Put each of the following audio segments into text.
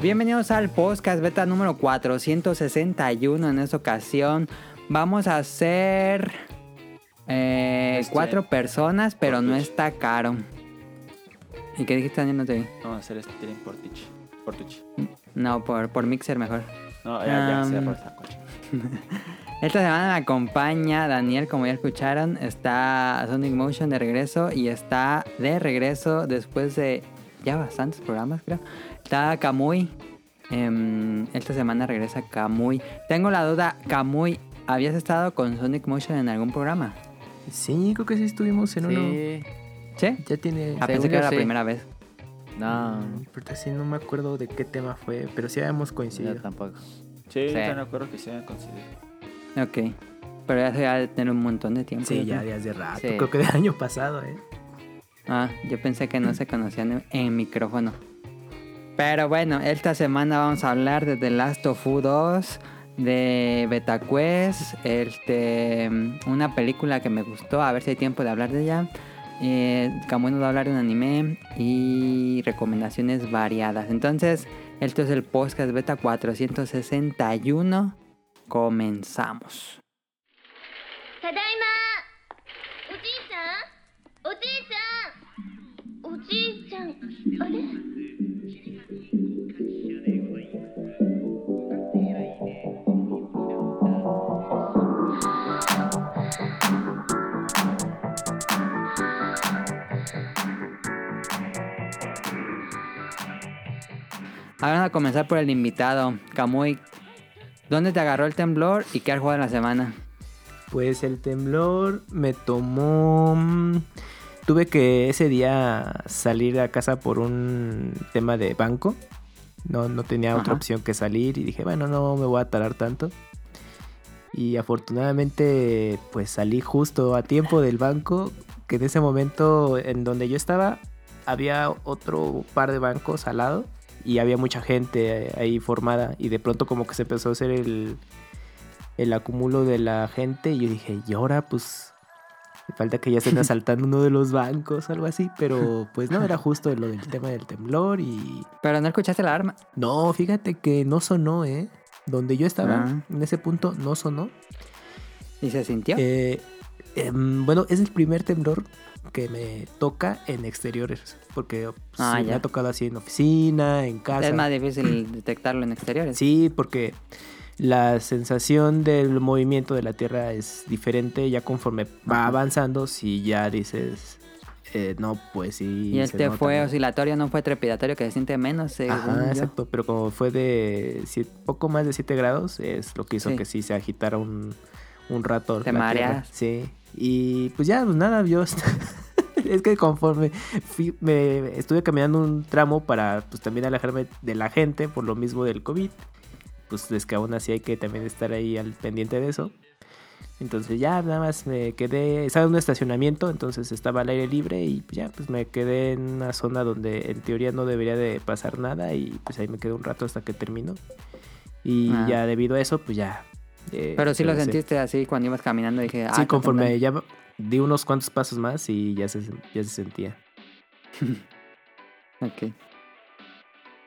Bienvenidos al podcast beta número 461. En esta ocasión vamos a hacer eh, Este- cuatro personas, pero no está caro. ¿Y qué dijiste, Daniel? No te vi. Vamos a hacer stream por Twitch. Por Twitch. No, por, por Mixer mejor. No, ya, ya, Um, por esta coche. Esta semana me acompaña Daniel, como ya escucharon. Está Sonic Motion de regreso y está de regreso después de ya bastantes programas, creo. Está Kamui. Em, esta semana regresa Kamui. Tengo la duda, Kamui, ¿habías estado con Sonic Motion en algún programa? Sí, creo que sí estuvimos en uno. Sí. ¿Sí? Ya tiene. Ah, pensé que era la sí. primera vez. No, Pero sí, no me acuerdo de qué tema fue, pero sí habíamos coincidido. yo tampoco. Sí, Sí. no acuerdo que se hayan conseguido. Ok. Pero ya se va a tener un montón de tiempo. Sí, ya días de rato. Sí. Creo que del año pasado, ¿eh? Ah, yo pensé que no se conocían en, en micrófono. Pero bueno, esta semana vamos a hablar de The Last of Us 2, de BetaQuest, este, una película que me gustó, a ver si hay tiempo de hablar de ella. Eh, Camuy hablar de un anime y recomendaciones variadas. Entonces, esto es el podcast Beta 461. Comenzamos. Vamos a comenzar por el invitado, Camuy. ¿Dónde te agarró el temblor y qué has jugado en la semana? Pues el temblor me tomó. mm, Tuve que ese día salir a casa por un tema de banco. No, no tenía otra opción que salir y dije, bueno, no me voy a tardar tanto. Y afortunadamente, pues salí justo a tiempo del banco, que en ese momento en donde yo estaba había otro par de bancos al lado y había mucha gente ahí formada y de pronto como que se empezó a hacer el, el acumulo de la gente y yo dije, y ahora pues falta que ya estén asaltando uno de los bancos algo así, pero pues no, era justo lo del tema del temblor y... Pero no escuchaste la alarma. No, fíjate que no sonó, ¿eh? Donde yo estaba, Ah. en ese punto, no sonó. ¿Y se sintió? Eh, em, bueno, es el primer temblor que me toca en exteriores, porque pues, Ah, sí, me ha tocado así en oficina, en casa. es más difícil detectarlo en exteriores. Sí, porque la sensación del movimiento de la Tierra es diferente ya conforme va avanzando. Si ya dices, eh, no, pues sí. y este fue oscilatorio, no fue trepidatorio, que se siente menos. según Ajá, yo. exacto, pero como fue de sie- poco más de 7 grados, es lo que hizo Sí. que sí se agitara un, un rato. Te mareas. Tierra. Sí, y pues ya, pues nada, yo... es que conforme fui- me estuve caminando un tramo para pues también alejarme de la gente por lo mismo del COVID, pues es que aún así hay que también estar ahí al pendiente de eso. Entonces ya nada más me quedé, estaba en un estacionamiento, entonces estaba al aire libre y pues, ya pues me quedé en una zona donde en teoría no debería de pasar nada y pues ahí me quedé un rato hasta que terminó. Y Ah. ya debido a eso pues ya... eh, Pero sí lo sentiste así cuando ibas caminando. Dije, ah, Sí, conforme ya di unos cuantos pasos más y ya se, ya se sentía. Ok.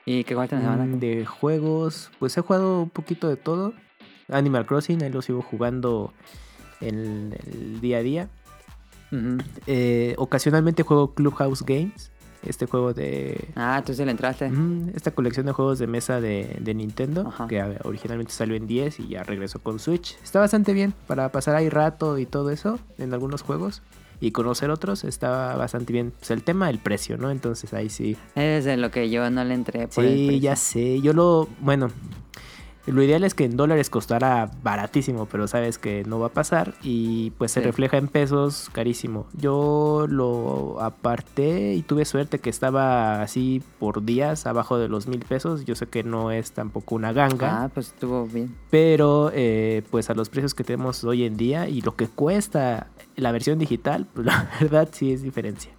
¿Y qué jugaste en la semana? Mm, De juegos, pues he jugado un poquito de todo. Animal Crossing, ahí lo sigo jugando en el día a día. Eh, ocasionalmente juego Clubhouse Games, este juego de... Ah, tú sí le entraste. Esta colección de juegos de mesa de, de Nintendo, Ajá. que originalmente salió en 10 y ya regresó con Switch. Está bastante bien para pasar ahí rato y todo eso en algunos juegos. Y conocer otros está bastante bien. Pues el tema, el precio, ¿no? Entonces ahí sí. Es de lo que yo no le entré por Sí, ya sé. Yo lo. Bueno. Lo ideal es que en dólares costara baratísimo, pero sabes que no va a pasar y pues se Sí. refleja en pesos carísimo. Yo lo aparté y tuve suerte que estaba así por días abajo de los mil pesos. Yo sé que no es tampoco una ganga, Ah, pues estuvo bien. pero eh, pues a los precios que tenemos hoy en día y lo que cuesta la versión digital, pues la verdad sí es diferencia.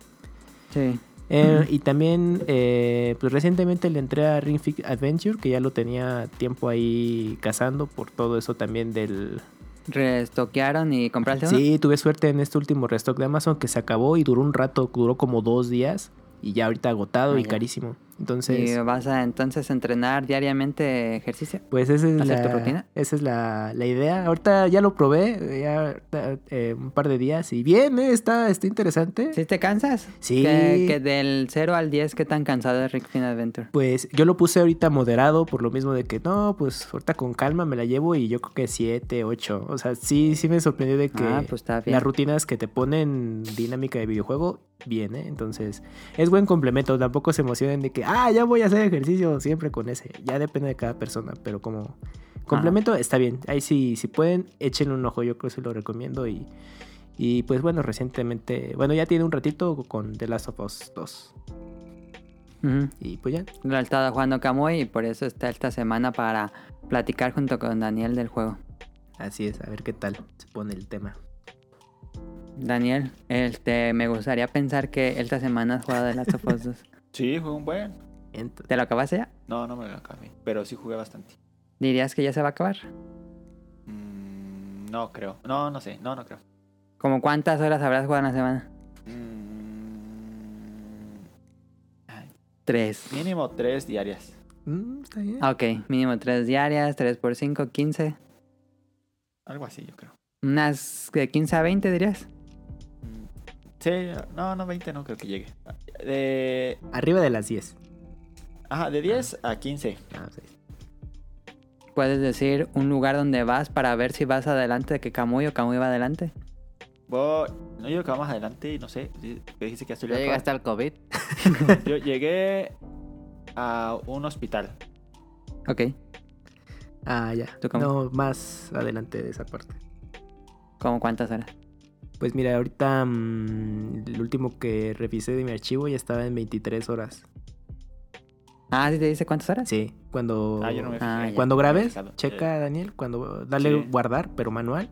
Sí. Eh, y también, eh, pues recientemente le entré a Ring Fit Adventure, que ya lo tenía tiempo ahí cazando por todo eso también del... ¿Restoquearon y compraste uno? Sí, tuve suerte en este último restock de Amazon que se acabó y duró un rato, duró como dos días y ya ahorita agotado Ah, y ya. carísimo. Entonces, ¿Y vas a entonces entrenar diariamente ejercicio? pues esa es, ¿hacer tu la, rutina? esa es la, la idea. Ahorita ya lo probé, ya eh, un par de días y bien, eh, está, está interesante. ¿Sí te cansas? Sí. Que, que del 0 al 10, ¿qué tan cansado es Rick Fin Adventure? Pues yo lo puse ahorita moderado por lo mismo de que no, pues ahorita con calma me la llevo y yo creo que 7, 8. O sea, sí, sí me sorprendió de que Ah, pues las rutinas que te ponen dinámica de videojuego, bien, ¿eh? Entonces, es buen complemento. Tampoco se emocionen de que, ah, ya voy a hacer ejercicio siempre con ese. Ya depende de cada persona, pero como complemento está bien. Ahí sí, si pueden, echen un ojo. Yo creo que se lo recomiendo y... Y pues bueno, recientemente, bueno, ya tiene un ratito con The Last of Us 2. Ujú. Y pues ya, Lo he estado jugando Kamui y por eso está esta semana para platicar junto con Daniel del juego. así es, a ver qué tal se pone el tema. Daniel, este, me gustaría pensar que esta semana has jugado The Last of Us 2. Sí, jugué un buen. ¿Te lo acabaste ya? No, no me lo acabé. Pero sí jugué bastante. ¿Dirías que ya se va a acabar? Mm, no creo. No, no sé. No, no creo. ¿Como cuántas horas habrás jugado en la semana? Mm, ay, Tres. mínimo tres diarias. Mm, está bien. Ah, Ok, mínimo tres diarias, tres por cinco, 15. Algo así, yo creo. Unas de 15 a 20 dirías. Sí, no, no, 20 no creo que llegue. De, Arriba de las 10. ajá, de 10 a 15. Ah, sí. Puedes decir un lugar donde vas para ver si vas adelante de que Kamui o Kamui va adelante. Voy, no, yo creo que va más adelante y no sé. Dijiste que ya estoy ¿Ya lejos. llegaste al COVID? Yo llegué a un hospital. Ok, Ah, ya. ¿Tú cómo? No, más adelante de esa parte. ¿como cuántas horas? Pues mira, ahorita mm, el último que revisé de mi archivo ya estaba en 23 horas. Ah, ¿sí te dice cuántas horas? Sí, cuando, Ah, yo no me fijé. Ah, ya. cuando No me he grabes, checa Daniel, cuando dale Sí. guardar, pero manual,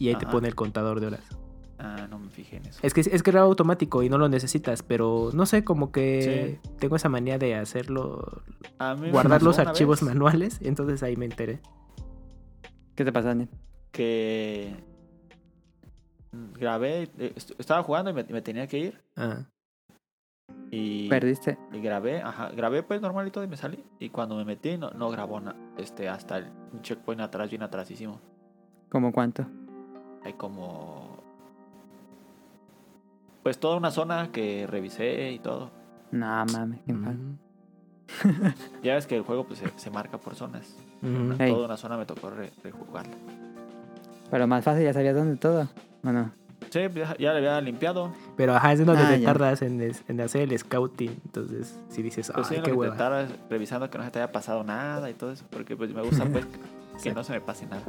y ahí te pone el contador de horas. Ah, no me fijé en eso. Es que es que graba automático y no lo necesitas, pero no sé, como que tengo esa manía de hacerlo, A mí me guardar los archivos vez manuales, entonces ahí me enteré. ¿Qué te pasó, Daniel? Que grabé, eh, est- estaba jugando y me, me tenía que ir. Ah, Y, ¿Perdiste? y grabé, ajá, grabé pues normal y todo y me salí. Y cuando me metí no, no grabó na- este, hasta el checkpoint atrás, bien atrásísimo. ¿Cómo cuánto? Hay como... Pues toda una zona que revisé y todo. No, mames, qué mal. mm, Ya ves que el juego pues se, se marca por zonas. mm. Toda una zona me tocó re- rejugarla. Pero más fácil, ya sabías dónde todo. ¿O no? Sí, ya, ya le había limpiado. Pero ajá, es donde Ah, te ya. tardas en, en hacer el scouting. Entonces, si dices, Pues sí, qué que te tardas revisando que no se te haya pasado nada y todo eso. Porque pues me gusta pues que Sí. no se me pase nada.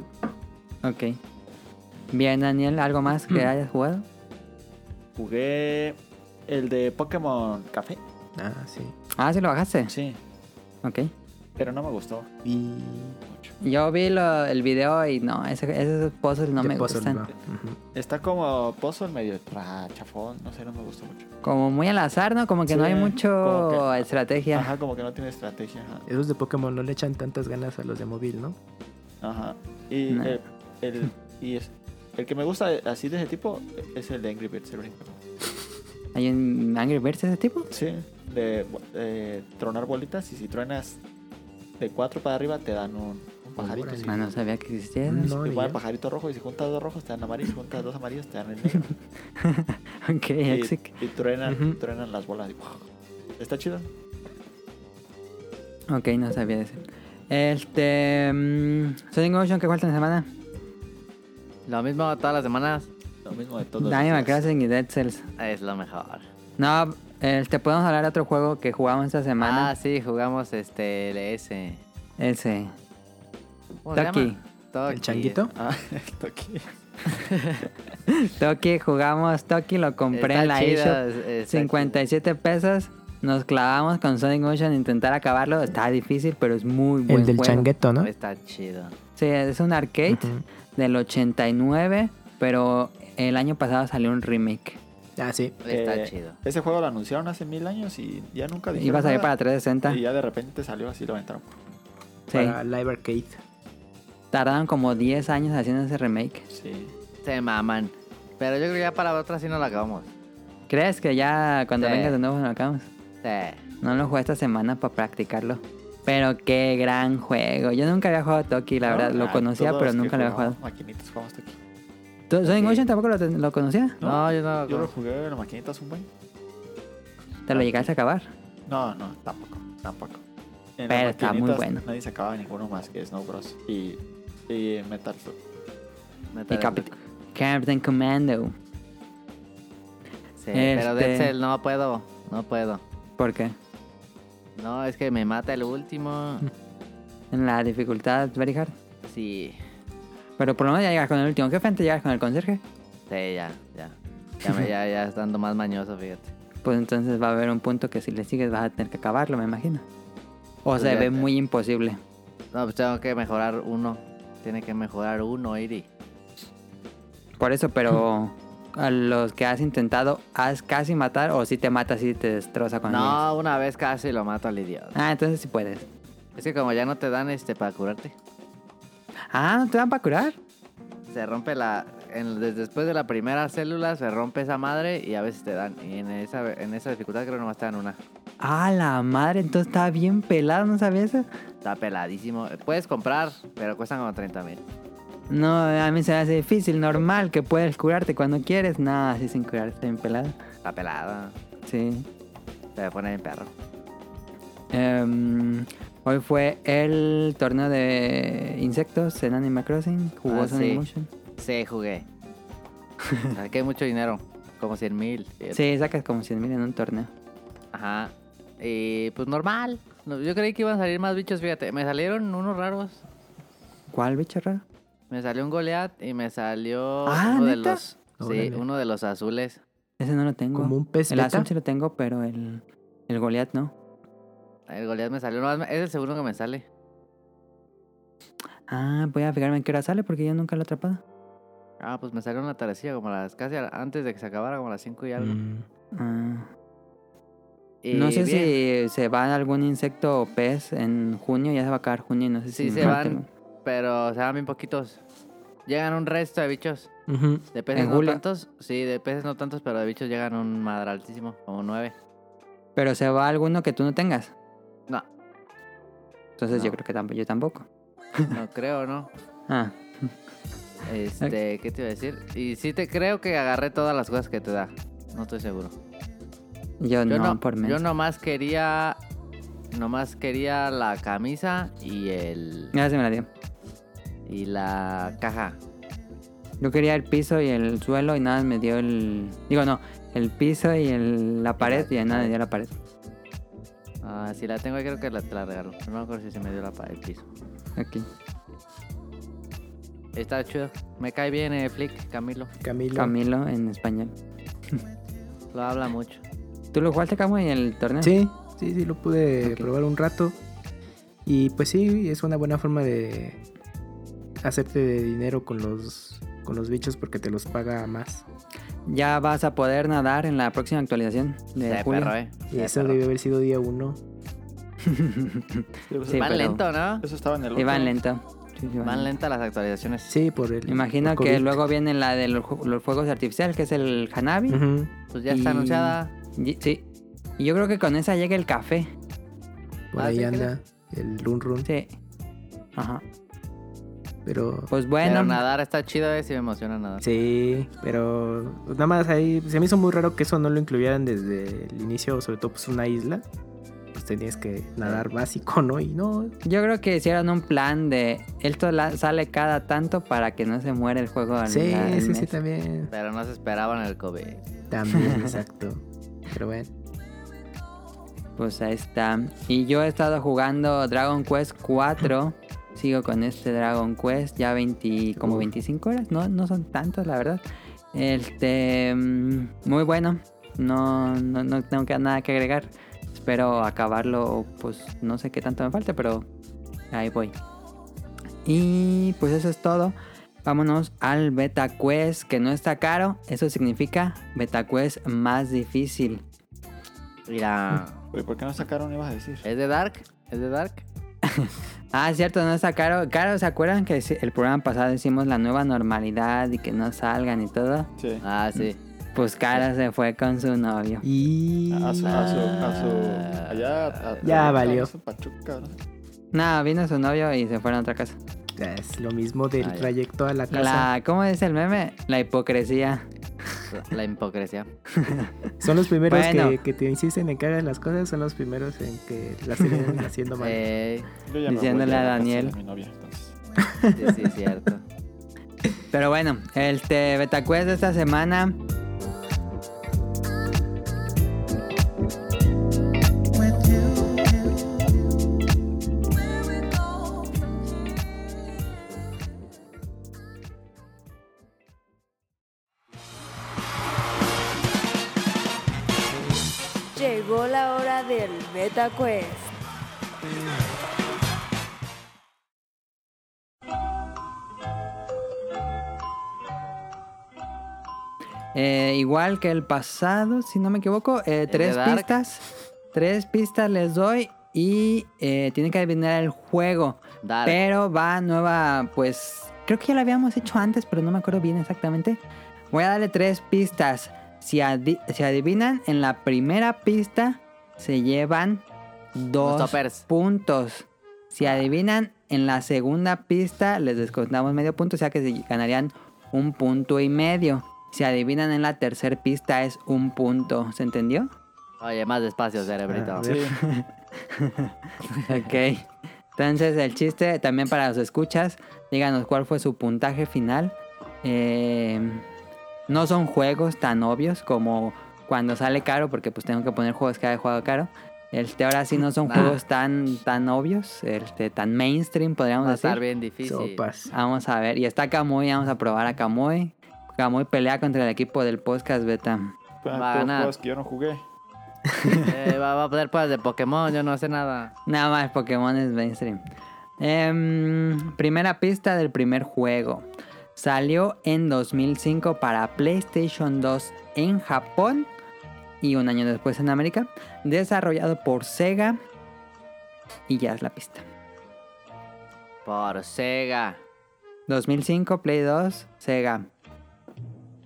Ok. Bien, Daniel, ¿algo más que hayas jugado? Jugué el de Pokémon Café. Ah, sí. Ah, sí lo bajaste. Sí, Ok. Pero no me gustó Y. Yo vi lo- el video y no, ese- esos puzzles no de me puzzle, gustan. Está como puzzle medio tra- chafón, no sé, no me gustó mucho. Como muy al azar, ¿no? Como que no hay mucho que- estrategia. Ajá, como que no tiene estrategia. Ajá. Esos de Pokémon no le echan tantas ganas a los de móvil, ¿no? Ajá. Y el, el- y es, el que me gusta así de ese tipo es el de Angry Birds. el único. ¿Hay un Angry Birds de ese tipo? Sí, de eh, tronar bolitas y si truenas de cuatro para arriba te dan un, un pajarito. Sí. Ah, no sabía que existía. Eso. No, Igual pajarito rojo y si juntas dos rojos te dan amarillo, si juntas dos amarillos te dan el negro. Ok, y, Exic. y truenan, truenan las bolas. y. Está chido. Ok, no sabía de ese. Este. mm, Sonic Ocean, ¿qué falta en la semana? Lo mismo todas las semanas. Lo mismo de todos días. Crossing y Dead Cells. Es lo mejor. No, este, podemos hablar de otro juego que jugamos esta semana. Ah, sí, jugamos este LS. Ese. ¿Cómo se Toki. Toki. ¿El changuito? Ah, aquí. Toki, jugamos Toki, lo compré Está en la chido, eShop. es- está 57 pesos. Nos clavamos con Sonic Motion a intentar acabarlo. Está difícil, pero es muy buen El del juego. changueto, ¿no? Está chido. Sí, es un arcade Ujú. del 89, pero el año pasado salió un remake. Ah, sí. Está Eh, chido. Ese juego lo anunciaron hace mil años y ya nunca dijeron Iba a salir nada. para 360. Y ya de repente salió así, lo aventaron. Sí, Para Live Arcade. tardaron como 10 años haciendo ese remake. Sí. Se maman. Pero yo creo que ya para otra sí no la acabamos. ¿Crees que ya cuando Sí. vengas de nuevo lo acabamos? Sí. No lo jugué esta semana para practicarlo. Pero qué gran juego. Yo nunca había jugado Toki, la verdad. Lo Ah, conocía, pero nunca lo había jugado. Maquinitas jugamos aquí. ¿Tú, Sonic Motion tampoco lo, lo conocía? No, yo no. Yo lo jugué en las maquinitas un buen. ¿Te lo llegaste a acabar? No, no, tampoco, tampoco. En Pero está muy bueno. Nadie sacaba ninguno más que Snow Bros. Y, y Metal Slug. Metal Y Capit- Slug. Captain Commando. Sí, pero Dead Este- Cell no puedo. No puedo. ¿Por qué? No, es que me mata el último. En la dificultad very hard. Sí. Pero por lo menos ya llegas con el último jefe, antes llegas con el conserje. Sí, ya, ya. Ya, me, ya, ya estando más mañoso, fíjate. Pues entonces va a haber un punto que si le sigues vas a tener que acabarlo, me imagino. O Pues se ve muy imposible. No, pues tengo que mejorar uno. Tiene que mejorar uno, Iri. Por eso, pero a los que has intentado, ¿has casi matar o si te mata, si te destroza con No, una vez casi lo mato al idiota. Ah, entonces sí puedes. Es que como ya no te dan este para curarte, Ah, ¿no te dan para curar? se rompe la. en- desde después de la primera célula se rompe esa madre y a veces te dan. Y en esa, en esa dificultad creo que nomás te dan una. Ah, la madre, entonces está bien pelado, ¿no sabías eso? Está peladísimo. Puedes comprar, pero cuestan como 30 mil. No, a mí se me hace difícil, normal, que puedes curarte cuando quieres. No, así sin curar, está bien pelado. Está pelada. Sí. Se pone bien perro. Em, hoy fue el torneo de insectos en Animal Crossing. Jugó Ah, Sonic sí. Motion. Sí, jugué. Saqué mucho dinero. Como 100 mil. Sí, sacas como 100 mil en un torneo. Ajá. Y pues normal. No, Yo creí que iban a salir más bichos, fíjate. Me salieron unos raros. ¿Cuál bicho raro? Me salió un Goliath y me salió Ah, uno de los. Sí, uno de los azules. Ese no lo tengo. Como un pez el azul sí lo tengo, pero el, el Goliath no. El Goliath me salió. No, es el segundo que me sale. Ah, voy a fijarme en qué hora sale porque yo nunca lo he atrapado. Ah, pues me salió una tardecilla como las casi antes de que se acabara, como a las 5 y algo. Mm, Ah. Y no sé bien, si se va algún insecto o pez en junio, ya se va a acabar junio y no sé Sí, si se van, pero se van bien poquitos. Llegan un resto de bichos. ujú. De peces ¿En no julio? tantos. Sí, de peces no tantos, pero de bichos llegan un madre altísimo, como 9. Pero se va alguno que tú no tengas. No, Entonces yo creo que tampoco, yo tampoco. no creo, ¿no? Ah, Este, ¿qué te iba a decir? Y sí te creo que agarré todas las cosas que te da. No estoy seguro. yo, Yo no, no, por menos. yo nomás quería. Nomás quería la camisa y el. Ya se me la dio. Y la caja. Yo quería el piso y el suelo y nada me dio el... Digo, no, el piso y el- la pared y nada me dio la pared. Ah, si la tengo creo que la, te la regalo. No me acuerdo si se me dio la pa- el piso. Aquí. Está chido. Me cae bien eh, Flick, Camilo. Camilo. Camilo en español. Lo habla mucho. ¿Tú lo jugaste, Camo, en el torneo? Sí, sí, sí, lo pude probar un rato. Y pues sí, es una buena forma de hacerte de dinero con los, con los bichos porque te los paga más. Ya vas a poder nadar en la próxima actualización de julio. perro, eh. Y De eso perro. debe haber sido día uno. Sí, Van pero- lento, ¿no? Eso estaba en el Y van otro. lento. Sí, sí, van Van lento. lentas las actualizaciones. Sí, por el. Imagino por que COVID. luego viene la de los, fuegos artificiales, que es el Hanabi. Pues ya está Y- anunciada. Y- Sí. Y yo creo que con esa llega el café. Por Ah, ahí ¿sí anda el run run. Sí. Ajá. Pero Pues Pero bueno. nadar está chido, eh. Si me emociona nadar. sí, pero pues, nada más ahí se me hizo muy raro que eso no lo incluyeran desde el inicio, sobre todo pues una isla. Pues tenías que nadar básico, ¿no? Y no, Yo creo que hicieron un plan de esto sale cada tanto para que no se muera el juego al, sí, al sí, mes. sí, también. Pero no se esperaban el COVID. También, exacto. Pero bueno. Pues ahí está. Y yo he estado jugando Dragon Quest 4. Sigo con este Dragon Quest ya 20, como Uf. 25 horas. No, no son tantos, la verdad. Este, mm, muy bueno. No, no, no tengo que, nada que agregar. Espero acabarlo, pues no sé qué tanto me falta, pero ahí voy. Y pues eso es todo. Vámonos al Beta Quest, que no está caro. Eso significa Beta Quest más difícil. Mira, ¿por qué no sacaron, ibas a decir? ¿es de Dark? ¿Es de Dark? Ah, cierto, no está caro. Caro, ¿se acuerdan que el programa pasado hicimos la nueva normalidad y que no salgan y todo? Sí. Ah, sí. Pues Cara se fue con su novio. Y... A su, a su, a su, allá, a- Ya a- valió. a su Pachuca, ¿no? No, vino su novio y se fueron a otra casa. Es lo mismo del Ah, trayecto a la casa. La, ¿Cómo es el meme? La hipocresía. La hipocresía. Son los primeros Bueno. que, que te insisten en que hagas las cosas, son los primeros en que las siguen haciendo mal. Eh, Yo ya me voy Diciéndole a casa Daniel. mi novia, entonces. sí, sí, es cierto. Pero bueno, el te Betacuest de esta semana. La hora del Beta Quest. eh, igual que el pasado, si no me equivoco, eh, tres pistas. Tres pistas les doy y eh, tienen que adivinar el juego. Dark. Pero va nueva, pues creo que ya lo habíamos hecho antes, pero no me acuerdo bien exactamente. Voy a darle tres pistas. Si, adi- si adivinan, en la primera pista se llevan dos puntos. Si adivinan, en la segunda pista les descontamos medio punto, o sea que se ganarían un punto y medio. Si adivinan en la tercera pista es un punto. ¿Se entendió? Oye, más despacio, cerebrito. A Sí, Ok. Entonces el chiste también para los escuchas, díganos cuál fue su puntaje final. Eh, no son juegos tan obvios como cuando sale caro, porque pues tengo que poner juegos que haya jugado caro. Este, ahora sí no son Nah. juegos tan, tan obvios, este, tan mainstream podríamos Va a decir. estar bien difícil. Sopas. Vamos a ver. Y está Kamui, vamos a probar a Kamui. Kamui pelea contra el equipo del podcast beta. Fueron Va a todos ganar. juegos que yo no jugué. Eh, va, va a poder pues de Pokémon, yo no sé nada. Nada más Pokémon es mainstream. Em, primera pista del primer juego. Salió en 2005 para PlayStation 2 en Japón y un año después en América. Desarrollado por Sega. Y ya es la pista. Por Sega. 2005, Play 2, Sega.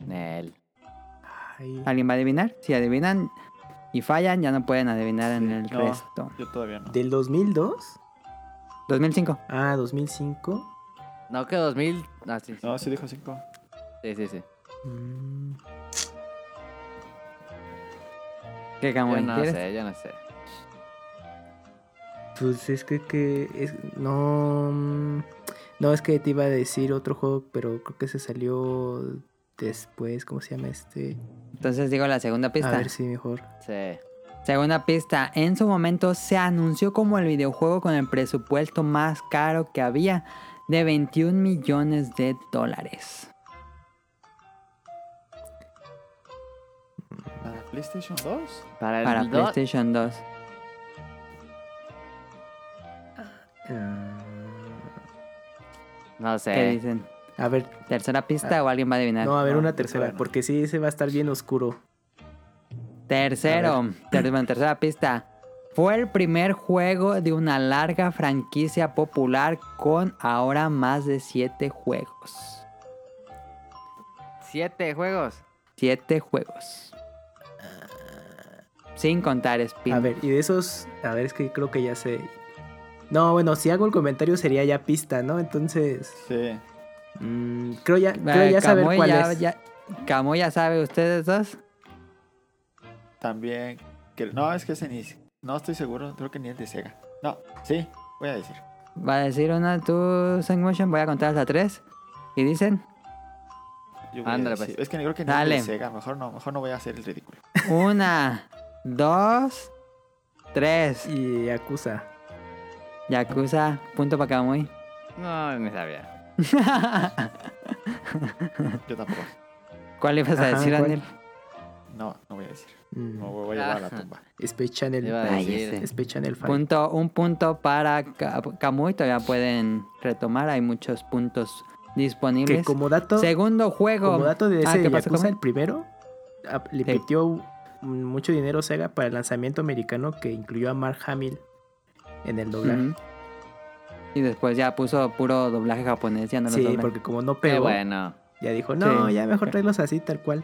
Nel. ¿Alguien va a adivinar? Si adivinan y fallan, ya no pueden adivinar en el No, resto. Yo todavía no. ¿Del 2002? 2005. Ah, 2005. No, que 2000. Ah, sí, sí. No, sí dijo 5. Sí, sí, sí. Mm, ¿Qué Yo no quieres? sé, yo no sé. Pues es que, que es, no... mm, No, es que te iba a decir otro juego, pero creo que se salió después. ¿Cómo se llama este? Entonces digo la segunda A pista. ver si mejor. Sí. Segunda pista, en su momento se anunció como el videojuego con el presupuesto más caro que había, de 21 millones de dólares. PlayStation 2? Para el Para do- PlayStation 2. Ah, No ¿Qué sé. dicen? a ver, ¿Tercera pista o alguien va a adivinar? no, a ver No, una tercera, no. porque sí, ese va a estar bien oscuro. Tercero, ter- tercera pista. Fue el primer juego de una larga franquicia popular con ahora más de 7 juegos. Siete juegos. 7 juegos. Sin contar Spin. A ver, y de esos, a ver, es que creo que ya sé. No, bueno, si hago el comentario sería ya pista, ¿no? Entonces, Sí. mm, creo ya, creo ya saber cuál ya, es. ya- ya sabe ustedes dos. También. Que, no, es que ese ni. No estoy seguro. Creo que ni es de Sega. No, sí, voy a decir. Va a decir una tú, Motion. Voy a contar hasta tres. Y dicen: Yo voy a Ándale, decir- pues. Es que creo que ni Dale. es de Sega. Mejor no, mejor no voy a hacer el ridículo. Una, dos, tres. Y acusa. Yakuza, punto para Kamui. No, ni sabía. Yo tampoco. ¿Cuál ibas a Ajá, decir, ¿cuál? Daniel? No, no voy a decir. Mm, Me voy a llevar a la tumba. Space Channel. Space Channel 5. Punto, un punto para Ka- Kamui. Todavía pueden retomar. Hay muchos puntos Que disponibles. como dato, Segundo juego. como dato de Ah, ese ¿qué pasó, Yakuza, el primero, le Sí. metió mucho dinero Sega para el lanzamiento americano que incluyó a Mark Hamill en el doblaje. Ujú. Y después ya puso puro doblaje japonés. Ya no lo sí, doblan. porque como no Qué pegó, bueno. ya dijo, no, Sí. ya mejor traerlos así, tal cual.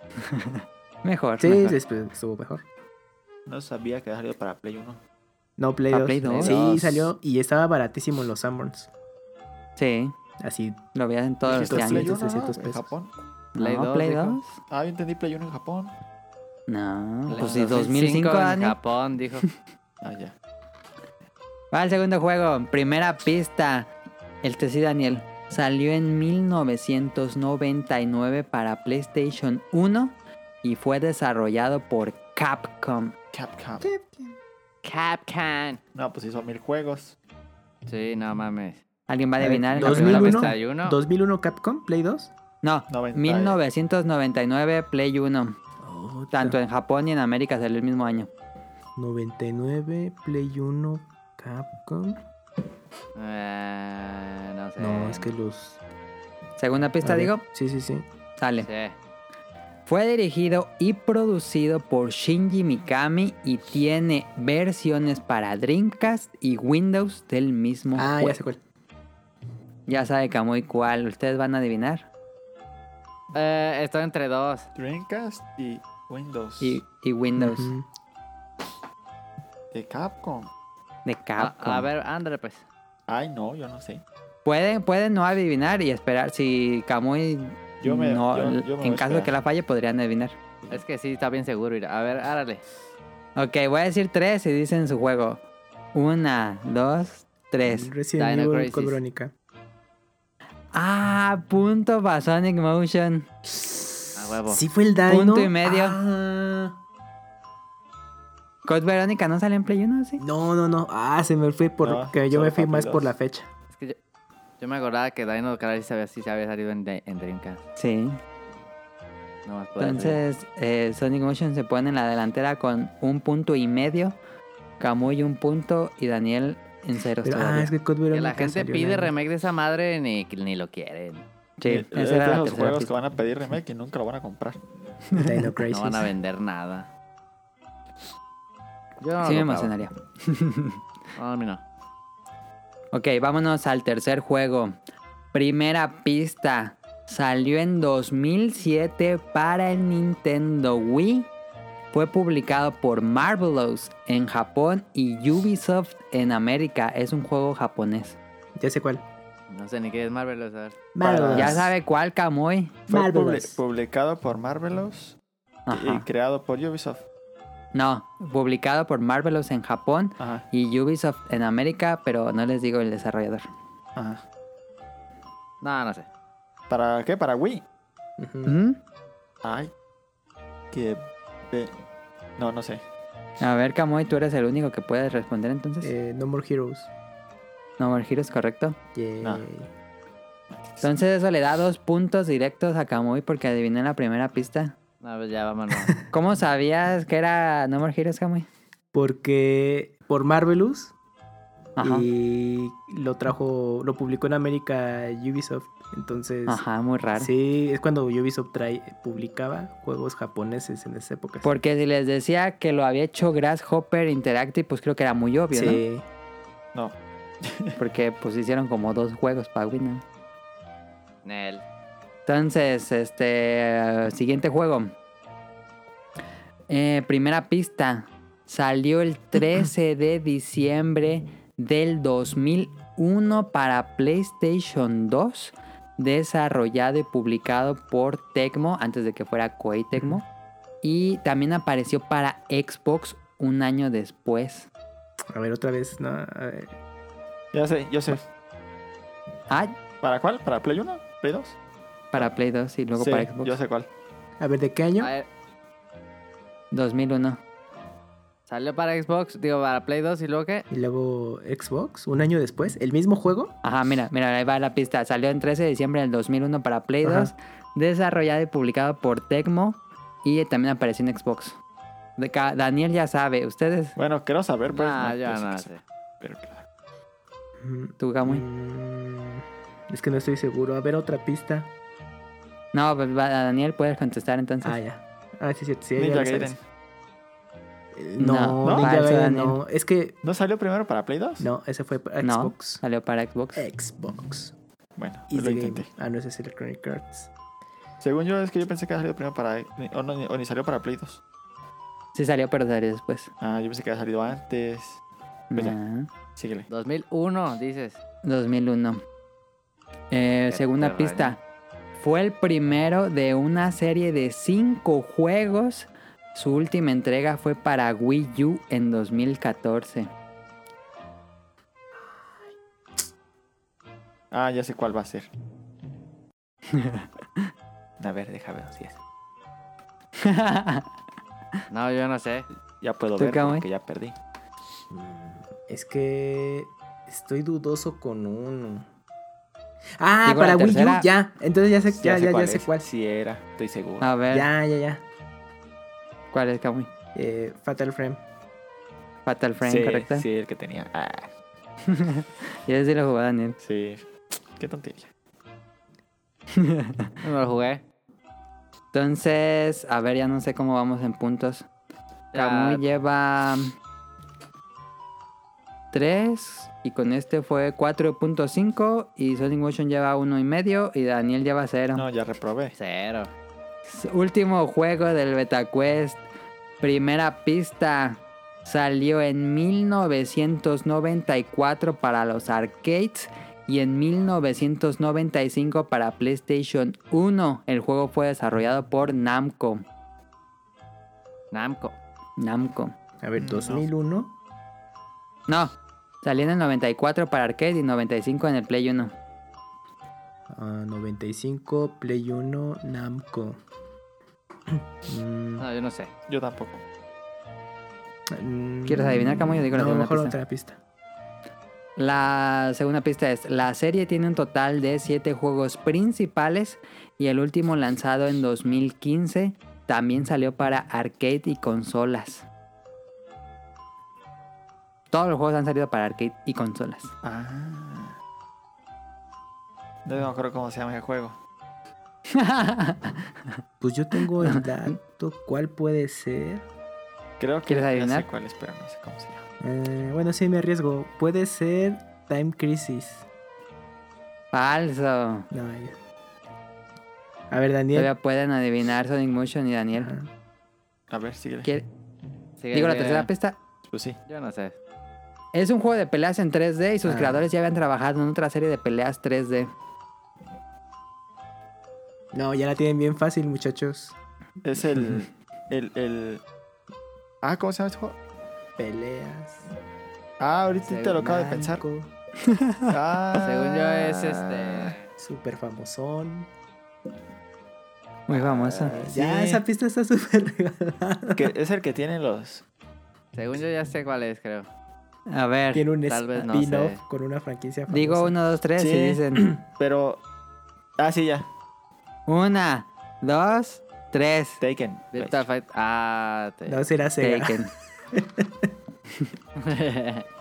Mejor. Sí, mejor. después estuvo mejor. No sabía que había salido para Play 1. No, Play ¿Para 2. Play 2? Sí, salió y estaba baratísimo en los Sanborns. Sí, Así, lo veías en todos los ¿Dijiste Play tianguis. 300, 1 300 en pesos. Japón? Play no, 2, Play dijo. 2. Ah, yo entendí Play 1 en Japón. No, pues En sí, 2005, en Dani. Japón, dijo. Ah, ya. Va al segundo juego. Primera pista. El sí, Daniel. Salió en 1999 para PlayStation 1 y fue desarrollado por Capcom. Capcom. Capcan. No, pues hizo mil juegos. Sí, no mames. ¿Alguien va a ver, adivinar en la 2001. primera pista? 2001. 2001 Capcom, Play 2. No, 90. 1999 Play 1. Tanto en Japón y en América salió el mismo año. 99 Play 1 Capcom. Eh, no sé. No, es que los. Segunda pista, ver, digo, Sí, sí, sí. sale. Sí. Fue dirigido y producido por Shinji Mikami y tiene versiones para Dreamcast y Windows del mismo Ah, juego. ya sé cuál. Ya sabe Kamui cuál. ¿Ustedes van a adivinar? Eh, estoy entre dos. Dreamcast y Windows. Y, y Windows. De Capcom. de Capcom. a ver, André, pues. Ay, no, yo no sé. Pueden, pueden no adivinar y esperar. Si Kamui Yo me- no, yo- yo me voy en caso de que la falle, podrían adivinar. Es que sí, está bien seguro. A ver, árale. Ok, voy a decir tres y dicen su juego. Una, dos, tres. Resident Dino Evil. Ah, punto para Sonic Motion. Huevo. Sí fue el Dino. Punto y medio. Ah. Code Verónica no sale en Play 1, ¿sí? No, no, no. Ah, se me fue porque No, yo me fui más por 2. la fecha. Es que yo, yo me acordaba que Dino Crisis sí, había- sí se había salido en, Dreamcast. Sí. No más por eso. Entonces, eh, Sonic Motion se pone en la delantera con un punto y medio. Kamui un punto y Daniel en ceros Pero, ah, es que Code Que Veronica la gente pide remake de esa madre ni, ni lo quieren. Sí, Eh, esa es era de tercera juegos pista. que van a pedir remake y nunca lo van a comprar. No van a vender nada. Yo no Sí me emocionaría. No, a mí no. Ok, vámonos al tercer juego. Primera pista. Salió en 2007 para el Nintendo Wii. Fue publicado por Marvelous en Japón y Ubisoft en América. Es un juego japonés. Ya sé cuál. No sé ni qué es Marvel, o sea. Marvelous. Ya sabe cuál, Kamui. Fue Marvelous. publi- publicado por Marvelous y creado por Ubisoft. No, publicado por Marvelous en Japón Ajá, y Ubisoft en América, pero no les digo el desarrollador. ajá. No, no sé. ¿Para qué? ¿Para Wii? ¿Mm? Ay. Que... No, no sé. A ver, Kamui, tú eres el único que puedes responder entonces. Eh, no More Heroes. No More Heroes, correcto. Yay. No. Entonces eso le da dos puntos directos a Kamui porque adivinó en la primera pista. No, pues ya vámonos. ¿Cómo sabías que era No More Heroes, Kamui? Porque por Marvelous Ajá. y lo trajo, lo publicó en América Ubisoft. Entonces, Ajá, muy raro. sí, es cuando Ubisoft trae, publicaba juegos japoneses en esa época. Porque si les decía que lo había hecho Grasshopper Interactive, pues creo que era muy obvio, Sí. No. ¿no? Porque pues hicieron como dos juegos para Wii, ¿no? Nel. Entonces, este. siguiente juego. Eh, primera pista. Salió el 13 de diciembre del 2001 para PlayStation 2. Desarrollado y publicado por Tecmo, antes de que fuera Koei Tecmo. Y también apareció para Xbox un año después. A ver, otra vez, no, a ver. Ya sé, yo sé. Ah, ¿Para cuál? ¿Para Play 1? ¿Play 2? para Play 2 y luego sí, para Xbox. yo sé cuál. A ver, ¿de qué año? A ver, 2001. salió para Xbox, digo, para Play 2 y luego qué? Y luego Xbox, un año después, el mismo juego. Ajá, mira, mira, ahí va la pista. Salió el 13 de diciembre del 2001 para Play Ajá. 2, desarrollado y publicado por Tecmo y también apareció en Xbox. Daniel ya sabe, ustedes, Bueno, quiero saber, pues. Ah, no, ya pues, no que sé. Pero claro. Tú, Kamui. mm, es que no estoy seguro. A ver, otra pista. No, pues va- Daniel puedes contestar entonces. Ah, ya. Ah, sí. Sí, Ninja sabes. Gaiden. Eh, No, No, ¿no? Ninja Falso, Gaiden Daniel. no. Es que. ¿No salió primero para Play 2? No, ese fue para No, Xbox. salió para Xbox. Xbox. Bueno, Y lo game. intenté. Ah, no, ese es Electronic Arts. Según yo, es que yo pensé que había salido primero para. O, no, o ni salió para Play 2. Sí salió, pero salió después. Ah, yo pensé que había salido antes. Pues ya. Síguele. 2001, dices. 2001. Eh, segunda extraño. pista. Fue el primero de una serie de cinco juegos. Su última entrega fue para Wii U en 2014. Ah, ya sé cuál va a ser. a ver, déjame ver si es. No, yo no sé. Ya puedo ¿Tú, ver porque ya perdí. Es que estoy dudoso con uno. Ah, Digo, para Wii U, ya. Entonces ya sé, ya, ya, ya sé es. cuál. Sí era, estoy seguro. A ver, Ya, ya, ya. ¿cuál es, Kamui? Eh, Fatal Frame. Fatal Frame, sí, ¿correcto? sí, el que tenía. Ah, Y ese sí lo jugó Daniel. sí. Qué tontería. No lo jugué. Entonces, a ver, ya no sé cómo vamos en puntos. Ya, Kamui lleva 3 y con este fue 4.5 y Sonic Motion lleva uno y medio y Daniel lleva 0. No, ya reprobé. Cero. Último juego del BetaQuest. Primera pista. Salió en 1994 para los arcades y en 1995 para PlayStation 1. El juego fue desarrollado por Namco. Namco. Namco. A ver, No. 2001. No, salió en el 94 para arcade y 95 en el Play 1. ah, 95, Play 1, Namco. Mm, No, yo no sé. Yo tampoco. mm, ¿Quieres adivinar, Camuy, o digo la No, segunda mejor pista? otra pista. La segunda pista es, la serie tiene un total de 7 juegos principales y el último lanzado en 2015 también salió para arcade y consolas. Todos los juegos han salido para arcade y consolas. Ah. No me acuerdo cómo se llama ese juego. Pues yo tengo el dato. ¿Cuál puede ser? Creo que ¿Quieres ya adivinar? sé cuál es, pero no sé cómo se llama. Eh, bueno, sí, me arriesgo. Puede ser Time Crisis. Falso. No, ya. A ver, Daniel. Todavía pueden adivinar Sonic Motion y Daniel. A ver, síguele. ¿Quiere- Sigue, Digo la tercera pista. Pues sí. Yo no sé. Es un juego de peleas en 3D y sus Ah. creadores ya habían trabajado en otra serie de peleas 3D. No, ya la tienen bien fácil, muchachos. Es el. el, el... Ah, ¿cómo se llama este juego? Peleas. Ah, ahorita te lo acabo de pensar. Ah. Según yo es este. Súper famosón. Muy famoso. Ah, Ya, Sí. esa pista está súper regalada. Es el que tiene los. Según yo ya sé cuál es, creo. A ver, Tiene un Tal vez no spin-off sé. con una franquicia famosa. digo 1, 2, 3 Sí. y dicen Pero. Ah, sí, ya. 1, 2, 3. Taken. Ah, te... No será Sega. Taken.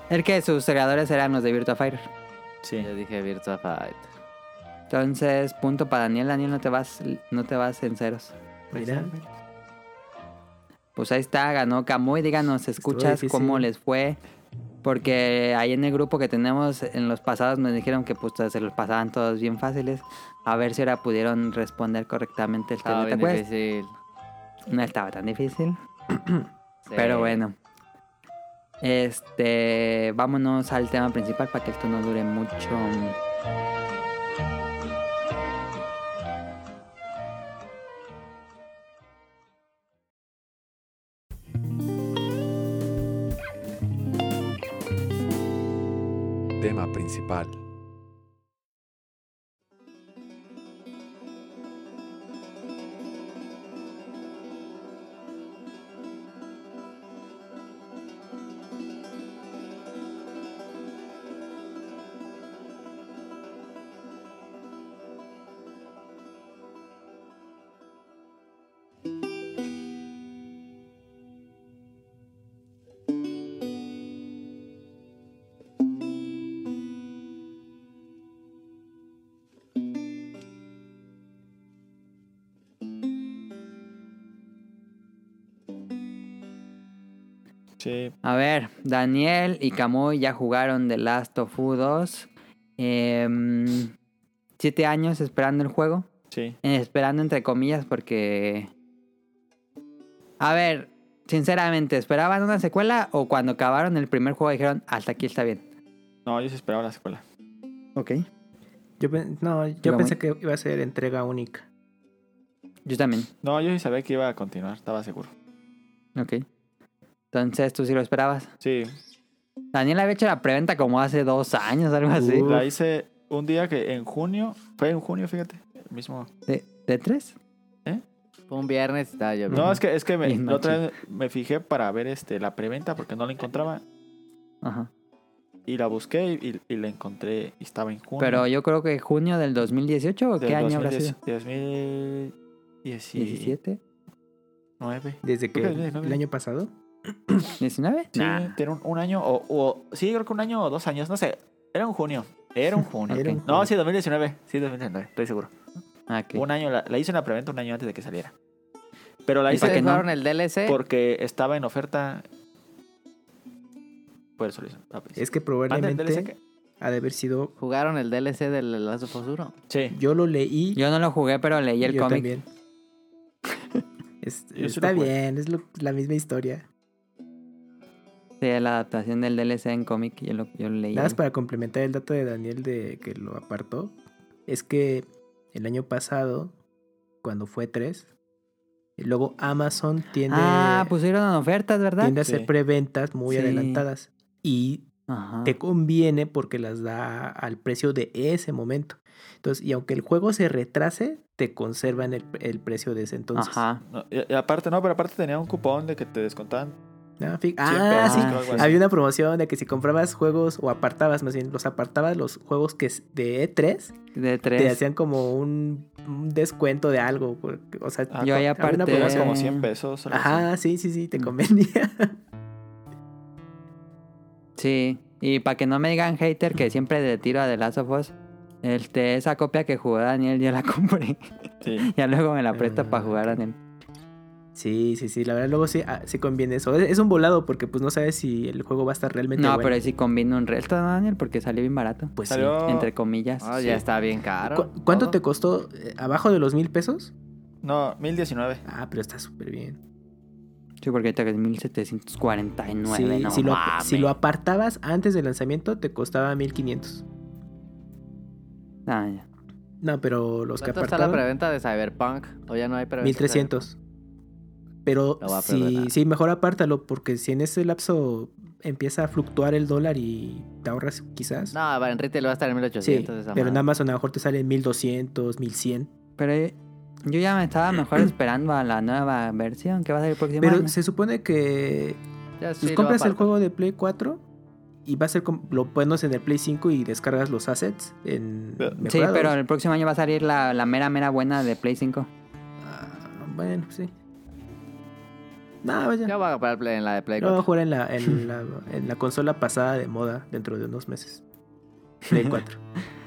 El que sus creadores eran los de Virtua Fighter. Sí. Yo dije Virtua Fight. Entonces, punto para Daniel. Daniel, no te vas, no te vas en ceros. Mira. Pues ahí está, ganó Camuy. Díganos, ¿escuchas cómo les fue? Porque ahí en el grupo que tenemos en los pasados nos dijeron que pues se los pasaban todos bien fáciles. A ver si ahora pudieron responder correctamente el Estaba bien difícil. No estaba tan difícil, Sí. pero bueno. Este, vámonos al tema principal para que esto no dure mucho. Principal. A ver, Daniel y Camuy ya jugaron The Last of Us 2. Em, siete años esperando el juego. Sí. Eh, Esperando entre comillas porque... A ver, sinceramente, ¿esperaban una secuela o cuando acabaron el primer juego dijeron hasta aquí está bien? No, yo sí esperaba la secuela. Ok. Yo, no, yo pensé muy- que iba a ser entrega única. Yo también. No, yo sí sabía que iba a continuar, estaba seguro. Ok. Entonces, ¿tú sí lo esperabas? Sí, Daniel había hecho la preventa como hace dos años, algo así. Uh. la hice un día que en junio, fue en junio, fíjate, el mismo. ¿De, de tres? Fue un viernes y estaba yo. No, es que es que me, la otra vez me fijé para ver este la preventa porque no la encontraba Ajá. y la busqué y, y la encontré y estaba en junio. Pero yo creo que junio del 2018 o del qué año habrá 2010 sido? 2017. 17, Desde que sí, el año pasado. 19. Sí, tiene un, un año o, o- sí, creo que un año o dos años, no sé. Era un junio. Era un junio. Era un No, sí, 2019. Sí, 2019, estoy seguro. Ah, ok. Un año, la, la hice en la preventa un año antes de que saliera. Pero la ¿Y hice qué ¿Ustedes no? jugaron el DLC? porque estaba en oferta. Por eso lo hice. Ah, pues. Es que ¿Antes del probablemente DLC ha de haber sido. ¿Jugaron el DLC del Last of Us 1? Sí. Yo lo leí. Yo no lo jugué, pero leí el yo cómic. también. Es- está bien, es lo- la misma historia. Sí, la adaptación del DLC en cómic, yo lo, yo lo leí. Nada más para complementar el dato de Daniel de que lo apartó, es que el año pasado, cuando fue 3, y luego Amazon tiende, Ah, pusieron en ofertas, ¿verdad? tiende a hacer Sí. preventas muy Sí. adelantadas y Ajá. te conviene porque las da al precio de ese momento. Entonces, y aunque el juego se retrase, te conservan el, el precio de ese entonces. Ajá. No, y, y aparte, no, pero aparte tenía un cupón de que te descontaban. Ah, fi- 100 ah, pesos, sí. creo, algo así. Había una promoción de que si comprabas juegos o apartabas, más bien, los apartabas los juegos que es de E3, De te tres. hacían como un, un descuento de algo. porque, O sea, Ah, Yo ahí había una como 100 pesos. así. Ajá, sí, sí, sí, te Mm. convenía. Sí, y para que no me digan hater que siempre le tiro a The Last of Us, este, esa copia que jugó Daniel ya la compré. Sí. ya luego me la presta Ah, para jugar ok. Daniel. Sí, sí, sí, la verdad luego sí, ah, sí conviene eso. Es, es un volado porque pues no sabes si el juego va a estar realmente No, bueno. pero ahí sí combino un resto, ¿no, Daniel? Porque salió bien barato. Pues sí. Entre comillas. Ah, Sí. ya está bien caro. ¿Cu- ¿Cuánto todo. te costó? Eh, ¿Abajo de los mil pesos? No, 1019. Ah, pero está súper bien. Sí, porque ahorita que es 1749, Sí, no si, lo, si lo apartabas antes del lanzamiento te costaba 1500. Ah, ya. No, pero los que ¿Cuánto está la apartaron preventa de Cyberpunk? ¿O ya no hay preventa? de 1300. Pero sí, sí, mejor apártalo porque si en ese lapso empieza a fluctuar el dólar y te ahorras quizás. No, en retail va a estar en sí, 1800. esa pero en. Amazon a lo mejor te sale en 1200, 1100. Pero eh, yo ya me estaba mejor esperando a la nueva versión que va a salir el próximo Pero año. se supone que Ya sí pues, compras el juego de Play 4 y va a ser lo pones en el Play 5 y descargas los assets en Pero- Sí, pero el próximo año va a salir la, la mera, mera buena de Play 5. Ah, bueno, sí. No, vaya. Yo voy a comprar Play- en la de Play Lo voy a 4. jugar en la, en, la, en la consola pasada de moda dentro de unos meses. Play 4.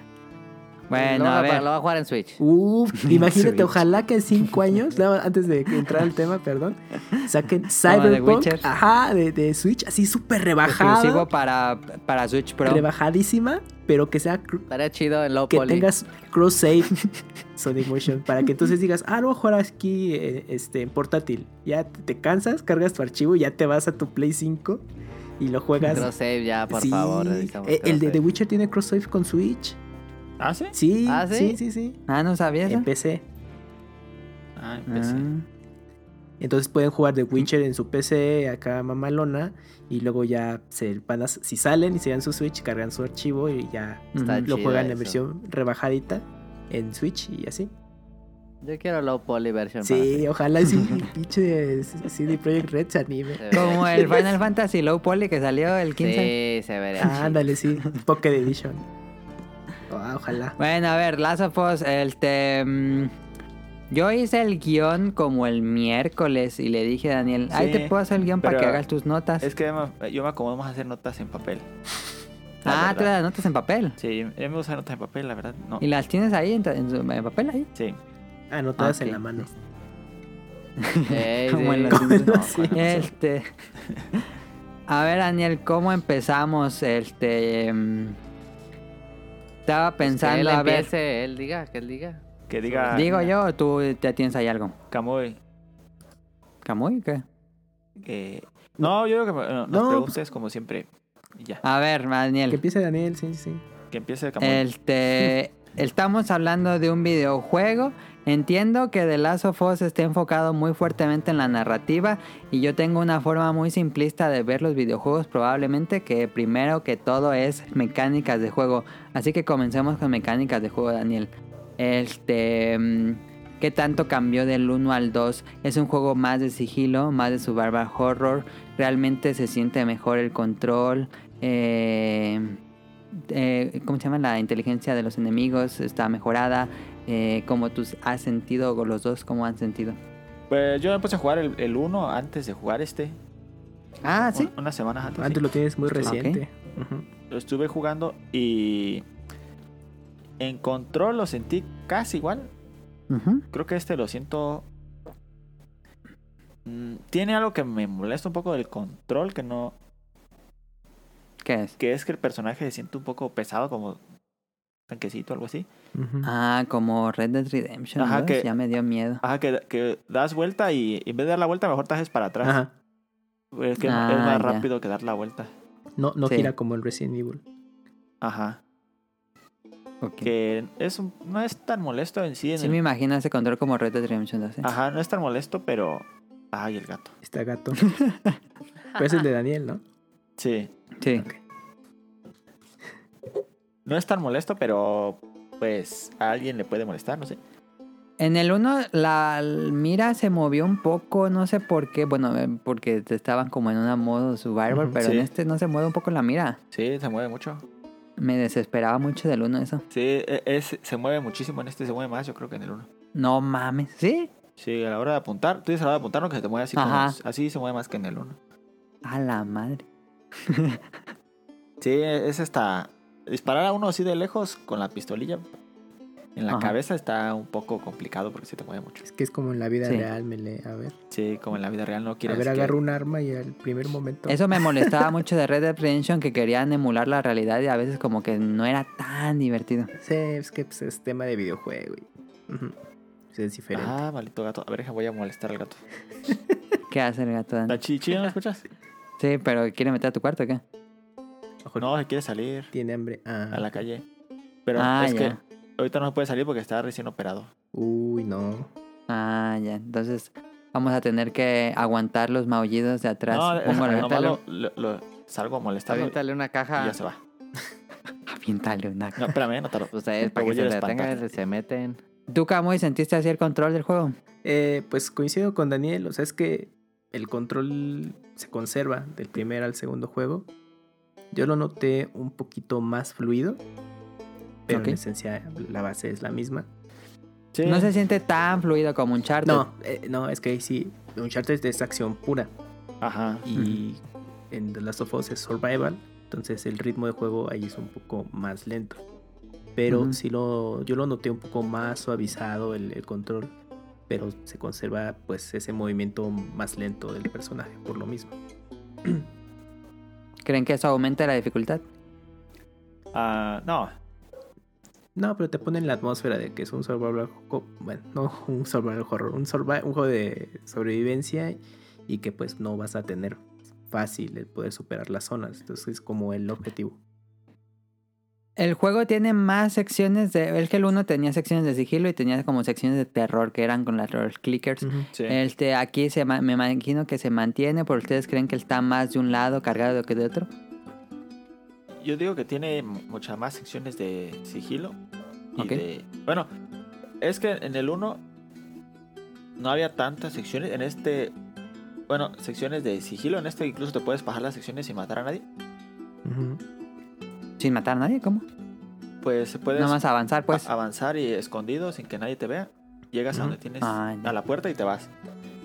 Bueno, lo, a ver. lo voy a jugar en Switch. Uf, imagínate, Switch. ojalá que en 5 años, antes de entrar al tema, perdón, saquen de Cyberpunk, Witcher. ajá, de, de Switch, así súper rebajado, Exclusivo para, para Switch Pro. rebajadísima, pero que sea Estaría chido en low que poly. tengas cross save Sonic Motion para que entonces digas, ah, lo voy a jugar aquí eh, este, en portátil. Ya te, cansas, cargas tu archivo, ya te vas a tu Play 5 y lo juegas. Cross save ya, por Sí, favor. eh, el de The. Witcher tiene cross save con Switch. ¿Ah, sí? Sí, ¿Ah, sí, sí? sí, sí. Ah, ¿no sabías? En? PC. Ah, empecé. Ah. Entonces pueden jugar The Witcher en su PC acá mamalona y luego ya se van a, si salen y se dan su Switch, cargan su archivo y ya Está lo juegan en eso. versión rebajadita en Switch y así. Yo quiero low poly version. Sí, ojalá sí, pinche CD Projekt Red se anime. Se Como el. Final Fantasy Low Poly que salió el 15. Sí, se vería Ah, ándale, sí, Pocket Edition. Ah, ojalá. Bueno, a ver, Last of Us, este... mm, yo hice el guion como el miércoles y le dije a Daniel, ahí Sí, te puedo hacer el guion para que hagas tus notas. Es que yo me acomodo más a hacer notas en papel. ah, verdad. tú las notas en papel. Sí, me gusta notas en papel, la verdad. No. ¿Y las tienes ahí en, en su- en papel ahí? Sí. Anotadas Ok. en la mano. Como sí. en en No, Este... A ver, Daniel, ¿cómo empezamos? Este... mm, Estaba Pues que pensando, él a ver... empiece, él diga, que él diga. Que diga ¿Digo yo o tú ya tienes ahí algo? Kamui. ¿Camuy? ¿Qué? que- No, yo digo que me- no, nos No, preguntes como siempre. Y ya. A ver, Que Daniel. empiece Daniel, sí, sí. Que empiece Kamui. Este, estamos hablando de un videojuego. Entiendo que The Last of Us está enfocado muy fuertemente en la narrativa y yo tengo una forma muy simplista de ver los videojuegos probablemente que primero que todo es mecánicas de juego. Así que comencemos con mecánicas de juego, Daniel. Este, mm, ¿qué tanto cambió del 1 al 2? Es un juego más de sigilo, más de survival horror. Realmente se siente mejor el control. Eh, eh, ¿cómo se llama? La inteligencia de los enemigos está mejorada. Eh, como tú has sentido, o los dos, ¿cómo han sentido? Pues yo me puse a jugar el 1 antes de jugar este. Ah, sí. Un- Unas semanas antes. Antes sí. lo tienes muy reciente. Lo estuve jugando y. En control lo sentí casi igual. Creo que este lo siento. Mm, Tiene algo que me molesta un poco del control, que no. ¿Qué es? Que es que el personaje se siente un poco pesado, como tanquecito, algo así. Ah, como Red Dead Redemption. Ajá, 2, que- Ya me dio miedo. Ajá, que, que das vuelta y en vez de dar la vuelta, mejor te haces para atrás. Ajá. Es que Ah, es más ya. rápido que dar la vuelta. No, no Sí. gira como el Resident Evil. Ajá. Ok. Que es un- no es tan molesto en sí. En Sí el- me imagino ese control como Red Dead Redemption 2. ¿eh? Ajá, no es tan molesto, pero. Ay, el gato. Está gato. Pero es el de Daniel, ¿no? Sí. Sí. No es tan molesto, pero. Pues a alguien le puede molestar, no sé. En el 1 la mira se movió un poco, no sé por qué. Bueno, eh, porque estaban como en una modo survivor, Ujú, pero sí. en este no se mueve un poco la mira. Sí, se mueve mucho. Me desesperaba mucho del 1 eso. Sí, e- es, se mueve muchísimo en este, se mueve más, yo creo que en el 1. No mames. ¿Sí? Sí, a la hora de apuntar, tú dices a la hora de apuntar, no que se te mueve así como. Así se mueve más que en el 1. A la madre. Sí, es hasta. Disparar a uno así de lejos con la pistolilla en la Ajá. cabeza está un poco complicado porque se te mueve mucho. Es que es como en la vida Sí. real, Mele. A ver. Sí, como en la vida real no A quieres. ver, que- agarro un arma y al primer momento. Eso me molestaba mucho de Red Dead Redemption que querían emular la realidad y a veces como que no era tan divertido. Sí, es que pues, es tema de videojuego. y- Es diferente. Ah, maldito gato. A ver, deja, voy a molestar al gato. ¿Qué hace el gato? ¿La chichi no la escuchas? Sí, pero ¿quiere meter a tu cuarto o qué? No, se quiere salir Tiene hambre. Ah. a la calle. Pero Ah, es ya. que ahorita no puede salir porque está recién operado. Uy, no. Ah, ya. Entonces vamos a tener que aguantar los maullidos de atrás. No, Pongo nomás lo, lo- lo- salgo a molestarlo y Aviéntale una caja. ya se va. Aviéntale una. No, espérame, no tardo. Ustedes, Lo para que se detengan, se meten. ¿Tú, Camuy, sentiste así el control del juego? Eh, pues coincido con Daniel. O sea, es que el control se conserva del primer al segundo juego. Yo lo noté un poquito más fluido. Pero en esencia la base es la misma. Sí. No se siente tan fluido como un charter. No, eh, no, es que ahí sí. Uncharted es acción pura. Ajá. Y en The Last of Us es survival. Entonces el ritmo de juego ahí es un poco más lento. Pero Ujú. sí lo, yo lo noté un poco más suavizado el, el control. Pero se conserva pues ese movimiento más lento del personaje por lo mismo. ¿Creen que eso aumenta la dificultad? Ah, no. No, pero te pone en la atmósfera de que es un survival bueno, no un survival horror, un, survi- un juego de sobrevivencia y que pues no vas a tener fácil el poder superar las zonas. Entonces es como el objetivo. El juego tiene más secciones de... El que el 1 tenía secciones de sigilo y tenía como secciones de terror que eran con las los clickers. Sí. Este, aquí se me imagino que se mantiene, pero ustedes creen que está más de un lado cargado que de otro. Yo digo que tiene muchas más secciones de sigilo. Y Ok. de. Bueno, es que en el 1 no había tantas secciones. En este. Bueno, secciones de sigilo. En este incluso te puedes bajar las secciones sin matar a nadie. Sin matar a nadie, ¿cómo? Pues puedes Nada más avanzar, pues. avanzar y escondido sin que nadie te vea. Llegas a donde tienes Ah, a la puerta y te vas.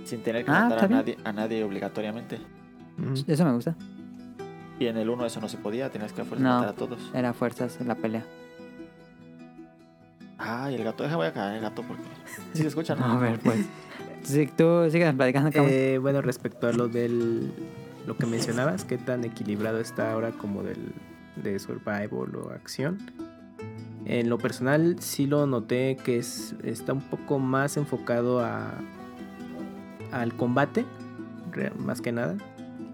Sin tener que Ah, matar a nadie, a nadie obligatoriamente. Eso me gusta. Y en el 1 eso no se podía, tenías que a fuerza No. matar a todos. Era fuerzas en la pelea. Ay, el gato, deja voy a caer el gato porque. Si se escucha, ¿no? A ver, pues. Sí, tú sigues platicando. Eh, bueno, respecto a lo del lo que mencionabas, qué tan equilibrado está ahora como del de survival o acción. En lo personal sí lo noté que es, está un poco más enfocado a, al combate, más que nada.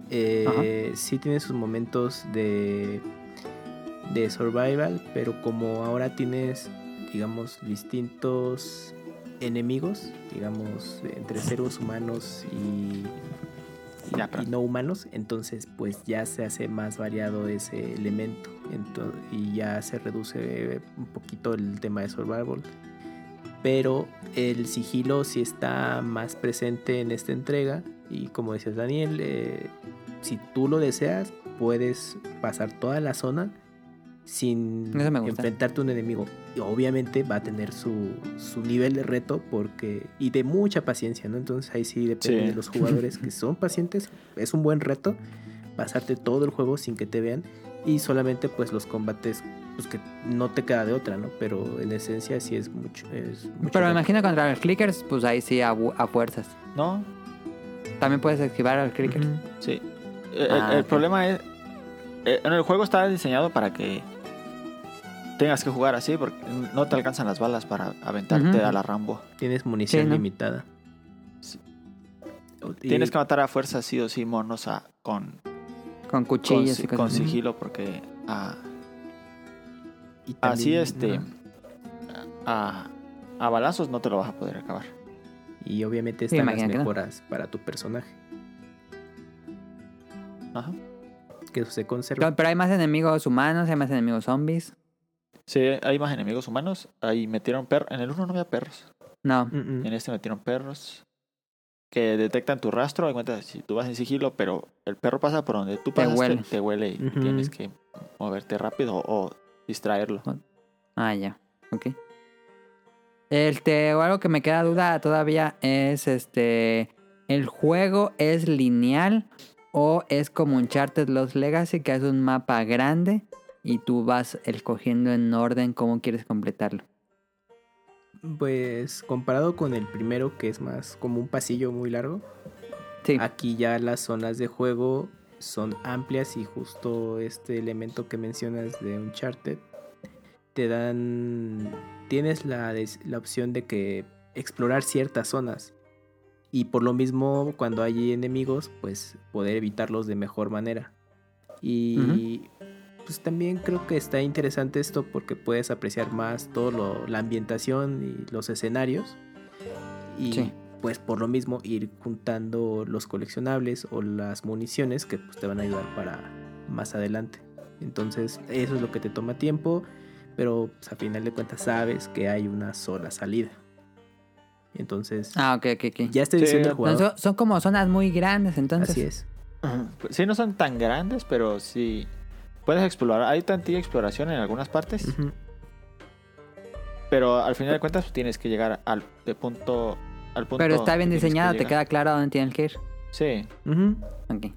Eh, sí tiene sus momentos de, de survival, pero como ahora tienes, digamos, distintos enemigos, digamos, entre seres humanos y- Ya, y no humanos, entonces pues ya se hace más variado ese elemento. Ento- y ya se reduce un poquito el tema de survival. Pero el sigilo sí está más presente en esta entrega. Y como decías Daniel, eh, si tú lo deseas puedes pasar toda la zona sin enfrentarte a un enemigo. Y obviamente va a tener su, su nivel de reto porque y de mucha paciencia, ¿no? Entonces ahí sí depende Sí. de los jugadores que son pacientes. Es un buen reto pasarte todo el juego sin que te vean y solamente pues los combates pues que no te queda de otra, ¿no? Pero en esencia sí es mucho. Es mucho Pero me imagino contra los clickers, pues ahí sí a, fuerzas. ¿No? También puedes esquivar a los clickers. Ujú. Sí. El, Ah, el ok. problema es. Eh, En el juego está diseñado para que tengas que jugar así porque no te alcanzan las balas para aventarte a la Rambo. Tienes munición Sí, ¿no? limitada. Sí. Y- Tienes que matar a fuerza sí o sí monos a- con, Con con, cuchillos si- y con cosas sigilo porque y así este a, a balazos no te lo vas a poder acabar. Y obviamente Sí, están las no. mejoras para tu personaje. Ajá. Que se conserva. Claro, Pero hay más enemigos humanos, hay más enemigos zombies. Sí, hay más enemigos humanos. Ahí metieron perros. En el uno no había perros. No. Mm, mm. En este metieron perros que detectan tu rastro. Hay cuenta si tú vas en sigilo, pero el perro pasa por donde tú Te pasas, huele. te huele y tienes que moverte rápido o distraerlo. Ah, ya. Ok. Este, o algo que me queda duda todavía es este. ¿El juego es lineal o es como Uncharted Lost Legacy, que es un mapa grande y tú vas escogiendo en orden cómo quieres completarlo? Pues comparado con el primero, que es más como un pasillo muy largo, Sí. aquí ya las zonas de juego son amplias y justo este elemento que mencionas de Uncharted te dan. Tienes la, la opción de que explorar ciertas zonas. Y por lo mismo, cuando hay enemigos, pues poder evitarlos de mejor manera. Y pues también creo que está interesante esto porque puedes apreciar más todo lo- la ambientación y los escenarios. Y Sí. pues por lo mismo ir juntando los coleccionables o las municiones que pues, te van a ayudar para más adelante. Entonces eso es lo que te toma tiempo, pero pues, a final de cuentas sabes que hay una sola salida. Entonces Ah, ok, ok, ok. ya estoy Sí, diciendo No, jugador. son, son como zonas muy grandes, entonces. Así es. Sí, no son tan grandes, pero sí puedes explorar. Hay tantilla exploración en algunas partes, pero al final de cuentas pues, tienes que llegar al de punto al punto Pero está bien que diseñado, te queda claro a dónde tienes que ir. Sí. Ujú. Ok.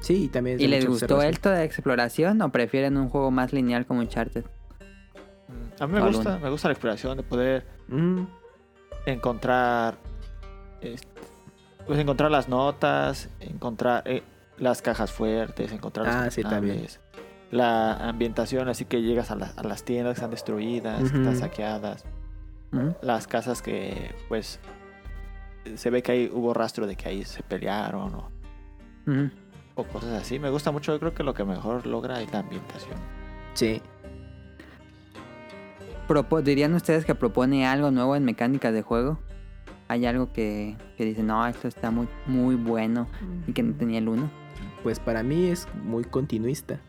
Sí, y también es ¿Y les gustó esto de exploración o prefieren un juego más lineal como Uncharted? A mí me gusta, me gusta la exploración de poder. Encontrar pues encontrar las notas, encontrar eh, las cajas fuertes, encontrar los Ah, sí, también. la ambientación, así que llegas a, la- a las tiendas que están destruidas, que están saqueadas, las casas que pues se ve que ahí hubo rastro de que ahí se pelearon o, o cosas así. Me gusta mucho, yo creo que lo que mejor logra es la ambientación. Propo- ¿Dirían ustedes que propone algo nuevo en mecánicas de juego? ¿Hay algo que, que dice, no, esto está muy, muy bueno y que no tenía el 1? Pues para mí es muy continuista.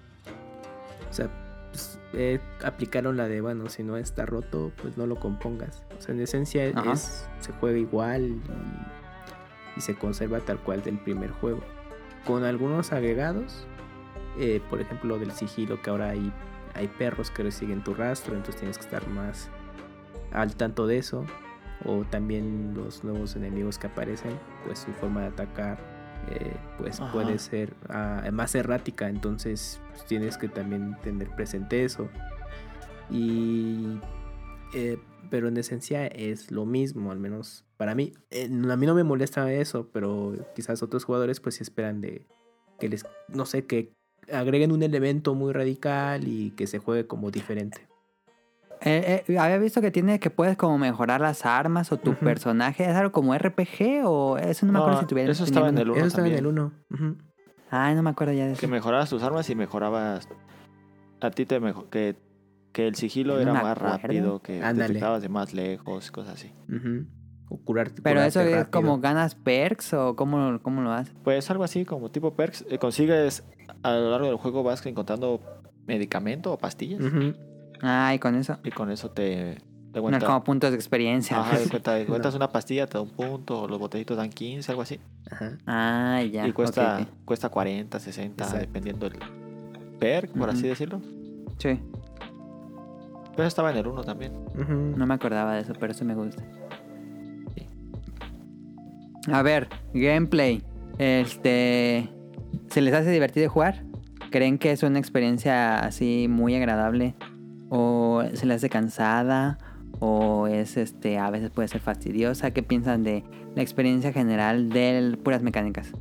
O sea, pues, eh, aplicaron la de, bueno, si no está roto, pues no lo compongas. O sea, en esencia Ajá. es, se juega igual y, y se conserva tal cual del primer juego. Con algunos agregados, eh, por ejemplo, del sigilo, que ahora hay, hay perros que siguen tu rastro, entonces tienes que estar más al tanto de eso. O también los nuevos enemigos que aparecen, pues su forma de atacar eh, pues Ajá. puede ser ah, más errática, entonces pues, tienes que también tener presente eso. Y eh, pero en esencia es lo mismo, al menos para mí. Eh, a mí no me molesta eso, pero quizás otros jugadores pues sí esperan de que les, no sé, que agreguen un elemento muy radical y que se juegue como diferente. eh, eh, había visto que tiene que puedes como mejorar las armas o tu personaje. ¿Es algo como RPG o eso no me acuerdo No, si tuviera eso estaba en el uno Eso estaba en el 1. Ujú. Ay, no me acuerdo ya de eso. Que mejorabas tus armas y mejorabas. A ti te mejor. Que, que el sigilo No era más acuerdo. rápido, que Ándale. detectabas de más lejos, cosas así. Ujú. O curarte. Pero eso es rápido. como ganas perks o cómo, cómo lo haces. Pues algo así como tipo perks. eh, consigues a lo largo del juego vas encontrando medicamento o pastillas. Ujú. Ah, y con eso. Y con eso te. te No cuenta- es como puntos de experiencia. Ajá, de cuenta, de cuentas una pastilla, te da un punto, o los botellitos dan 15, algo así. Ajá. Ah, ya. y cuesta, cuesta 40, 60, Exacto. dependiendo del perk, por así decirlo. Sí, Pero estaba en el 1 también. No me acordaba de eso, pero eso me gusta. A ver, gameplay. Este. ¿Se les hace divertido jugar? ¿Creen que es una experiencia así muy agradable? ¿O se les hace cansada? ¿O es este. a veces puede ser fastidiosa? ¿Qué piensan de la experiencia general de puras mecánicas?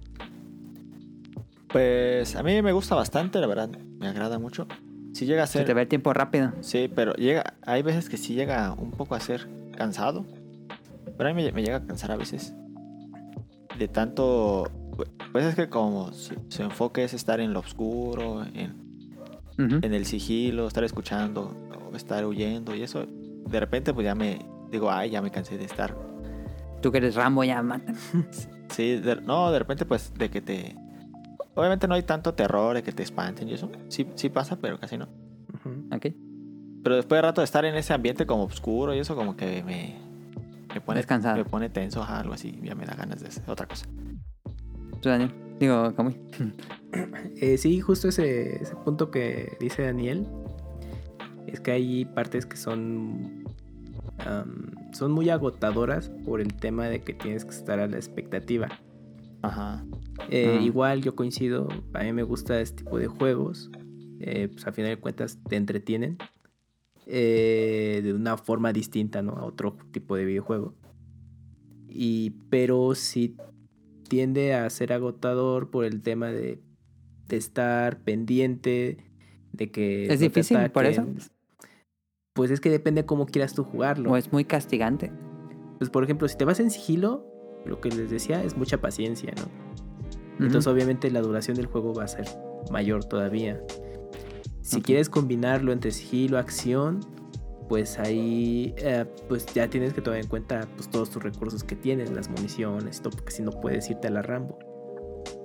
Pues a mí me gusta bastante, la verdad, me agrada mucho. Si llega a Se te ser... ve el tiempo rápido. Sí, pero llega, hay veces que sí llega un poco a ser cansado. Pero a mí me, me llega a cansar a veces. De tanto... Pues es que como su, su enfoque es estar en lo oscuro, en, en el sigilo, estar escuchando o estar huyendo y eso, de repente pues ya me digo, ay, ya me cansé de estar. Tú que eres Rambo, ya mata. Sí, de- no, de repente pues de que te... Obviamente no hay tanto terror de que te espanten y eso. Sí, sí pasa, pero casi no. Ujú. Ok. Pero después de rato de estar en ese ambiente como oscuro y eso como que me... Me pone, Descansado. me pone tenso, ajá, algo así, ya me da ganas de hacer otra cosa. Tú, Daniel. Digo, Camuy. Eh, sí, justo ese, ese punto que dice Daniel. Es que hay partes que son. am, son muy agotadoras por el tema de que tienes que estar a la expectativa. Ajá. Eh, Ah. Igual yo coincido, a mí me gusta este tipo de juegos. eh, pues a final de cuentas te entretienen. Eh, de una forma distinta, ¿no? A otro tipo de videojuego. Y, pero sí tiende a ser agotador por el tema de, de estar pendiente, de que... ¿Es no difícil por eso? Pues es que depende cómo quieras tú jugarlo. ¿O es muy castigante? Pues por ejemplo, si te vas en sigilo, lo que les decía es mucha paciencia, ¿no? Entonces obviamente la duración del juego va a ser mayor todavía. Si Ok. quieres combinarlo entre sigilo, acción, pues ahí eh, pues ya tienes que tomar en cuenta pues, todos tus recursos que tienes, las municiones, todo, porque si no puedes irte a la Rambo.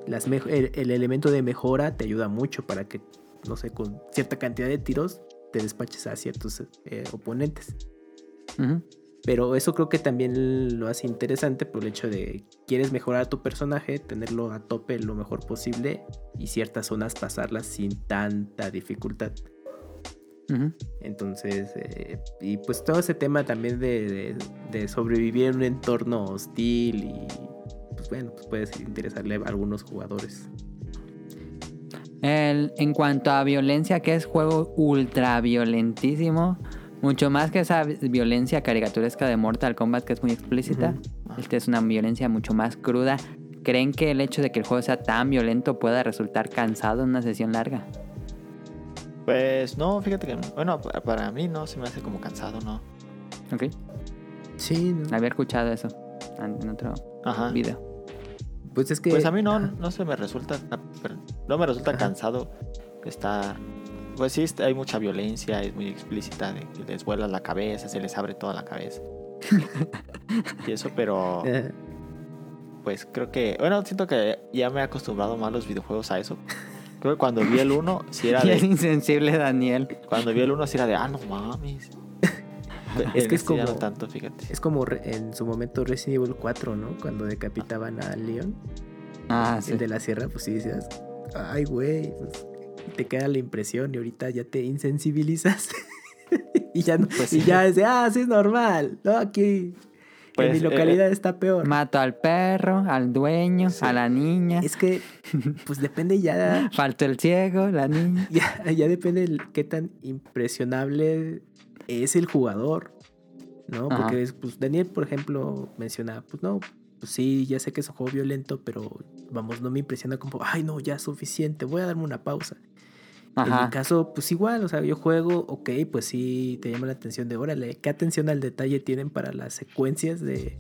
Las el, el elemento de mejora te ayuda mucho para que, no sé, con cierta cantidad de tiros te despaches a ciertos eh, oponentes. Ujú. Pero eso creo que también lo hace interesante por el hecho de quieres mejorar a tu personaje, tenerlo a tope lo mejor posible y ciertas zonas pasarlas sin tanta dificultad. Entonces, eh, y pues todo ese tema también de, de- de sobrevivir en un entorno hostil y pues bueno, pues puede interesarle a algunos jugadores. El- en cuanto a violencia, que es juego ultra violentísimo, mucho más que esa vi- violencia caricaturesca de Mortal Kombat que es muy explícita, esta es una violencia mucho más cruda. ¿Creen que el hecho de que el juego sea tan violento pueda resultar cansado en una sesión larga? Pues no, fíjate que... Bueno, pa- para mí no se me hace como cansado, ¿no? Ok, Sí, ¿no? había escuchado eso en otro Ajá. video. pues es que... Pues a mí no, no se me resulta... No me resulta Ajá. cansado estar... Pues sí, hay mucha violencia, es muy explícita, de que les vuela la cabeza, se les abre toda la cabeza. y eso, pero Eh, pues creo que... Bueno, siento que ya me he acostumbrado más los videojuegos a eso. Creo que cuando vi el 1, si era Y el de... insensible Daniel. Cuando vi el 1, si era de... Ah, no mames. Es que es este como- no tanto, fíjate. Es como en su momento Resident Evil 4, ¿no? Cuando decapitaban a Leon, Ah, sí. el de la sierra, pues sí decías, ay, güey, pues, te queda la impresión y ahorita ya te insensibilizas. y ya no, Pues y sí. ya es de, ah, sí es normal, no, aquí Pues, en mi eh, localidad está peor. Mato al perro, al dueño, Sí. a la niña. Es que, pues depende ya, Faltó el ciego, la niña. ya, ya depende el qué tan impresionable es el jugador, ¿no? Ajá. Porque, pues, Daniel, por ejemplo, menciona, pues no, pues sí, ya sé que es un juego violento, pero vamos, no me impresiona como, ay, no, ya es suficiente, voy a darme una pausa. En mi caso, pues igual, o sea, yo juego, ok, pues sí, te llama la atención de, órale, ¿qué atención al detalle tienen para las secuencias de,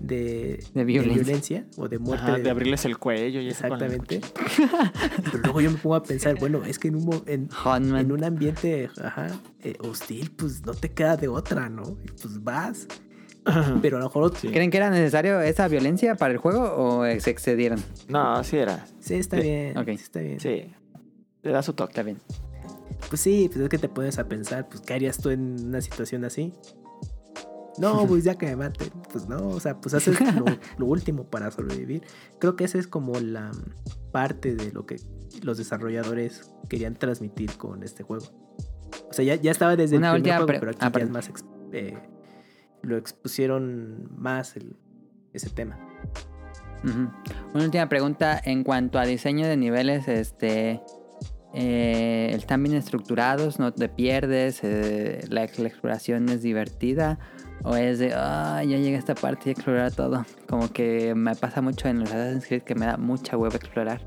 de, De violencia. violencia o de muerte? Ajá, de abrirles el cuello y Exactamente. Pero luego yo me pongo a pensar, bueno, es que en un, en, en un ambiente ajá, eh, hostil, pues no te queda de otra, ¿no? Y Pues vas. Pero a lo mejor Sí. ¿Creen que era necesario esa violencia para el juego o se excedieron? No, sí era. sí está Sí, bien. ok. sí está bien. Sí. Le da su toque. Está bien. Pues sí, pues es que te pones a pensar, pues ¿qué harías tú en una situación así? No, pues ya que me maten. Pues no, o sea, pues haces lo, lo último para sobrevivir. Creo que esa es como la parte de lo que los desarrolladores querían transmitir con este juego. O sea, ya, ya estaba desde Una el primer última juego, pero aquí ah, ya es más... eh, lo expusieron más el- ese tema. Una última pregunta en cuanto a diseño de niveles, este eh, están bien estructurados, no te pierdes, eh, la, la exploración es divertida o es de, ah, ya llegué a esta parte y explorar todo. Como que me pasa mucho en los Assassin's Creed que me da mucha hueva explorar.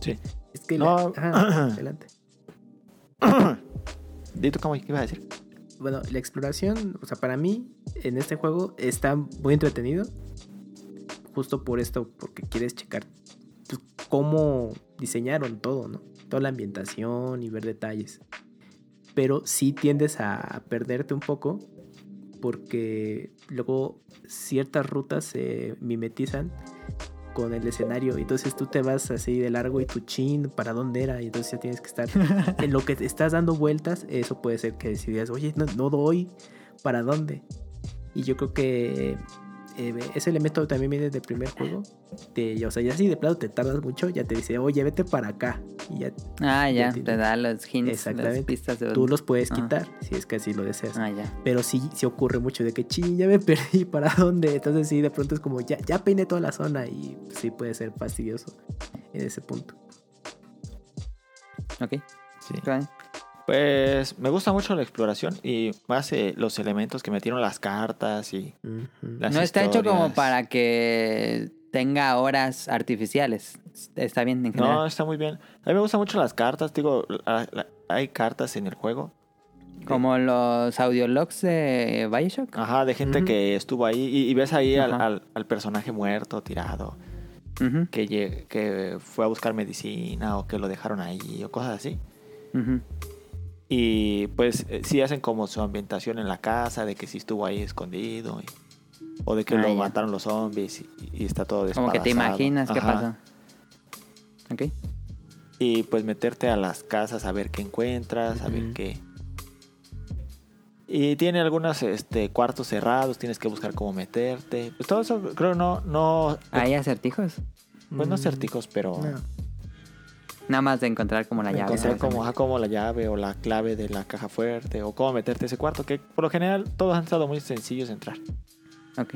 Sí. Es que... No. la- ajá, adelante. Dito, ¿cómo ibas a decir? Bueno, la exploración, o sea, para mí, en este juego está muy entretenido. Justo por esto, porque quieres checar pues, cómo diseñaron todo, ¿no? Toda la ambientación y ver detalles. Pero sí tiendes a perderte un poco porque luego ciertas rutas se mimetizan con el escenario. Entonces tú te vas así de largo y tu chin, ¿para dónde era? Y entonces ya tienes que estar en lo que te estás dando vueltas. Eso puede ser que decidas, oye, no, no doy, ¿para dónde? Y yo creo que eh, ese elemento también viene del primer juego. De, o sea, ya si de plano te tardas mucho, ya te dice, oye, vete para acá. Y ya Ah, Ya te da los hints, las Exactamente. pistas de tú los puedes Ah. quitar, si es que así lo deseas. Ah, ya. Pero sí, sí ocurre mucho de que, ching, ya me perdí, ¿para dónde? Entonces sí, de pronto es como, ya, ya peiné toda la zona y sí puede ser fastidioso en ese punto. Ok. Sí. Vale. Pues me gusta mucho la exploración y más eh, los elementos que metieron las cartas y Ujú. las No está hecho como para que tenga horas artificiales. Está bien en general. No, está muy bien. A mí me gustan mucho las cartas. Digo, la- la- hay cartas en el juego. Como los audiologs de Bioshock. Ajá, de gente que estuvo ahí y, y ves ahí al, al- al personaje muerto, tirado, que, que fue a buscar medicina o que lo dejaron ahí o cosas así. Y pues eh, sí hacen como su ambientación en la casa, de que sí estuvo ahí escondido. y- o de que Ah, lo ya. mataron los zombies y, y está todo Como que te despedazado. imaginas qué pasó. Ok. Y pues meterte a las casas a ver qué encuentras, a ver qué. Y tiene algunos este, cuartos cerrados, tienes que buscar cómo meterte. Pues todo eso creo no, no, ¿Hay acertijos? pues no Mm, certicos, pero no. Nada más de encontrar como la De llave. encontrar como, ajá, como la llave o la clave de la caja fuerte o cómo meterte a ese cuarto, que por lo general todos han estado muy sencillos de entrar. Ok.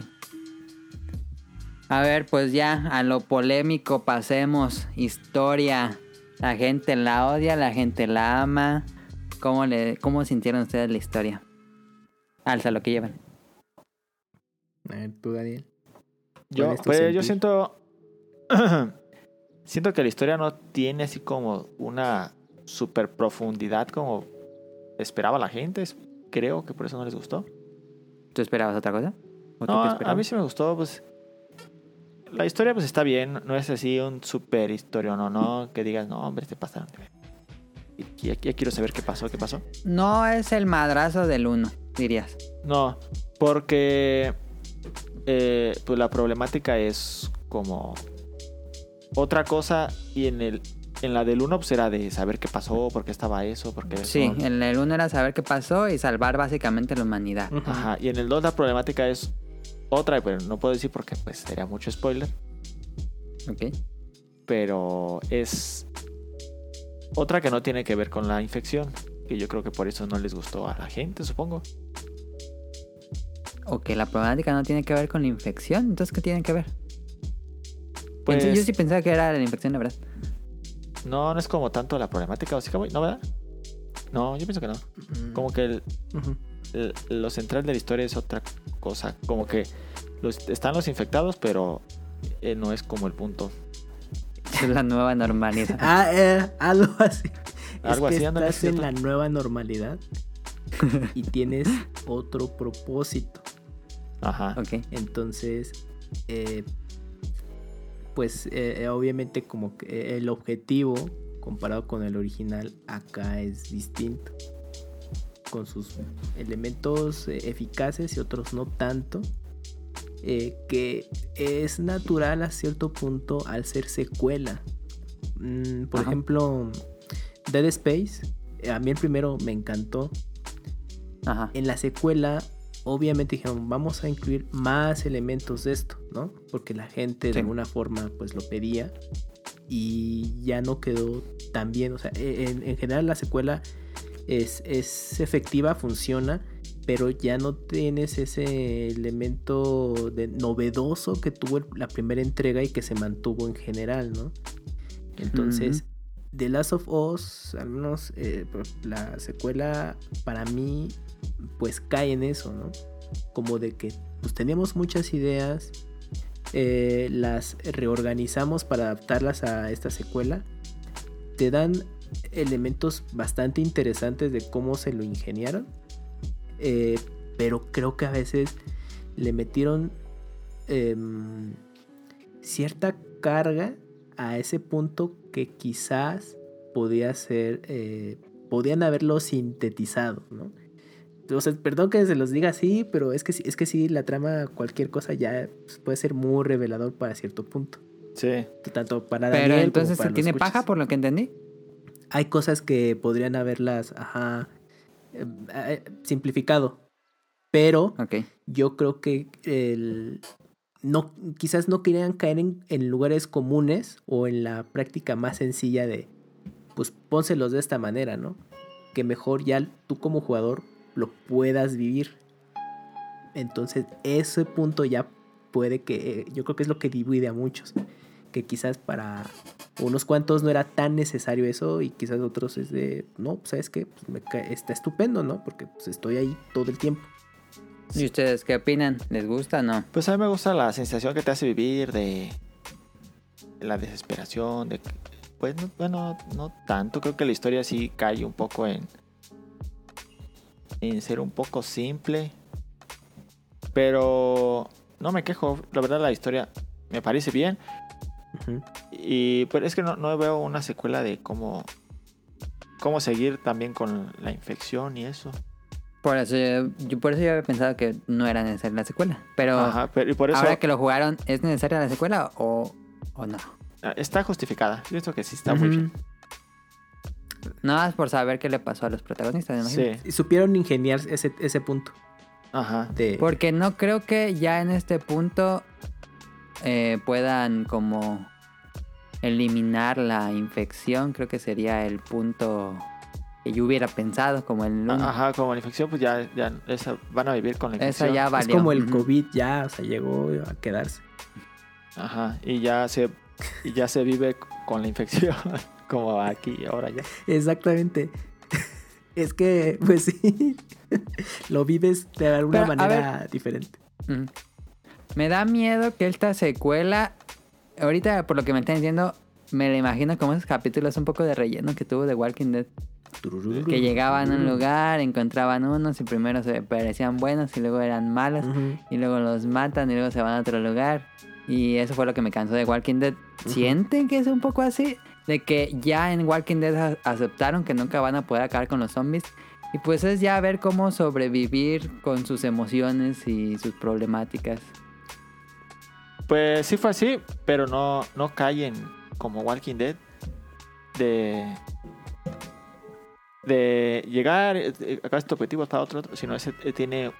A ver, pues ya a lo polémico pasemos. Historia. La gente la odia, la gente la ama. ¿Cómo, le, cómo sintieron ustedes la historia? Alza lo que llevan. A ver, tú, Daniel. Yo, ¿Cuál es tu pues yo siento. siento que la historia no tiene así como una super profundidad como esperaba la gente. Creo que por eso no les gustó. ¿Tú esperabas otra cosa? ¿O tú No, qué a- mí sí me gustó, pues. La historia pues está bien, no es así un super historia, no, no, que digas, no, hombre, te pasaron. ver". Y ya, ya quiero saber qué pasó, qué pasó. No es el madrazo del uno, dirías. No, porque eh, pues la problemática es como otra cosa y en el en la del 1 pues era de saber qué pasó, por qué estaba eso, por qué Sí, eso. en el uno era saber qué pasó y salvar básicamente la humanidad. Ajá, y en el 2 la problemática es otra, pero no puedo decir porque pues sería mucho spoiler, Ok. pero es otra que no tiene que ver con la infección, que yo creo que por eso no les gustó a la gente, supongo. Ok, la problemática no tiene que ver con la infección. Entonces, ¿qué tiene que ver? Pues Pensé- yo sí pensaba que era la infección, la verdad. no, no es como tanto la problemática, como- ¿no, verdad? No, yo pienso que no. Mm. Como que el, el- lo central de la historia es otra cosa. Como que los, están los infectados, pero eh, no es como el punto. Es la nueva normalidad. Ah, eh, algo así. Algo es que así, ándale, estás es en la nueva normalidad y tienes otro propósito. Ajá. Ok. Entonces, eh, pues eh, eh, obviamente como que el objetivo comparado con el original acá es distinto. Con sus elementos eh, eficaces y otros no tanto. eh, que es natural a cierto punto al ser secuela. Mm, por Ajá. ejemplo, Dead Space, a mí el primero me encantó. Ajá. En la secuela, obviamente dijeron, vamos a incluir más elementos de esto, ¿no? Porque la gente de alguna forma pues lo pedía y ya no quedó tan bien. O sea, e- en, en general la secuela es, es efectiva, funciona, pero ya no tienes ese elemento de novedoso que tuvo la primera entrega y que se mantuvo en general, ¿no? Entonces, The Last of Us, al menos eh, la secuela para mí, pues cae en eso, ¿no? Como de que pues teníamos muchas ideas, eh, las reorganizamos para adaptarlas a esta secuela, te dan elementos bastante interesantes de cómo se lo ingeniaron, eh, pero creo que a veces le metieron em, cierta carga a ese punto que quizás podía ser, eh, podían haberlo sintetizado, ¿no? O sea, perdón que se los diga así, pero es que, sí- es que sí, la trama, cualquier cosa ya pues, puede ser muy revelador para cierto punto. Sí. Tanto para Pero Daniel como entonces para se los tiene escuchas. paja, por lo que entendí. Hay cosas que podrían haberlas, ajá, eh, eh, simplificado. Pero Ok. yo creo que el, no, quizás no querían caer en, en lugares comunes o en la práctica más sencilla de, pues pónselos de esta manera, ¿no? Que mejor ya tú como jugador lo puedas vivir. Entonces ese punto ya puede que, yo creo que es lo que divide a muchos. Que quizás para unos cuantos no era tan necesario eso y quizás otros es de, no, pues, sabes qué, Pues, me cae- está estupendo, ¿no? Porque pues, estoy ahí todo el tiempo. ¿Y ustedes qué opinan? ¿Les gusta o no? Pues a mí me gusta la sensación que te hace vivir de la desesperación, de que- pues no, bueno, no tanto, creo que la historia sí cae un poco en en ser un poco simple, pero no me quejo, la verdad la historia me parece bien y pero es que no, no veo una secuela de cómo cómo seguir también con la infección y eso. Por eso, yo, yo- por eso yo había pensado que no era necesaria la secuela. Pero Ajá, pero y por eso ahora que lo jugaron, ¿es necesaria la secuela o, o no? está justificada. Yo creo que sí está muy bien. Nada más por saber qué le pasó a los protagonistas, me imagino. Sí. Y supieron ingeniar ese, ese punto Ajá. de... Porque no creo que ya en este punto eh, puedan como eliminar la infección. Creo que sería el punto que yo hubiera pensado como el uno. Ajá, como la infección, pues ya, ya esa- van a vivir con la Esa infección. ya es valió. como el. COVID ya, o sea, llegó a quedarse. Ajá, y ya se, y ya se vive con la infección, como aquí ahora ya. Exactamente. es que, pues sí, lo vives de alguna Pero, manera diferente. Ujú. Me da miedo que esta secuela, ahorita por lo que me están diciendo, me la imagino como esos capítulos un poco de relleno que tuvo de Walking Dead. Que llegaban a un lugar, encontraban unos y primero se parecían buenos y luego eran malos. Y luego los matan y luego se van a otro lugar. Y eso fue lo que me cansó de Walking Dead. ¿Sienten que es un poco así? De que ya en Walking Dead aceptaron que nunca van a poder acabar con los zombies. Y pues es ya ver cómo sobrevivir con sus emociones y sus problemáticas. Pues sí fue así, pero no, no caen como Walking Dead de de llegar eh, eh, acá este objetivo está otro, otro, sino ese eh, tiene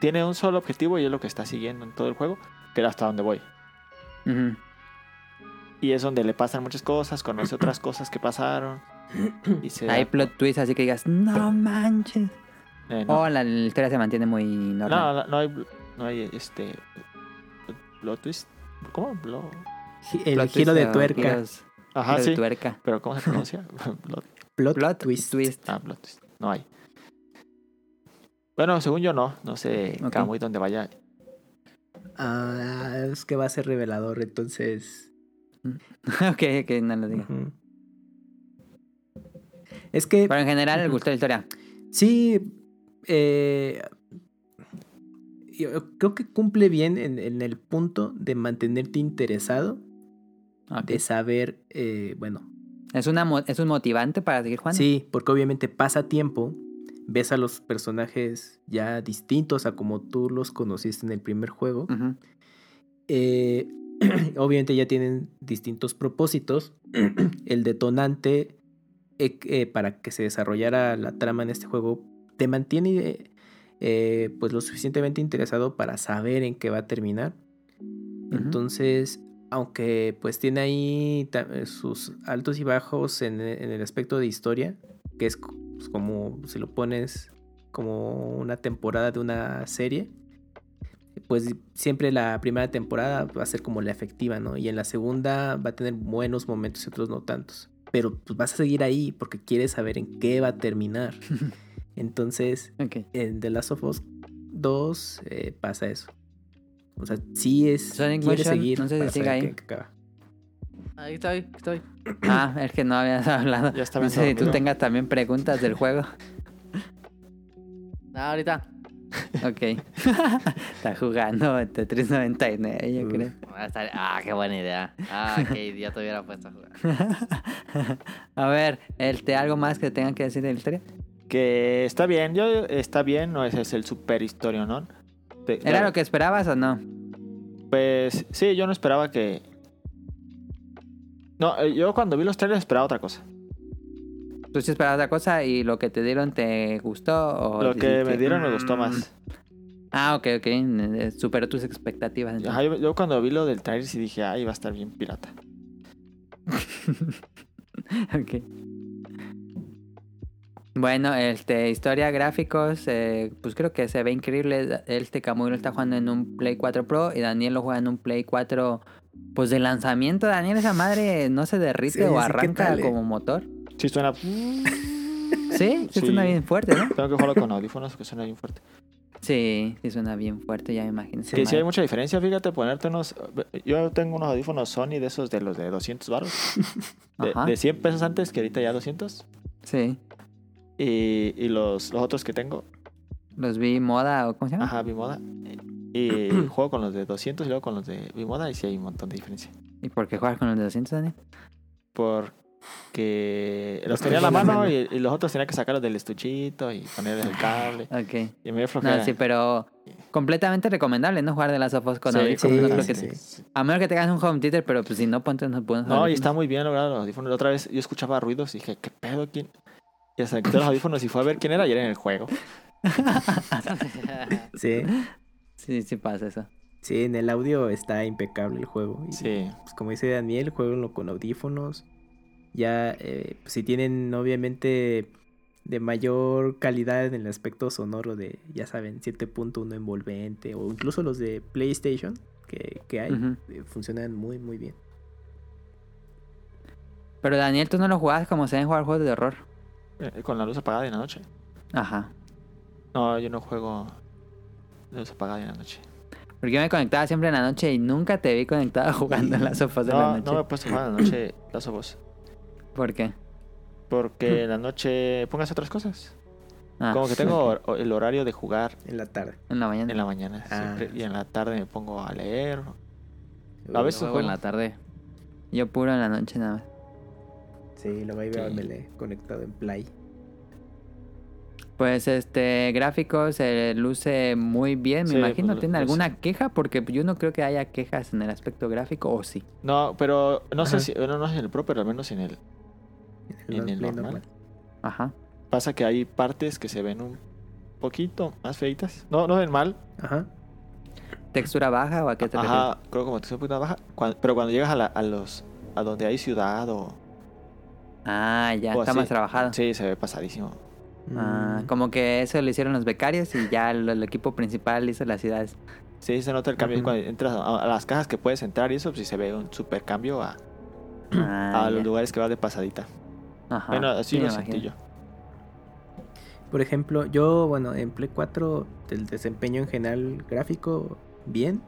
tiene un solo objetivo y es lo que está siguiendo en todo el juego, que es hasta donde voy. Ujú. Y es donde le pasan muchas cosas, conoce otras cosas que pasaron. Y se Hay da- plot twist así que digas, no manches. eh, no. O la, la historia se mantiene muy No, normal. no, no hay, no hay este. Plot twist. ¿Cómo? Blo- El Plot giro twist de tuerca. giros- Ajá, giro de sí. tuerca. Pero ¿cómo se pronuncia? Plot- Plot, Plot twist. twist. ah, plot twist. No hay. Bueno, según yo no. No sé, Ok. Camuy, dónde vaya. Ah, es que va a ser revelador, entonces. ok, ok, no lo digo. Es que Pero en general le gustó la historia. sí, eh, yo creo que cumple bien en, en el punto de mantenerte interesado, de saber, eh, bueno, ¿Es, una, ¿Es un motivante para seguir jugando? Sí, porque obviamente pasa tiempo, ves a los personajes ya distintos a como tú los conociste en el primer juego. Ujú. Eh, obviamente ya tienen distintos propósitos. el detonante eh, eh, para que se desarrollara la trama en este juego te mantiene eh, pues lo suficientemente interesado para saber en qué va a terminar. Entonces, aunque pues tiene ahí sus altos y bajos en, en el aspecto de historia, que es pues, como si lo pones como una temporada de una serie, pues siempre la primera temporada va a ser como la efectiva, ¿no? Y en la segunda va a tener buenos momentos y otros no tantos. Pero pues vas a seguir ahí porque quieres saber en qué va a terminar. Entonces, Ok. en The Last of Us 2 eh, pasa eso. O sea, sí es. Sonic quiere Motion, seguir. no sé si sigue ahí. acaba. Ahí estoy, aquí estoy. Ah, es que no habías hablado. Ya estaba no sé si tú tengas también preguntas del juego. Ah, ahorita. Ok. Está jugando Tetris 99, yo creo. Ah, qué buena idea. Ah, qué idiota hubiera puesto a jugar. A ver, este, ¿algo más que tengan que decir de la historia? Que está bien, yo está bien, no ese es el super historia, ¿no? ¿Era lo que esperabas o no? Pues sí, yo no esperaba que. No, eh, yo cuando vi los trailers esperaba otra cosa. ¿Tú sí esperabas otra cosa y lo que te dieron te gustó? O Lo que dijiste, me dieron me gustó más. Ah, ok, ok. eh, Superó tus expectativas. Ajá, yo, yo cuando vi lo del trailer sí dije, ay, va a estar bien pirata. Ok. Bueno, este, historia, gráficos, eh, pues creo que se ve increíble. Este Camuy lo está jugando en un Play 4 Pro y Daniel lo juega en un Play 4, pues de lanzamiento. Daniel, esa madre no se derrite Sí, o sí, ¿qué arranca eh? como motor. Sí, suena. Sí, sí, Sí. suena bien fuerte, ¿no? Tengo que jugarlo con audífonos que suena bien fuerte. Sí, sí suena bien fuerte, ya me imagino. Que sí hay mucha diferencia, fíjate, ponerte unos... Yo tengo unos audífonos Sony de esos de los de 200 baros. De, de 100 pesos antes que ahorita ya 200. Sí, Y, y los, los otros que tengo, los vi moda o ¿cómo se llama? ajá, Bimoda. Y juego con los de 200 y luego con los de Bimoda y sí hay un montón de diferencia. ¿Y por qué juegas con los de 200, Daniel? Porque los tenía en la mano y, y los otros tenía que sacarlos del estuchito y ponerles el cable. Ok. Y me flojera. No, sí, pero completamente recomendable, ¿no? Jugar de las sofos con Sí, audífonos. no sí, que sí. A menos que tengas un home theater, pero pues si no, ponte unos buenos No, y está muy bien logrado los audífonos. La otra vez yo escuchaba ruidos y dije, ¿qué pedo? ¿Quién? Y hasta quité los audífonos y fue a ver quién era y era en el juego. Sí, Sí, sí pasa eso. sí, en el audio está impecable el juego. Y, Sí. pues, como dice Daniel, jueguenlo con audífonos. Ya, eh, si tienen obviamente de mayor calidad en el aspecto sonoro de, ya saben, 7.1 envolvente o incluso los de PlayStation que, que hay, eh, funcionan muy, muy bien. Pero Daniel, tú no lo jugabas como se deben jugar juegos de horror. Eh, Con la luz apagada en la noche. Ajá. No, yo no juego de luz apagada en la noche. Porque yo me conectaba siempre en la noche y nunca te vi conectado jugando en las sofas de la No, noche. no me he puesto a jugar en la noche las ojos. ¿Por qué? Porque en la noche pongas otras cosas. Ah, Como que tengo hor- el horario de jugar En la tarde. En la mañana. en la mañana Ah. siempre, y en la tarde me pongo a leer. A veces Juego juego. en la tarde. Yo puro en la noche nada más. Sí, lo voy a Sí. verme conectado en Play. Pues este, gráficos, se luce muy bien, me Sí, imagino. pues, ¿Tiene pues, alguna queja? Porque yo no creo que haya quejas en el aspecto gráfico, o sí. No, pero no sé si, bueno, no es en el Pro, pero al menos en el En el normal. Ajá. pasa que hay partes que se ven un poquito más feitas. No, no ven mal. Ajá. ¿Textura baja o a qué te Ajá, creo como que es un poquito más baja. Pero cuando llegas a, la- a los a donde hay ciudad o refieres? Ah, ya, o está así, más trabajado. Sí, se ve pasadísimo. Ah, Mm, como que eso lo hicieron los becarios y ya el, el equipo principal hizo las ciudades. Sí, se nota el cambio cuando entras a, a las cajas que puedes entrar y eso, pues sí se ve un super cambio a, Ah, a los lugares que vas de pasadita. Ajá, bueno, así lo sentí yo. Por ejemplo, yo, bueno, en Play 4, el desempeño en general gráfico, bien.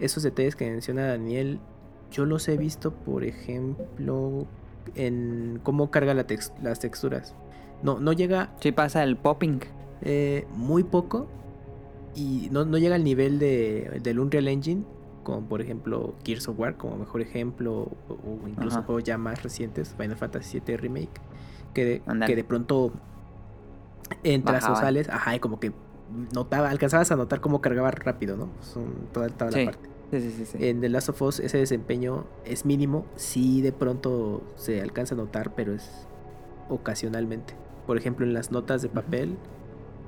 Esos detalles que menciona Daniel, yo los he visto, por ejemplo, en cómo carga la tex- las texturas. No, no llega Sí pasa el popping. eh, muy poco y no, no llega al nivel de, del Unreal Engine, como por ejemplo Gears of War, como mejor ejemplo, o, o incluso Ajá. juegos ya más recientes, Final Fantasy VII Remake, que de, que de pronto entras o sales, ajá, y como que notaba, alcanzabas a notar cómo cargaba rápido, ¿no? Son toda, toda Sí. la parte. Sí, sí. En The Last of Us ese desempeño es mínimo, sí de pronto se alcanza a notar, pero es ocasionalmente. Por ejemplo, en las notas de papel,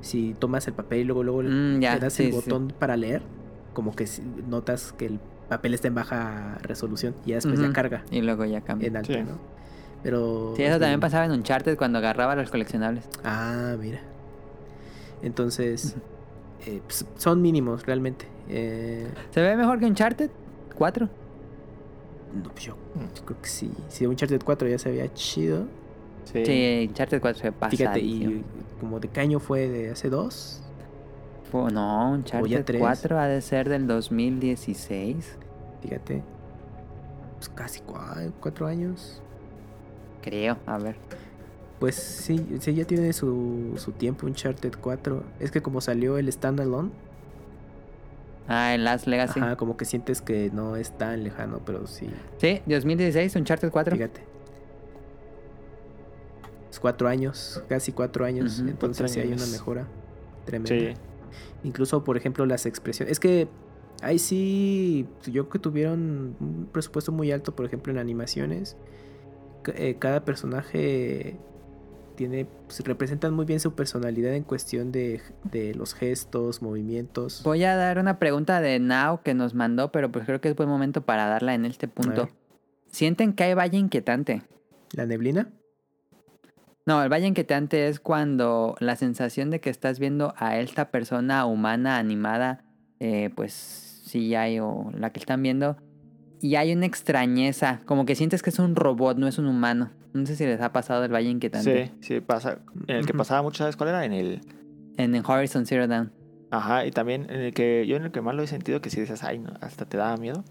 si tomas el papel y luego, luego Mm, ya, le das el botón para leer, como que notas que el papel está en baja resolución y ya después ya Ujú. carga Y luego ya cambia. en alta, Sí. ¿no? Pero... Sí, es eso también pasaba en Uncharted cuando agarraba los coleccionables. Ah, mira. Entonces, eh, pues, son mínimos realmente. Eh, ¿Se ve mejor que Uncharted 4? no, pues yo Mm. yo creo que sí. Si Uncharted 4 ya se veía chido. Sí. Sí, Uncharted 4 se ve Fíjate, y como de qué año fue de hace dos. No, Uncharted tres. 4 ha de ser del 2016. Fíjate. Pues casi cua- cuatro años. Creo, a ver. Pues sí, sí ya tiene su, su tiempo Uncharted 4. Es que como salió el standalone, Ah, el Last Legacy. ajá, como que sientes que no es tan lejano, pero sí. Sí, 2016, Uncharted 4. Fíjate. Es cuatro años, casi cuatro años. Entonces Cuatro sí hay una años. mejora tremenda. Sí. Incluso, por ejemplo, las expresiones. Es que ahí sí, yo creo que tuvieron un presupuesto muy alto, por ejemplo, en animaciones. Eh, cada personaje tiene, pues, representan muy bien su personalidad en cuestión de, de los gestos, movimientos. Voy a dar una pregunta de Now que nos mandó, pero pues creo que es buen momento para darla en este punto. ¿Sienten que hay valle inquietante? La neblina. No, el valle inquietante es cuando la sensación de que estás viendo a esta persona humana animada, eh, pues sí hay o la que están viendo, y hay una extrañeza, como que sientes que es un robot, no es un humano. No sé si les ha pasado el valle inquietante Sí, sí, pasa. En el que pasaba mucho, ¿sabes cuál era? En el. en, en Horizon Zero Dawn. Ajá, y también en el que. Yo en el que más lo he sentido que si dices, ay, no, hasta te daba miedo.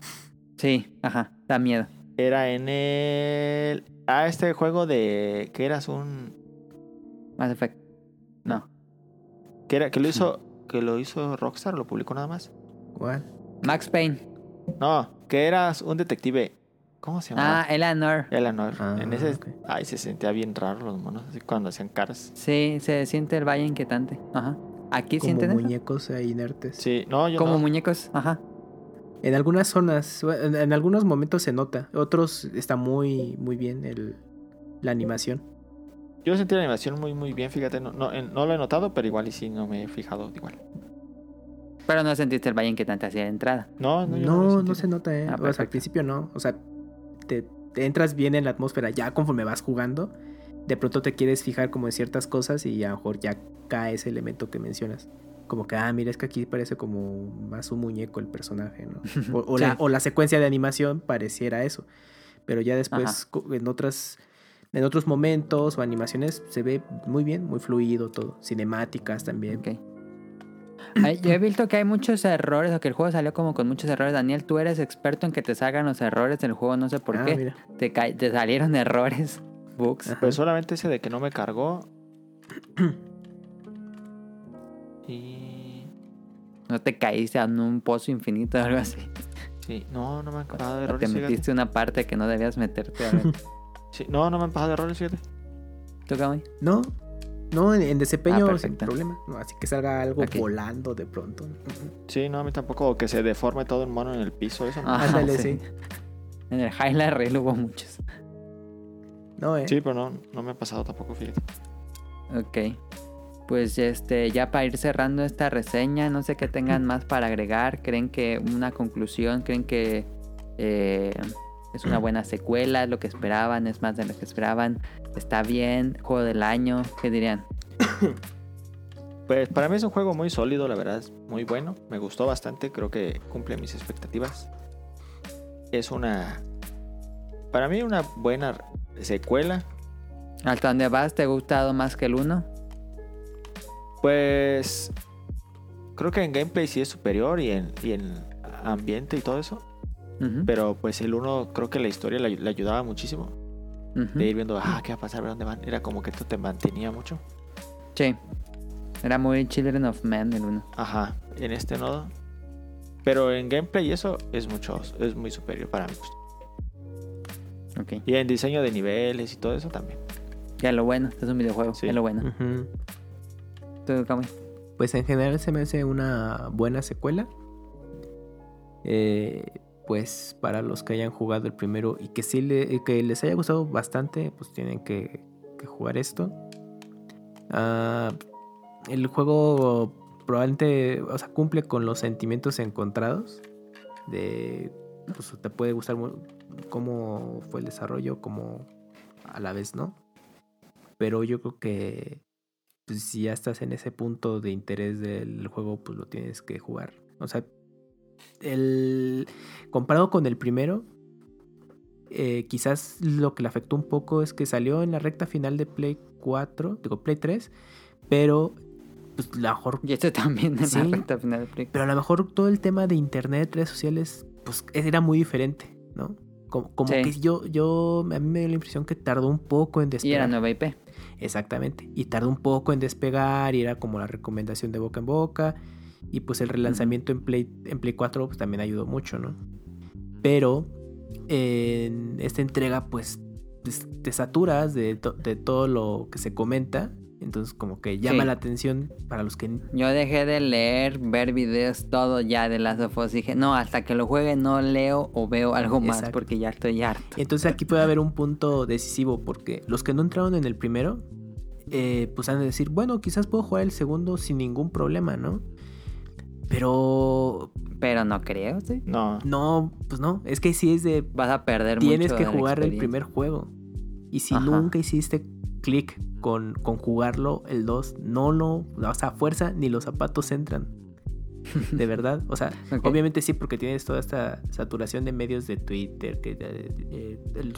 Sí, ajá, da miedo. Era en el. Ah, este juego de. Que eras un. Mass Effect. No. Que, era, que lo hizo. Que lo hizo Rockstar, lo publicó nada más. ¿Cuál? Max Payne. No, que eras un detective. ¿Cómo se llamaba? Ah, Eleanor. Eleanor. Ah, en ese. Ay, se sentía bien raro los monos. Así cuando hacían caras. Sí, se siente el valle inquietante. Ajá. ¿Aquí Como sienten eso? muñecos ahí inertes. Sí, no, yo Como no. muñecos. Ajá. En algunas zonas, en, en algunos momentos se nota. Otros está muy, muy bien el, la animación. Yo sentí la animación muy, muy bien, fíjate. No, no, en- no lo he notado, pero igual y sí no me he fijado igual. Pero no sentiste el valle inquietante hacia la entrada. No, no, yo No, no se nota, ¿eh? Ah, o sea, al principio no. O sea, te, te entras bien en la atmósfera. Ya conforme vas jugando, de pronto te quieres fijar como en ciertas cosas y a lo mejor ya cae ese elemento que mencionas. Como que, ah, mira, es que aquí parece como más un muñeco el personaje, ¿no? O, o la, o la secuencia de animación pareciera eso. Pero ya después, Ajá. en otras... En otros momentos o animaciones se ve muy bien, muy fluido todo. Cinemáticas también. Ok. Ay, Yo he visto que hay muchos errores, o que el juego salió como con muchos errores. Daniel, tú eres experto en que te salgan los errores del juego, no sé por Ah, qué. mira. Te, te salieron errores, bugs. Ajá. Pues solamente ese de que no me cargó. y. No te caíste en un pozo infinito o algo así. Sí, no, no me han pasado de O te errores. fíjate. metiste una parte que no debías meterte. A ver, Sí, no, no me han pasado de errores, fíjate. ¿Tú, Kamui? No, no, en, en desempeño Ah, sin problema. No, así que salga algo volando de pronto. Sí, no, a mí tampoco. O que se deforme todo el mono en el piso, eso no. Ah, Ándale, sí. En el Highlight Reel hubo muchos. No, eh. Sí, pero no, no me ha pasado tampoco, fíjate. Ok. Pues este, ya para ir cerrando esta reseña, no sé qué tengan más para agregar. ¿Creen que una conclusión? ¿Creen que eh, es una buena secuela? ¿Es lo que esperaban? ¿Es más de lo que esperaban? ¿Está bien? ¿Juego del año? ¿Qué dirían? Pues para mí es un juego muy sólido, la verdad, es muy bueno. Me gustó bastante, creo que cumple mis expectativas. Es una. Para mí, una buena secuela. ¿Hasta dónde vas? ¿Te ha gustado más que el 1? Pues. Creo que en gameplay sí es superior y en, y en ambiente y todo eso. Pero pues el uno creo que la historia le, le ayudaba muchísimo. De ir viendo, ah, qué va a pasar, dónde van. Era como que esto te mantenía mucho. Sí. Era muy Children of Men el uno. Ajá, en este nodo. Pero en gameplay eso es mucho, es muy superior para mí. Ok. Y en diseño de niveles y todo eso también. Ya lo bueno, es un videojuego. Sí. Es lo bueno. Pues en general se me hace una buena secuela. Eh, pues para los que hayan jugado el primero y que sí le- que les haya gustado bastante, pues tienen que, jugar esto. Ah, el juego probablemente, o sea, cumple con los sentimientos encontrados. De, pues te puede gustar cómo fue el desarrollo, como a la vez, ¿no? Pero yo creo que pues, si ya estás en ese punto de interés del juego, pues lo tienes que jugar. O sea, el comparado con el primero, eh, quizás lo que le afectó un poco es que salió en la recta final de Play 4, digo Play 3, pero pues a lo mejor, Y este también en Sí. la recta final del Play. pero a lo mejor todo el tema de internet, redes sociales, pues era muy diferente, ¿no? Como, como Sí. que yo, yo, a mí me dio la impresión que tardó un poco en Y despegar. era nueva IP. Exactamente. Y tardó un poco en despegar y era como la recomendación de boca en boca. Y pues el relanzamiento en, Play, en Play 4 pues, también ayudó mucho, ¿no? Pero en esta entrega pues te saturas de, to- de todo lo que se comenta. Entonces como que llama Sí. la atención para los que... Yo dejé de leer, ver videos, todo ya de Last of Us. Dije, no, hasta que lo juegue no leo o veo algo más Exacto. porque ya estoy harto. Entonces aquí puede haber un punto decisivo porque los que no entraron en el primero, eh, pues han de decir, bueno, quizás puedo jugar el segundo sin ningún problema, ¿no? Pero Pero no creo, ¿sí? No, No, pues no. Es que sí es de. Vas a perder Tienes mucho que jugar el primer juego. Y si Ajá. nunca hiciste clic con, con jugarlo, el 2, no lo. O sea, a fuerza ni los zapatos entran. De verdad. O sea, obviamente sí, porque tienes toda esta saturación de medios de Twitter, que,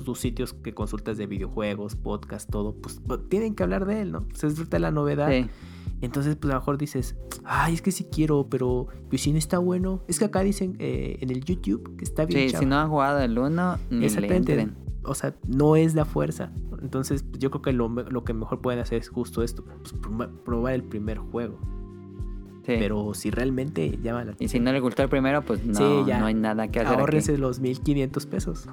tus sitios que consultas de videojuegos, podcast, todo. Pues tienen que hablar de él, ¿no? Se disfruta la novedad. Sí. Entonces, pues a lo mejor dices, ay, es que sí quiero, pero pues, si no está bueno. Es que acá dicen eh, en el YouTube que está bien Sí, si no han jugado el 1, ni le Exactamente. entren. O sea, no es la fuerza. Entonces, pues, yo creo que lo, lo que mejor pueden hacer es justo esto: pues, proba- probar el primer juego. Sí. Pero si realmente llama la Y si atención, no le gustó el primero, pues no, Sí, ya. no hay nada que hacer. aquí. ahórrense los 1500 pesos.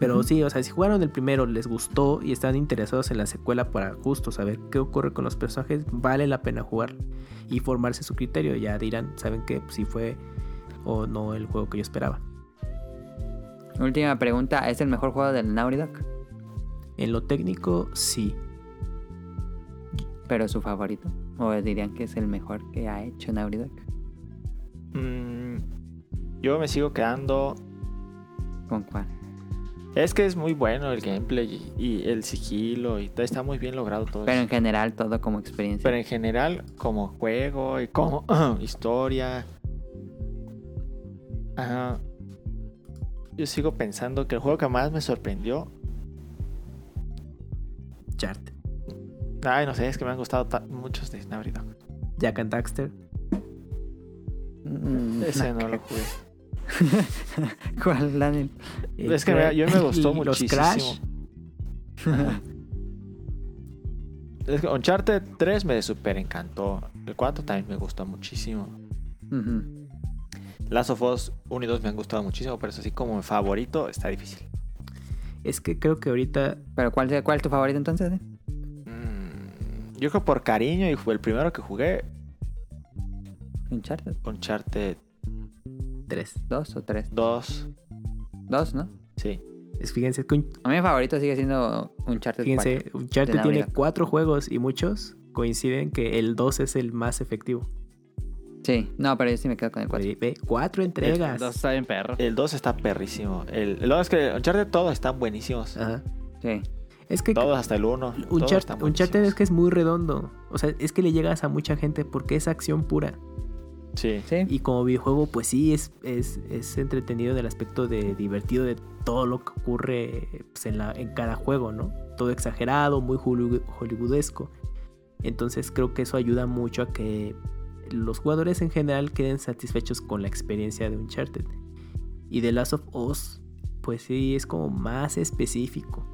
Pero sí, o sea, si jugaron el primero, les gustó y están interesados en la secuela para justo saber qué ocurre con los personajes, vale la pena jugar y formarse su criterio. Ya dirán, ¿saben qué? Si fue o no el juego que yo esperaba. Última pregunta, ¿es el mejor juego del Naughty Dog? En lo técnico, sí. Pero su favorito. ¿O dirían que es el mejor que ha hecho Naughty Dog? Mm, yo me sigo quedando. ¿Con cuál? Es que es muy bueno el gameplay y, el sigilo y todo está muy bien logrado todo. Pero eso. en general, todo como experiencia. Pero en general, como juego y como historia. Ajá. Yo sigo pensando que el juego que más me sorprendió. Chart. Ay, no sé, es que me han gustado ta- muchos de Naughty Dog. Jack and Daxter. Mm, Ese no no lo jugué. ¿Cuál, Daniel? Es que me- yo me gustó y muchísimo. Los Crash. Es que Uncharted 3 me super encantó. El 4 también me gustó muchísimo. Ujú. Last of Us 1 y 2 me han gustado muchísimo, pero eso sí como mi favorito está difícil. Es que creo que ahorita ¿Pero cuál, cuál es tu favorito entonces? eh? Mm, yo creo por cariño y fue el primero que jugué, Uncharted. Uncharted 3. ¿Dos o tres? 2. Dos, ¿no? Sí. Es, fíjense, que un- A mí mi favorito sigue siendo Uncharted fíjense 4. Uncharted tiene Dog. cuatro juegos y muchos coinciden que el 2 es el más efectivo. Sí, no, pero yo sí me quedo con el 4. Ve, ve, cuatro El entregas. dos está bien perro. El 2 está perrísimo. El, el 2 es que Uncharted todos están buenísimos. Ajá. Sí. Es que Todos hasta el 1. Uncharted, Uncharted es que es muy redondo. O sea, es que le llegas a mucha gente porque es acción pura. Sí. Sí. Y como videojuego, pues sí, es, es, es entretenido en el aspecto de divertido de todo lo que ocurre pues, en, la, en cada juego, ¿no? Todo exagerado, muy hollywood- hollywoodesco. Entonces creo que eso ayuda mucho a que los jugadores en general queden satisfechos con la experiencia de Uncharted. Y The Last of Us, pues sí, es como más específico.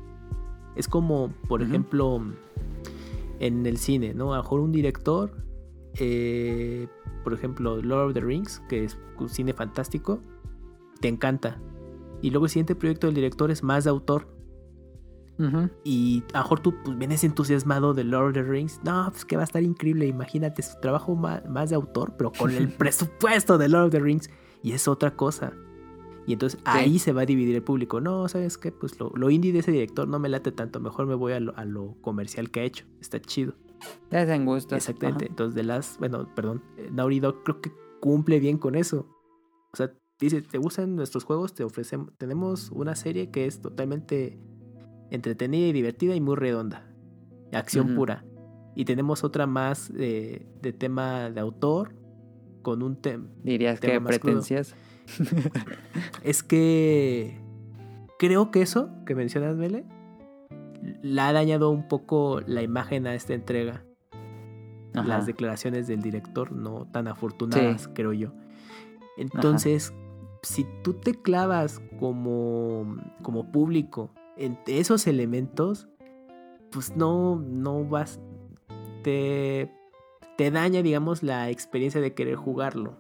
Es como, por ejemplo, en el cine, ¿no? A lo mejor un director, eh, por ejemplo, Lord of the Rings, que es un cine fantástico, te encanta. Y luego el siguiente proyecto del director es más de autor. Y a lo mejor tú pues, vienes entusiasmado de Lord of the Rings. No, pues que va a estar increíble. Imagínate su trabajo ma- más, de autor, pero con el presupuesto de Lord of the Rings. Y es otra cosa. Y entonces ahí se va a dividir el público. No, ¿sabes qué? Pues lo, lo indie de ese director no me late tanto. Mejor me voy a lo, a lo comercial que ha hecho. Está chido. Es en gusto. Exactamente. Entonces, de las, bueno, perdón, eh, Naughty Dog creo que cumple bien con eso. O sea, dice, ¿te gustan nuestros juegos? Te ofrecemos, tenemos una serie que es totalmente entretenida y divertida y muy redonda. Acción pura. Y tenemos otra más eh, de tema de autor con un tema. Dirías Tema que pretencioso. Es que creo que eso que mencionas, Mele, la ha dañado un poco la imagen a esta entrega. Ajá. las declaraciones del director no tan afortunadas, Sí. creo yo. Entonces, si tú te clavas como, como público en esos elementos, pues no, no vas, te, te daña, digamos, la experiencia de querer jugarlo.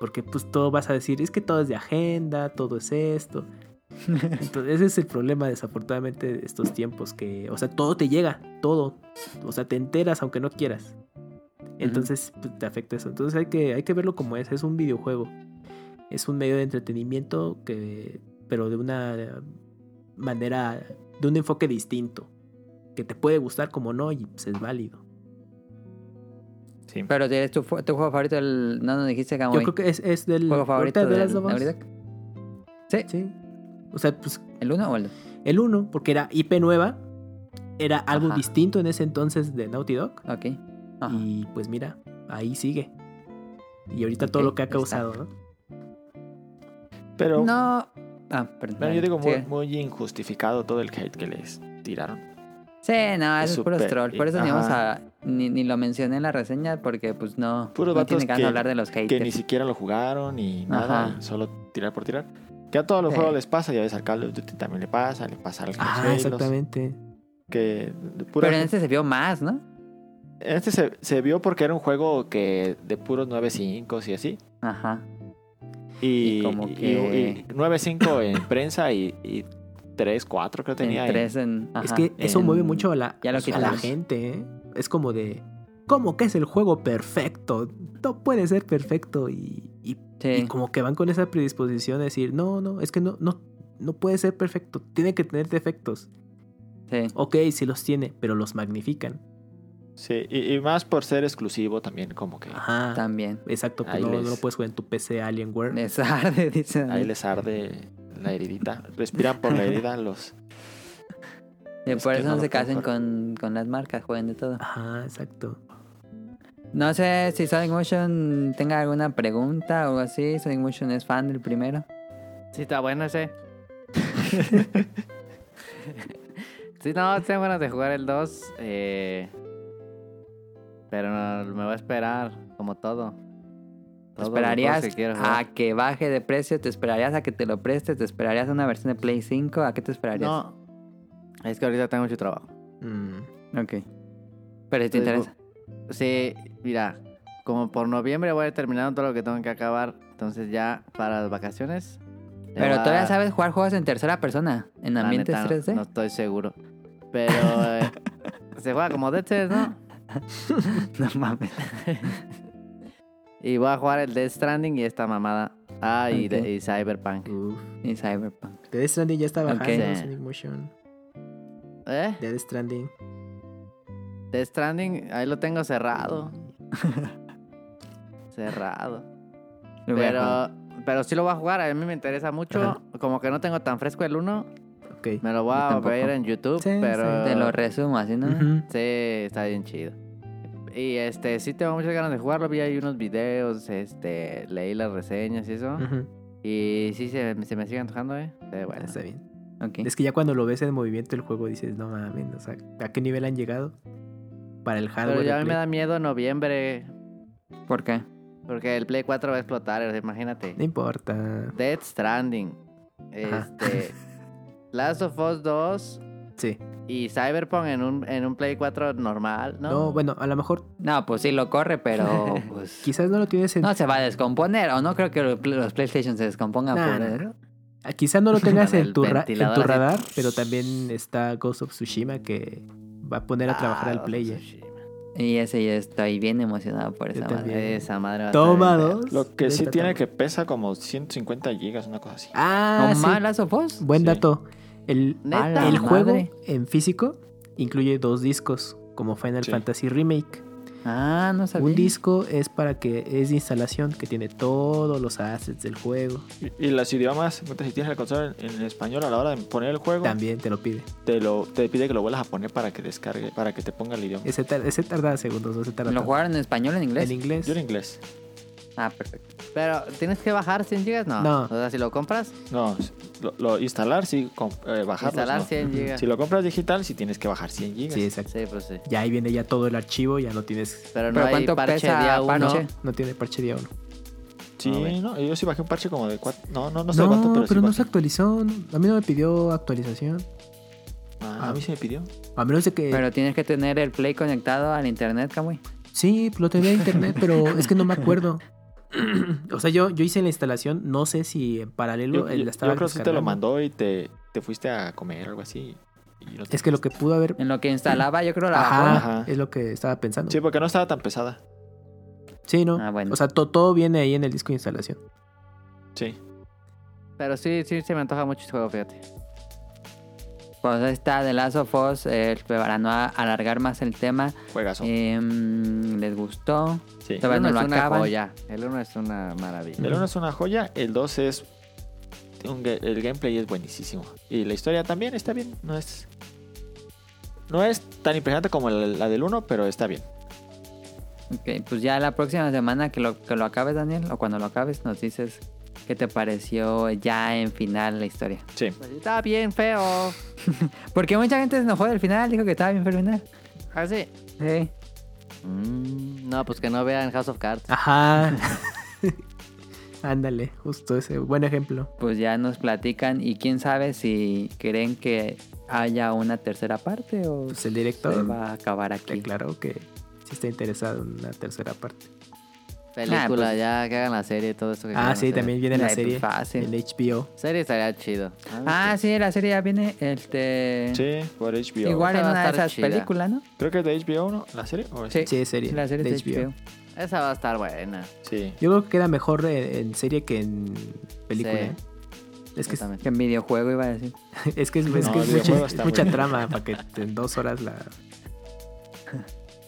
Porque pues todo vas a decir, es que todo es de agenda, todo es esto. Entonces ese es el problema desafortunadamente de estos tiempos, que, o sea, todo te llega, todo. O sea, te enteras aunque no quieras. Entonces pues, te afecta eso. Entonces hay que, hay que verlo como es, es un videojuego. Es un medio de entretenimiento que, pero de una manera, de un enfoque distinto. Que te puede gustar como no y pues, es válido. Sí. Pero tienes tu, tu juego favorito, el... no nos dijiste Yo Kamui. creo que es, es del juego favorito de. Naughty Dog. Sí, Sí. O sea, pues ¿el 1 o el 2? el 1, porque era IP nueva, era algo Ajá. distinto en ese entonces de Naughty Dog. Ok. Ajá. Y pues mira, ahí sigue. Y ahorita todo lo que ha está. causado, ¿no? Pero No. Ah, perdón. bueno, yo digo muy, injustificado todo el hate que les tiraron. Sí, no, Es es puro troll. Por eso ni, vamos a, ni, ni lo mencioné en la reseña porque pues no, Puros no tiene ganas de que- hablar de los haters. Que ni siquiera lo jugaron y nada, Ajá. solo tirar por tirar. Que a todos los Sí. juegos les pasa, ya ves al Call of Duty también le pasa, le pasa al Ah, Halo, exactamente. Que Pero en este se vio más, ¿no? en este se, se vio porque era un juego que de puros 9.5 y así. Ajá. Y, Y como y- que- y 9.5 en prensa y, y 3, 4 creo tenía. en es que eso en- mueve mucho a la, ya lo a la gente, ¿eh? Es como de, ¿cómo que es el juego perfecto? No puede ser perfecto. Y, y, Sí. y como que van con esa predisposición de decir, no, no, es que no, no, no puede ser perfecto. Tiene que tener defectos. Sí. Ok, sí los tiene, pero los magnifican. Sí, y, y más por ser exclusivo también, como que Ajá. También. Exacto, pues no, lo puedes jugar en tu PC Alienware. Les arde, dicen. ahí les arde la heridita. Respiran por la herida los... Y por eso no se casen con, con las marcas, jueguen de todo. Ajá, exacto. No sé si Sonic Motion tenga alguna pregunta o algo así. Sonic Motion es fan del primero. Sí, está bueno ese. sí, no, tengo ganas de jugar el 2. eh, pero no, me voy a esperar, como todo. ¿Te esperarías que a que baje de precio? ¿Te esperarías a que te lo prestes? ¿Te esperarías a una versión de Play 5? ¿A qué te esperarías? No, es que ahorita tengo mucho trabajo. Mm, Ok. Pero si te Entonces, interesa. Sí, mira, como por noviembre voy a ir terminando todo lo que tengo que acabar. Entonces ya para las vacaciones. Pero a todavía sabes jugar juegos en tercera persona, en ambientes neta, 3D. No estoy seguro. Pero eh, se juega como Dead Cells, ¿no? No mames. Y voy a jugar el Death Stranding y esta mamada. Ah, y, de- y Cyberpunk. uf. Y Cyberpunk. Death Stranding ya está bajando Ok. Sonic Motion. ¿Eh? Death Stranding. Death Stranding, ahí lo tengo cerrado. cerrado. Pero, pero sí lo voy a jugar, a mí me interesa mucho. Ajá. Como que no tengo tan fresco el 1, Ok. me lo voy a ver en YouTube, Sí, pero... Te lo resumo así, ¿no? Ujú. Sí, está bien chido. Y este, sí tengo muchas ganas de jugarlo. Vi ahí unos videos, este, leí las reseñas y eso. Ujú. Y sí, se, se me sigue antojando, ¿eh? Sí, bueno. Está bien. Ok. Es que ya cuando lo ves en movimiento el juego dices, no mames, o sea, ¿a qué nivel han llegado? Para el hardware. Pero ya a mí me da miedo noviembre, ¿Por qué? porque el Play 4 va a explotar, imagínate. No importa. Dead Stranding, Este. Last of Us 2 Sí. y Cyberpunk en un, en un Play 4 normal, ¿no? No, bueno, a lo mejor No, pues sí lo corre, pero pues, quizás no lo tienes en... no se va a descomponer. O no creo que los PlayStation se descompongan Nah, por eso. Ah, Quizás no lo tengas en tu, en tu así. radar, pero también está Ghost of Tsushima que va a poner a trabajar Ah, al player. Y ese yo estoy bien emocionado por esa también. madre. Esa madre Toma dos. Lo que sí tiene que pesa como 150 gigas, una cosa así. Ah, ¿No sí. más Last of Us? Buen Sí. dato. El, Neta. El juego madre. en físico incluye dos discos, como Final Sí. Fantasy Remake. Ah, no sabía. Un disco es para que es de instalación, que tiene todos los assets del juego. Y, y los idiomas, si tienes la consola en, en español a la hora de poner el juego, También te lo pide. te lo te pide que lo vuelvas a poner para que descargue, para que te ponga el idioma. Ese, tar- ese tarda segundos, no se tarda ¿Lo jugaron en español o en inglés? en inglés. Yo en inglés. Ah, perfecto. Pero, ¿tienes que bajar 100 gigas? No. No. O sea, si lo compras, No, lo, lo- instalar sí, eh, bajarlo. instalar no. 100 gigas. Si lo compras digital, sí tienes que bajar 100 gigas. Sí, exacto. Sí, pues sí. Ya ahí viene ya todo el archivo, ya no tienes... Pero no ¿Pero hay cuánto parche pesa día uno. parche? No, no tiene parche día uno. Sí, A ver. no, yo sí bajé un parche como de cuatro. No, no, no sé No, cuánto, pero, pero, sí no se actualizó. no- A mí no me pidió actualización. Ah, a mí sí me pidió. A menos de que... Pero tienes que tener el Play conectado al internet, Kamui. Sí, lo tenía en internet, pero es que no me acuerdo. o sea, yo, yo hice la instalación, no sé si en paralelo Yo, él la estaba yo creo que sí te lo mandó y te, te fuiste a comer o algo así. y no te- Es que lo que pudo haber... En lo que instalaba, yo creo la. Ajá. es lo que estaba pensando. Sí, porque no estaba tan pesada. Sí, ¿no? Ah, bueno. O sea, to- todo viene ahí en el disco de instalación. Sí. Pero sí, sí, se me antoja mucho este juego, fíjate. Pues está The Last of Us, eh, para no a- alargar más el tema. Juegazo. em, ¿Les gustó? sí. todavía el no uno lo es una acaban. joya. El uno es una maravilla. El 1 es una joya, el 2 es. un el gameplay es buenísimo. Y la historia también está bien. No es. No es tan impresionante como la, la del 1, pero está bien. Ok, pues ya la próxima semana que lo, que lo acabes, Daniel, o cuando lo acabes, nos dices qué te pareció ya en final la historia. Sí. Pues está bien feo. Porque mucha gente se enojó del final, dijo que estaba bien feo el final. ¿Ah, sí? Sí. Mm, no, pues que no vean House of Cards. Ajá. Ándale, justo ese. Buen ejemplo. Pues ya nos platican y quién sabe si creen que haya una tercera parte o Pues el se director va a acabar aquí. declaró que sí está interesado en una tercera parte. Película, Ah, pues- ya que hagan la serie y todo esto que Ah, sí, hacer. también viene la serie fácil. en HBO. Serie estaría chido. Ah, sí, la serie ya viene. Este. Sí, por HBO. Igual en una de esas chida. películas, ¿no? Creo que es de HBO, ¿no? ¿La serie? ¿O es- Sí. Sí, serie. La serie de es de HBO. Esa va a estar buena. Sí. Yo creo que queda mejor en, serie que en película. Sí. ¿eh? Es que, en videojuego iba a decir. es, que, es, es No, que el es mucha, mucha trama para que en dos horas la.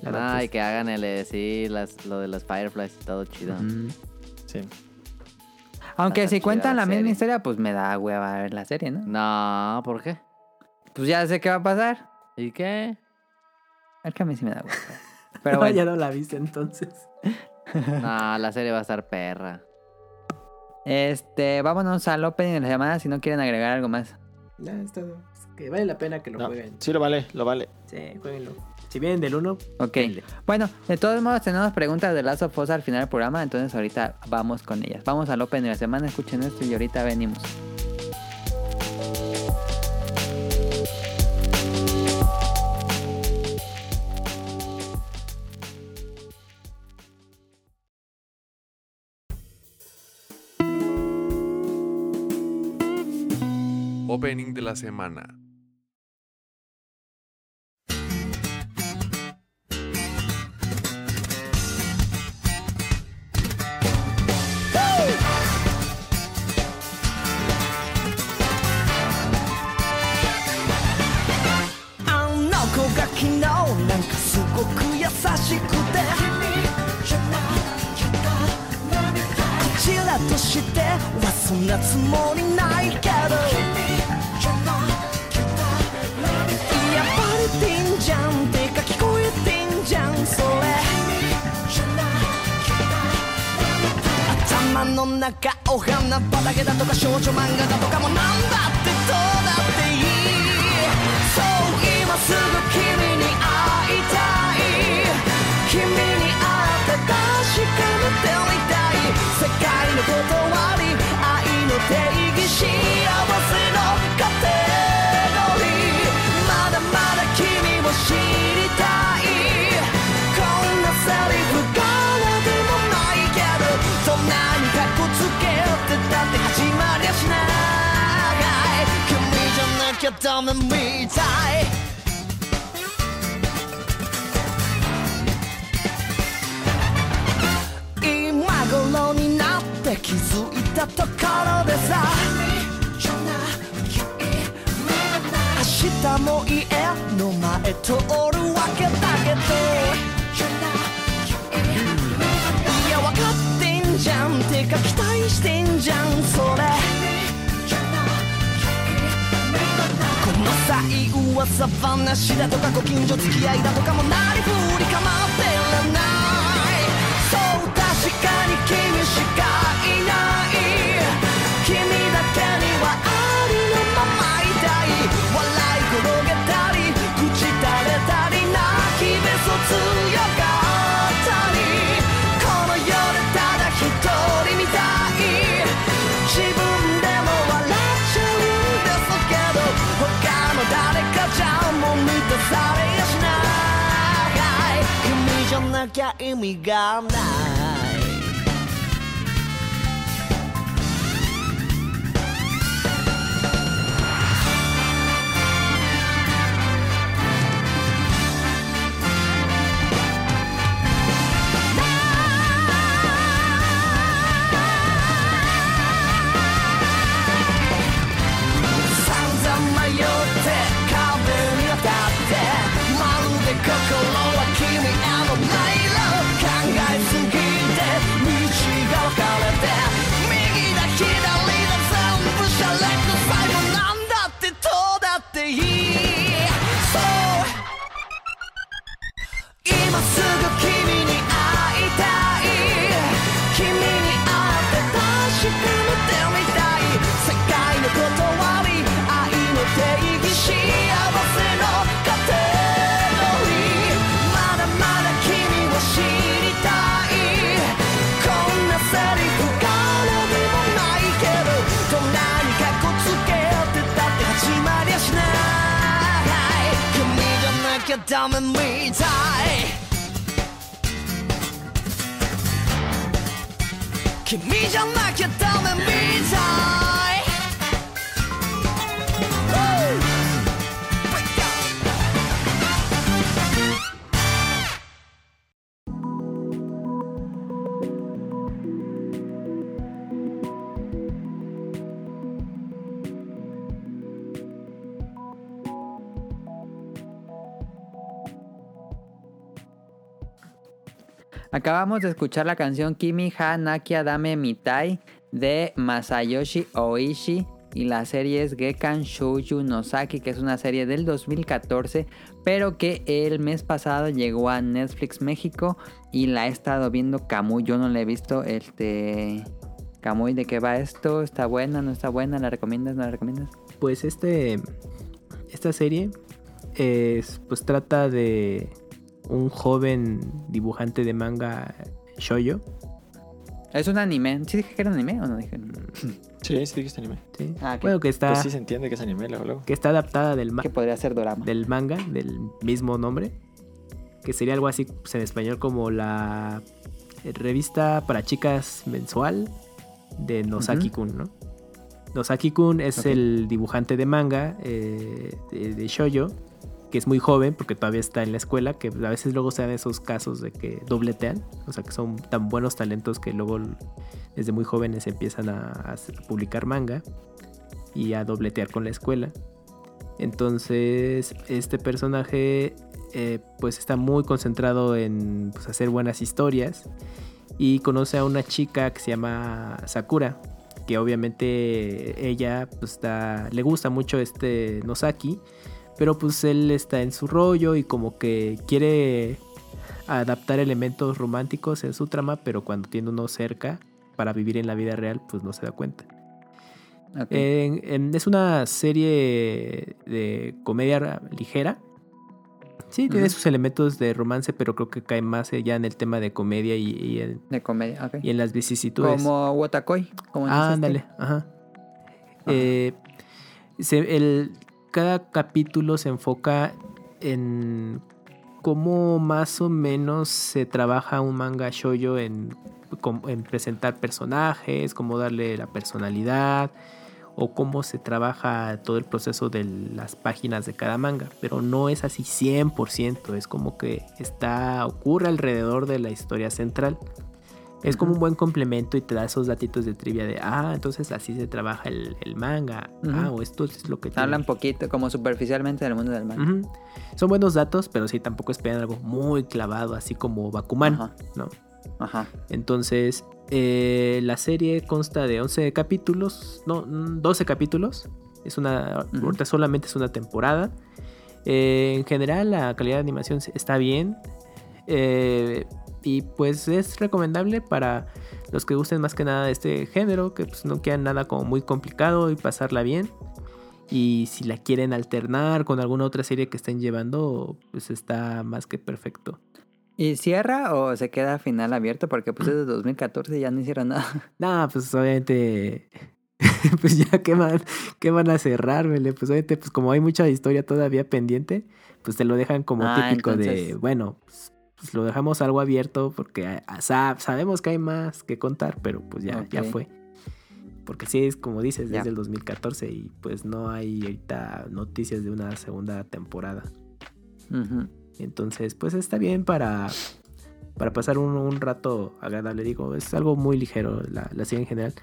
La Ah, adaptes. y que hagan el, eh, sí, las, lo de las Fireflies y todo chido. Sí. Aunque Está si cuentan la la misma historia, pues me da hueva ver la serie, ¿no? No, ¿por qué? Pues ya sé qué va a pasar. ¿Y qué? Es que a mí sí me da hueva. Pero No, bueno. ya no la viste entonces. No, la serie va a estar perra. Este, vámonos al opening de la semana si no quieren agregar algo más. Ya, está, es que vale la pena que lo No, jueguen. sí lo vale, lo vale. Sí, jueguenlo. Si vienen del 1, Ok. Bueno, de todos modos tenemos preguntas de Last of Us al final del programa, entonces ahorita vamos con ellas. Vamos al opening de la semana, escuchen esto y ahorita venimos. Opening de la semana. じゃなきゃダメみたい君じゃなきゃダメみたい Acabamos de escuchar la canción Kimi ha Nakia Dame Mitai de Masayoshi Oishi y la serie es Gekan Shouju Nosaki, que es una serie del 2014, pero que el mes pasado llegó a Netflix México y la he estado viendo Kamui. Yo no la he visto. Este. Kamui, ¿de qué va esto? ¿Está buena? ¿No está buena? ¿La recomiendas? ¿No la recomiendas? Pues este. Esta serie. Es, pues trata de un joven dibujante de manga shoyo. Es un anime. ¿Sí dije que era un anime o no dije? Sí, sí dijiste anime. ¿sí? Ah. Bueno, que está, Pues sí se entiende que es anime, luego, luego. que está adaptada del, ma- Que podría ser drama. del manga, del mismo nombre. Que sería algo así pues, en español como la revista para chicas mensual de Nosaki-kun, ¿no? Nosaki-kun es Ok. el dibujante de manga eh, de, de shoujo, que es muy joven porque todavía está en la escuela, que a veces luego se dan esos casos de que dobletean, o sea que son tan buenos talentos que luego desde muy jóvenes empiezan a, publicar manga y a dobletear con la escuela. Entonces, este personaje eh, pues está muy concentrado en pues, hacer buenas historias y conoce a una chica que se llama Sakura, que obviamente ella pues le gusta mucho este Nosaki, pero pues él está en su rollo y como que quiere adaptar elementos románticos en su trama, pero cuando tiene uno cerca para vivir en la vida real, pues no se da cuenta. En- es una serie de comedia ra- ligera. Sí, tiene sus elementos de romance, pero creo que cae más ya en el tema de comedia y, y en, de comedia. ok. y en las vicisitudes. Como Wotakoi. Como Ah, ándale, ajá. Eh, se- el, cada capítulo se enfoca en cómo más o menos se trabaja un manga shoyo en, en presentar personajes, cómo darle la personalidad, o cómo se trabaja todo el proceso de las páginas de cada manga, pero no es así 100%, es como que está ocurre alrededor de la historia central. Es como un buen complemento y te da esos datitos de trivia de, ah, entonces así se trabaja el, el manga, ah, o esto es lo que tiene. Hablan poquito, como superficialmente del mundo del manga. Son buenos datos, pero sí tampoco esperan algo muy clavado, así como Bakuman, Ajá. ¿no? Ajá. Entonces, eh, la serie consta de 11 capítulos, no, mm, 12 capítulos. Es una, ahorita solamente es una temporada. Eh, en general, la calidad de animación está bien. Eh, y pues es recomendable para los que gusten más que nada de este género, que pues no quieran nada como muy complicado y pasarla bien. Y si la quieren alternar con alguna otra serie que estén llevando, pues está más que perfecto. ¿Y cierra o se queda final abierto? Porque pues es de 2014 y ya no hicieron nada. Nah, pues obviamente. pues ya, ¿qué van, qué van a cerrar, vele? Pues obviamente, pues como hay mucha historia todavía pendiente, pues te lo dejan como Ah, típico de, bueno, pues, pues, lo dejamos algo abierto porque ah, sa- sabemos que hay más que contar, pero pues ya, ya fue. Porque sí, es como dices, desde el 2014 y pues no hay ahorita noticias de una segunda temporada. Entonces, pues está bien para, para pasar un, un rato agradable. Digo, es algo muy ligero la, la serie en general.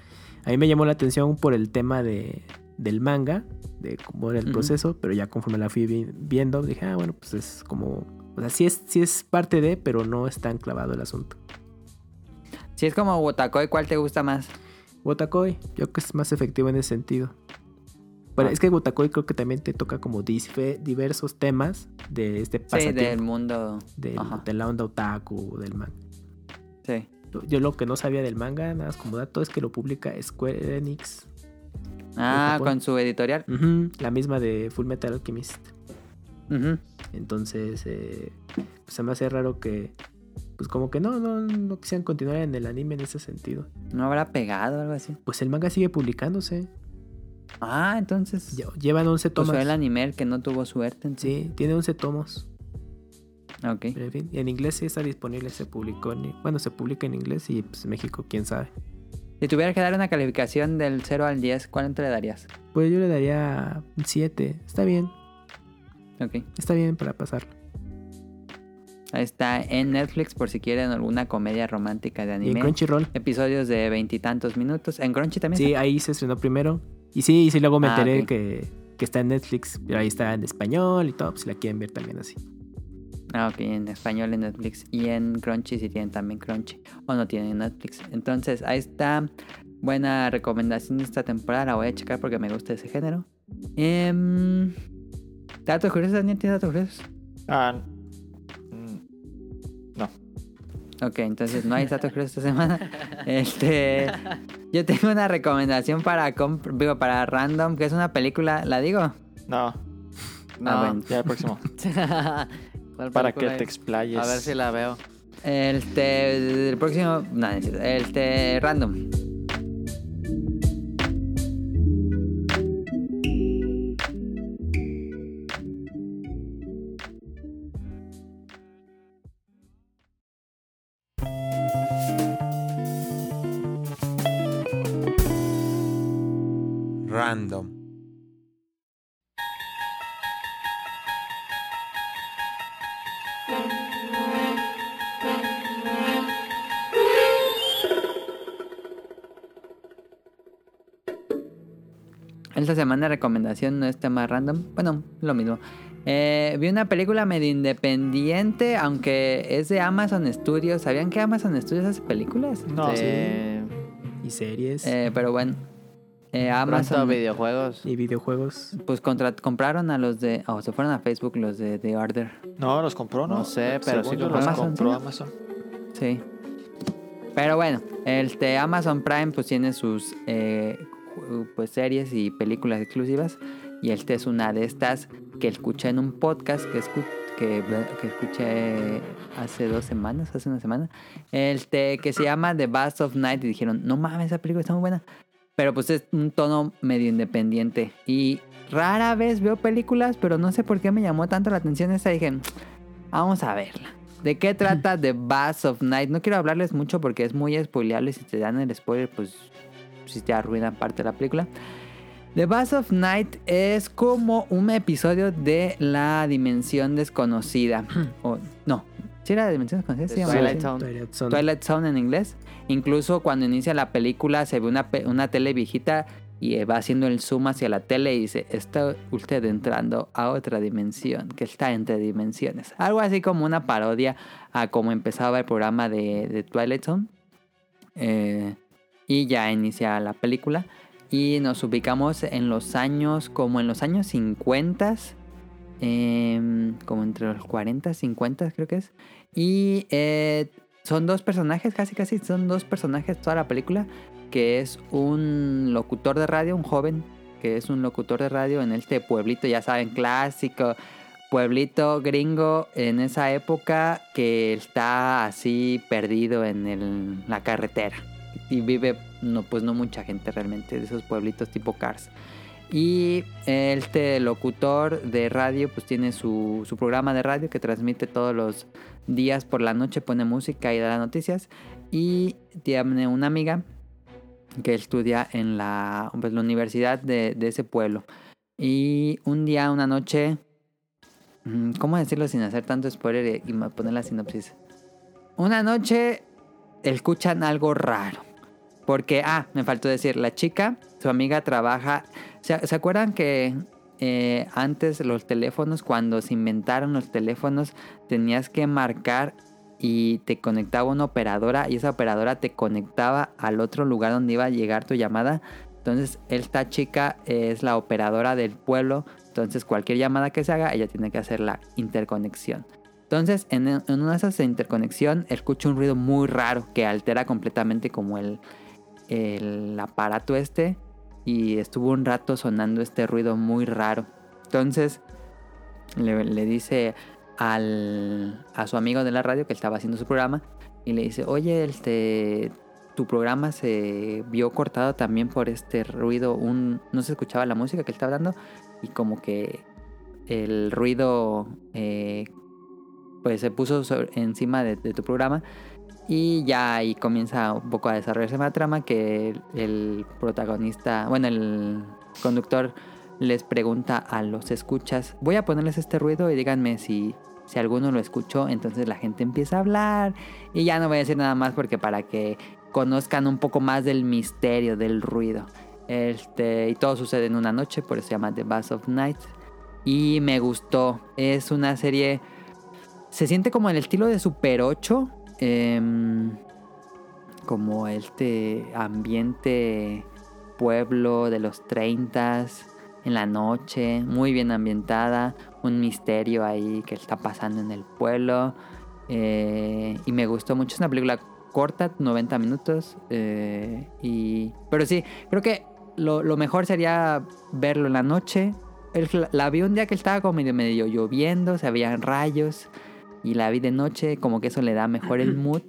A mí me llamó la atención por el tema de, del manga, de cómo era el proceso, pero ya conforme la fui vi- viendo, dije, ah, bueno, pues es como... O sea, sí es, sí es parte de, pero no es tan clavado el asunto. Si es como Wotakoi, ¿cuál te gusta más? Wotakoi, yo creo que es más efectivo en ese sentido. Pero Ah. es que Wotakoi creo que también te toca como diversos temas de este Sí, pasatiempo. del mundo. del- de la onda otaku, del manga. Sí. Yo lo que no sabía del manga, nada más como dato, es que lo publica Square Enix. Ah, con su editorial. La misma de Full Metal Alchemist. Ujú. Entonces, eh, pues se me hace raro que, pues como que no, no, no quisieran continuar en el anime en ese sentido. ¿No habrá pegado o algo así? Pues el manga sigue publicándose. Ah, entonces. Lle- Llevan 11 Pues tomos. fue el anime el que no tuvo suerte. entonces. Sí, tiene 11 tomos. Ok. Pero en fin, en inglés sí está disponible, se publicó. En, bueno, se publica en inglés y pues México, quién sabe. Si tuvieras que dar una calificación del 0 al 10, ¿cuánto le darías? Pues yo le daría un 7. Está bien, Ok. está bien para pasarlo. Ahí está en Netflix por si quieren alguna comedia romántica de Y en anime. Crunchyroll. Episodios de veintitantos minutos. En Crunchy también. Sí, está? ahí se estrenó primero. Y sí, sí, luego me Ah, enteré que, que está en Netflix. Pero ahí está en español y todo. pues, Si la quieren ver también así. Ah, ok, en español en Netflix. Y en Crunchy si tienen también Crunchy. O no tienen Netflix. Entonces, ahí está. Buena recomendación de esta temporada. La voy a checar porque me gusta ese género. Em, ¿Datos curiosos, Daniel? ¿Tienes datos curiosos? Ah, no. Ok, entonces no hay datos curiosos esta semana. Este, yo tengo una recomendación para digo, para random, que es una película, ¿la digo? No, No. Ah, bueno. ya el próximo. ¿Cuál Para que película te es? explayes. A ver si la veo. Este, el próximo, no, no es este, random. Random. Esta semana de recomendación no es tema random. Bueno, lo mismo. Eh, vi una película medio independiente, aunque es de Amazon Studios. ¿Sabían que Amazon Studios hace películas? No, Sí. Y series. Eh, pero bueno, eh, Pronto Amazon videojuegos. y videojuegos. pues contra- compraron a los de... Oh, se fueron a Facebook los de The Order. No, los compró, ¿no? No sé, pero sí los Amazon, compró ¿sí? Amazon. Sí. Pero bueno, este Amazon Prime pues tiene sus eh, pues series y películas exclusivas y este es una de estas que escuché en un podcast que, escu- que, que escuché hace dos semanas, hace una semana, este que se llama The Bass of Night y dijeron, no mames, esa película está muy buena. Pero pues es un tono medio independiente y rara vez veo películas, pero no sé por qué me llamó tanto la atención esta. Dije, vamos a verla. ¿De qué trata The Bass of Night? No quiero hablarles mucho porque es muy spoileable. Si te dan el spoiler, pues si te arruinan parte de la película. The Bass of Night es como un episodio de la dimensión desconocida. o, ¿sí era desconocida? ¿Se llama? Twilight así? Zone. Twilight Zone. Twilight Zone en inglés. Incluso cuando inicia la película se ve una, una tele viejita y eh, va haciendo el zoom hacia la tele y dice, está usted entrando a otra dimensión, que está entre dimensiones. Algo así como una parodia a cómo empezaba el programa de, de Twilight Zone. Eh, y ya inicia la película. Y nos ubicamos en los años, como en los años 50, em, como entre los 40, 50 creo que es. Y eh, son dos personajes, casi casi son dos personajes toda la película, que es un locutor de radio, un joven que es un locutor de radio en este pueblito, ya saben, clásico, pueblito gringo en esa época que está así perdido en la carretera. Y vive, no, pues no mucha gente realmente, de esos pueblitos tipo Cars. Y este locutor de radio pues tiene su, su programa de radio que transmite todos los días por la noche, pone música y da las noticias. Y tiene una amiga que estudia en la, pues, universidad de, ese pueblo. Y un día, una noche, mm, ¿cómo decirlo sin hacer tanto spoiler y poner la sinopsis? Una noche escuchan algo raro. Porque, ah, me faltó decir, la chica, su amiga trabaja. ¿Se, acuerdan que eh, antes los teléfonos, cuando se inventaron los teléfonos, tenías que marcar y te conectaba una operadora y esa operadora te conectaba al otro lugar donde iba a llegar tu llamada? Entonces, esta chica es la operadora del pueblo. Entonces, cualquier llamada que se haga, ella tiene que hacer la interconexión. Entonces, en, en una de esas interconexión, escucho un ruido muy raro que altera completamente como el aparato este. Y estuvo un rato sonando este ruido muy raro. Entonces, le, dice al, a su amigo de la radio que estaba haciendo su programa. Y le dice, oye, este, tu programa se vio cortado también por este ruido. Un, no se escuchaba la música que él estaba dando. Y como que el ruido eh, pues se puso encima de tu programa y ya ahí comienza un poco a desarrollarse la trama que el, protagonista, bueno, el conductor les pregunta a los escuchas, voy a ponerles este ruido y díganme si, si alguno lo escuchó, entonces la gente empieza a hablar y ya no voy a decir nada más porque para que conozcan un poco más del misterio del ruido. Este, y todo sucede en una noche, por eso se llama The Bass of Night. Y me gustó. Es una serie. Se siente como en el estilo de Super 8. Em, como este ambiente pueblo de los 30 en la noche. Muy bien ambientada. Un misterio ahí que está pasando en el pueblo. eh, y me gustó mucho. Es una película corta, 90 minutos. eh, y, pero sí, creo que lo, lo mejor sería verlo en la noche. El- la vi un día que estaba como medio, medio lloviendo, se habían rayos. Y la vi de noche, como que eso le da mejor el mood.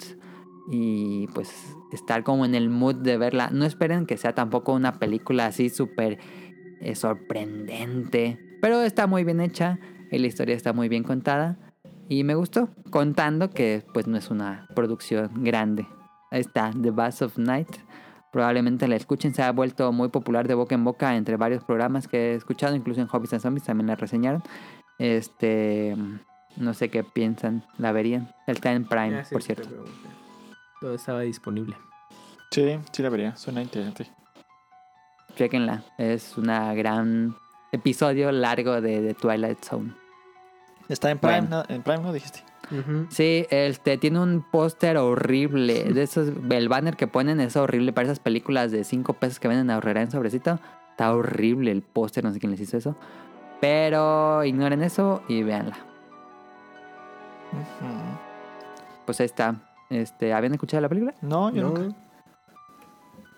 Y pues estar como en el mood de verla. No esperen que sea tampoco una película así súper eh, sorprendente. Pero está muy bien hecha. Y la historia está muy bien contada. Y me gustó. Contando que pues no es una producción grande. Ahí está, The Bass of Night. Probablemente la escuchen. Se ha vuelto muy popular de boca en boca entre varios programas que he escuchado. Incluso en Hobbies and Zombies también la reseñaron. Este... No sé qué piensan. La verían. Está en Prime, Ah, sí, por cierto. Todo estaba disponible. Sí, sí la vería. Suena interesante. Chequenla. Es una gran episodio largo de, de Twilight Zone. Está en Prime, Bueno. ¿no? En Prime, ¿no? Dijiste. Sí, este tiene un póster horrible. De esos, el banner que ponen es horrible para esas películas de 5 pesos que venden a ahorrera en sobrecito. Está horrible el póster, no sé quién les hizo eso. Pero ignoren eso y véanla. Pues ahí está. Este, ¿Habían escuchado la película? No, yo No, nunca.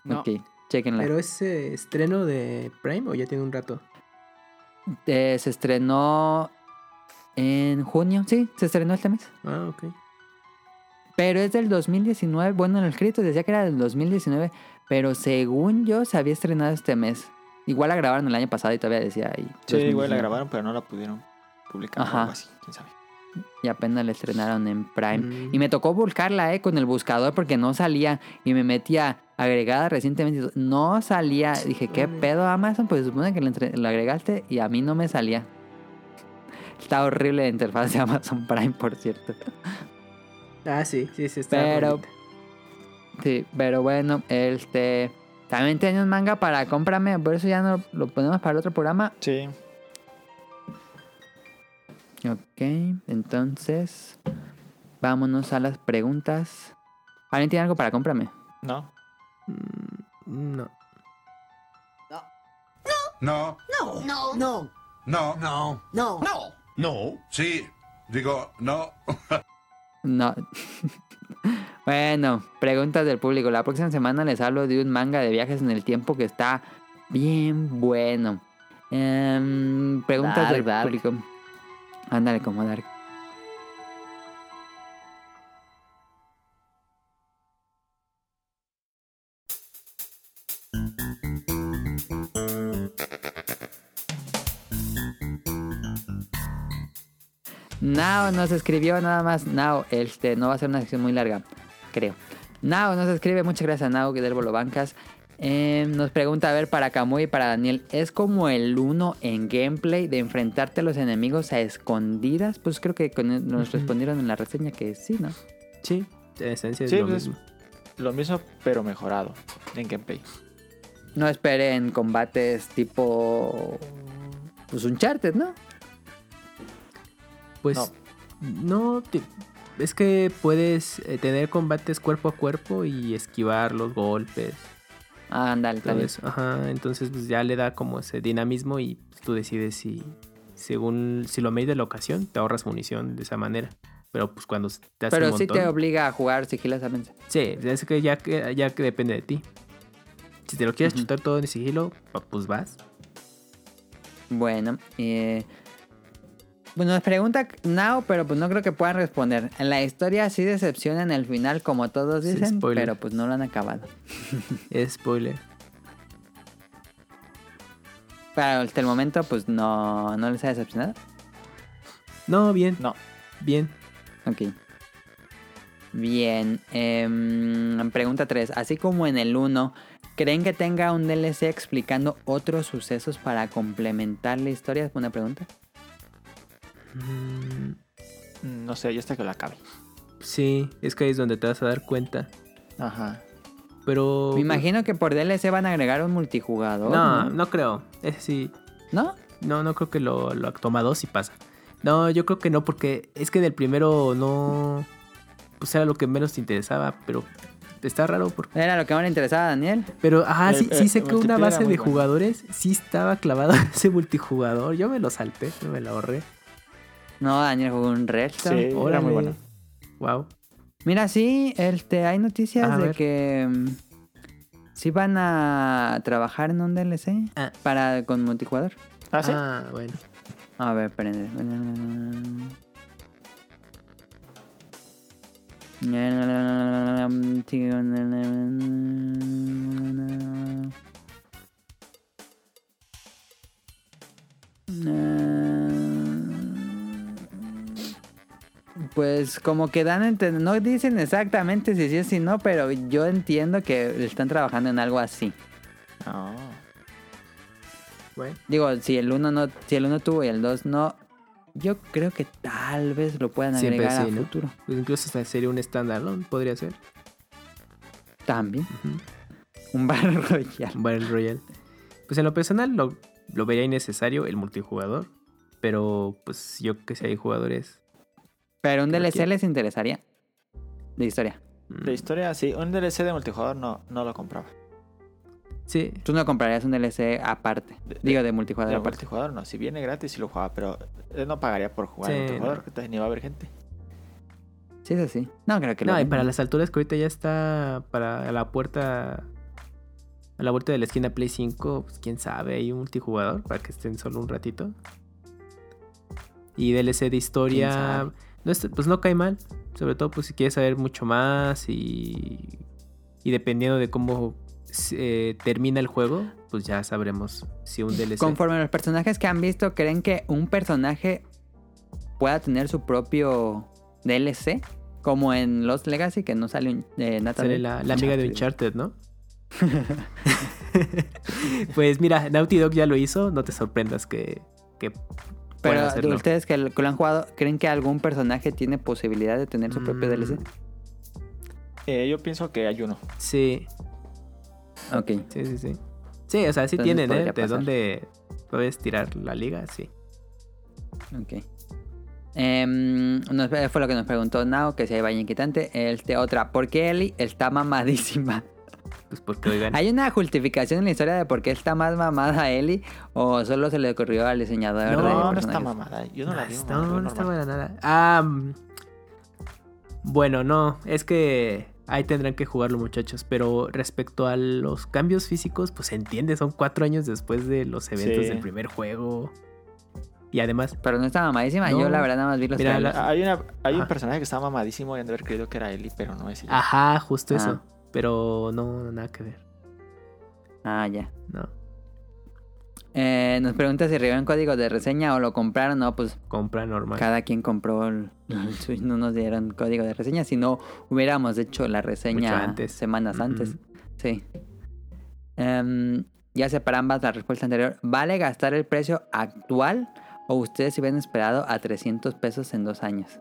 No. Ok, chequenla. ¿Pero es eh, estreno de Prime o ya tiene un rato? Eh, se estrenó en junio. Sí, se estrenó este mes. Ah, ok. Pero es del 2019. Bueno, en el escrito decía que era del 2019. Pero según yo, se había estrenado este mes. Igual la grabaron el año pasado y todavía decía ahí. Sí, igual 2019. la grabaron, pero no la pudieron publicar. Ajá. o algo así, quién sabe. Y apenas la estrenaron en Prime. Mm. Y me tocó buscarla, eh, con el buscador porque no salía. Y me metía agregada recientemente. No salía. Dije, ¿qué pedo Amazon? Pues se supone que lo, agregaste y a mí no me salía. Está horrible la interfaz de Amazon Prime, por cierto. Ah, sí, sí, sí, está Pero- bonita. Sí, pero bueno, este... También tiene un manga para cómprame, por eso ya no lo ponemos para el otro programa. Sí. Ok, entonces... Vámonos a las preguntas. ¿Alguien tiene algo para cómprame? No. Mm, No. No, No. No. No. no, No. No. no. Sí, digo, no. No. bueno, preguntas del público. La próxima semana les hablo de un manga de viajes en el tiempo que está bien bueno. Em, preguntas Dark, del dark. público. Ándale, como Dark. Nao nos escribió nada más. Nao, este, no va a ser una sección muy larga, creo. Nao nos escribe, muchas gracias Nao, que del Bolo Bancas. Eh, nos pregunta, a ver, para Kamui y para Daniel, ¿es como el uno en gameplay de enfrentarte a los enemigos a escondidas? Pues creo que con- nos respondieron en la reseña que sí, ¿no? Sí, en esencia es Sí, lo pues, mismo. Lo mismo, pero mejorado en gameplay. No esperen combates tipo... Pues Uncharted, ¿no? Pues no, te- es que puedes eh, tener combates cuerpo a cuerpo y esquivar los golpes. Ah, ándale, todo también. eso. Ajá, entonces pues, ya le da como ese dinamismo y pues, tú decides si, según, si lo mide la ocasión, te ahorras munición de esa manera. Pero pues cuando te hace Pero un sí te montón- obliga a jugar sigilosamente. Sí, es que ya, que ya que depende de ti. Si te lo quieres chutar todo en sigilo, pues vas. Bueno, eh, nos pregunta Now, pero pues no creo que puedan responder. En la historia sí decepciona en el final, como todos Sí, dicen, spoiler. pero pues no lo han acabado. Spoiler. Pero hasta el momento, pues no, no les ha decepcionado. No, bien. No. Bien. Ok. Bien. em, pregunta 3. Así como en el 1, ¿creen que tenga un DLC explicando otros sucesos para complementar la historia? Una pregunta. Mm, No sé, ya hasta que lo acabe. sí, es que ahí es donde te vas a dar cuenta. Ajá. Pero. Me imagino que por DLC van a agregar un multijugador. No, ¿no? no creo. Ese sí. ¿No? No, no creo que lo, lo toma dos y pasa. No, yo creo que no, porque es que del primero no. Pues era lo que menos te interesaba, pero está raro porque. Era lo que más le interesaba a Daniel. Pero, ajá, El- sí, sí el sé que una base de bueno. jugadores sí estaba clavado en ese multijugador. Yo me lo salté, yo me lo ahorré. No, Daniel jugó un resto. Sí, era Órale. muy bueno. Wow. Mira, sí, este, hay noticias A de ver. que mm, sí van a trabajar en un DLC Ah. para con multijugador. Ah, sí. Ah, bueno. A ver, espérenme. Pues como que dan no dicen exactamente si sí o si no, pero yo entiendo que están trabajando en algo así. Bueno. Digo, si el uno no, si el uno tuvo y el 2 no, yo creo que tal vez lo puedan Siempre agregar sí, a ¿no? futuro. Pues incluso hasta sería un standalone, podría ser. También. Un Battle Royale. Un Battle Royale. Pues en lo personal lo, lo vería innecesario el multijugador. Pero pues yo que sé, hay jugadores. Pero un DLC quiero. les interesaría. De historia. De historia, sí. Un DLC de multijugador no, no lo compraba. Sí, Tú no comprarías un DLC aparte. De- Digo, de De multijugador aparte. multijugador no. Si viene gratis, sí lo jugaba. Pero él no pagaría por jugar Sí, multijugador. no. que ni va a haber gente. Sí, eso sí. No, creo que No, lo y para las alturas que ahorita ya está para la puerta. A la vuelta de la esquina Play 5, pues quién sabe, hay un multijugador para que estén solo un ratito. Y DLC de historia. Pues no cae mal. Sobre todo pues si quieres saber mucho más y. Y dependiendo de cómo eh, termina el juego, pues ya sabremos si un DLC. Conforme a los personajes que han visto, ¿creen que un personaje pueda tener su propio DLC? Como en Lost Legacy, que no sale un, eh, Nathan Sale la, la amiga de Uncharted. ¿no? Pues mira, Naughty Dog ya lo hizo, no te sorprendas que, que Pero hacerlo. ustedes que lo, han jugado, ¿creen que algún personaje tiene posibilidad de tener su propio Mm. DLC? Eh, yo pienso que hay uno. Sí, Ok. sí, sí, sí. Sí, o sea, sí Entonces tienen, ¿eh? De dónde puedes tirar la liga, sí. Ok. Em, nos- fue lo que nos preguntó Nao, que si hay valle inquietante. Este, otra, ¿por qué Ellie está mamadísima? Pues porque oigan. ¿Hay una justificación en la historia de por qué está más mamada Ellie? ¿O solo se le ocurrió al diseñador No, de No, no está mamada. Yo no la vi. no, no, no está buena nada. Ah, mm, bueno, no, es que ahí tendrán que jugarlo muchachos, pero respecto a los cambios físicos, pues se entiende, son cuatro años después de los eventos Sí. del primer juego. Y además, Pero no está mamadísima. No. Yo la verdad nada más vi los Mira, la- Hay, una, hay un personaje que está mamadísimo y han de haber creído que era Ellie, pero no es ella. ajá, justo Ah. eso. Pero no, nada que ver. Ah, ya. No, Eh, nos pregunta si recibió un código de reseña o lo compraron. No, pues compra normal. cada quien compró el, el Switch. No nos dieron código de reseña. Si no, hubiéramos hecho la reseña Mucho antes. semanas antes. Sí. Em, ya sé para ambas la respuesta anterior. ¿Vale gastar el precio actual o ustedes se hubieran esperado a 300 pesos en dos años?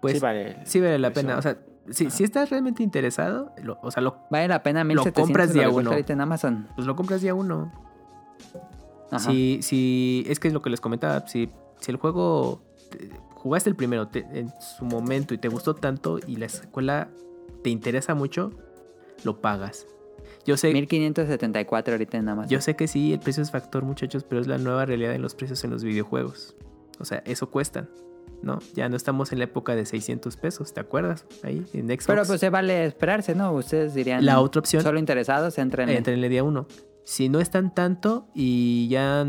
Pues sí, vale. sí vale la pena. O sea, si, si estás realmente interesado, lo- o sea, lo, ¿Vale la pena Lo 1700 compras día lo que cuesta uno. ahorita en Amazon? pues lo compras día uno. Ajá. Si, si, es que es lo que les comentaba, si, si el juego, te- jugaste el primero te- en su momento y te gustó tanto y la escuela te interesa mucho, lo pagas. Yo sé, 1574 ahorita en Amazon. yo sé que sí, el precio es factor muchachos, pero es la nueva realidad en los precios en los videojuegos. O sea, eso cuestan, ¿no? Ya no estamos en la época de 600 pesos, ¿te acuerdas? Ahí en Xbox. Pero pues se vale esperarse, ¿no? Ustedes dirían. La otra opción- Solo interesados, entren. Entra en el día 1. Si no están tanto y ya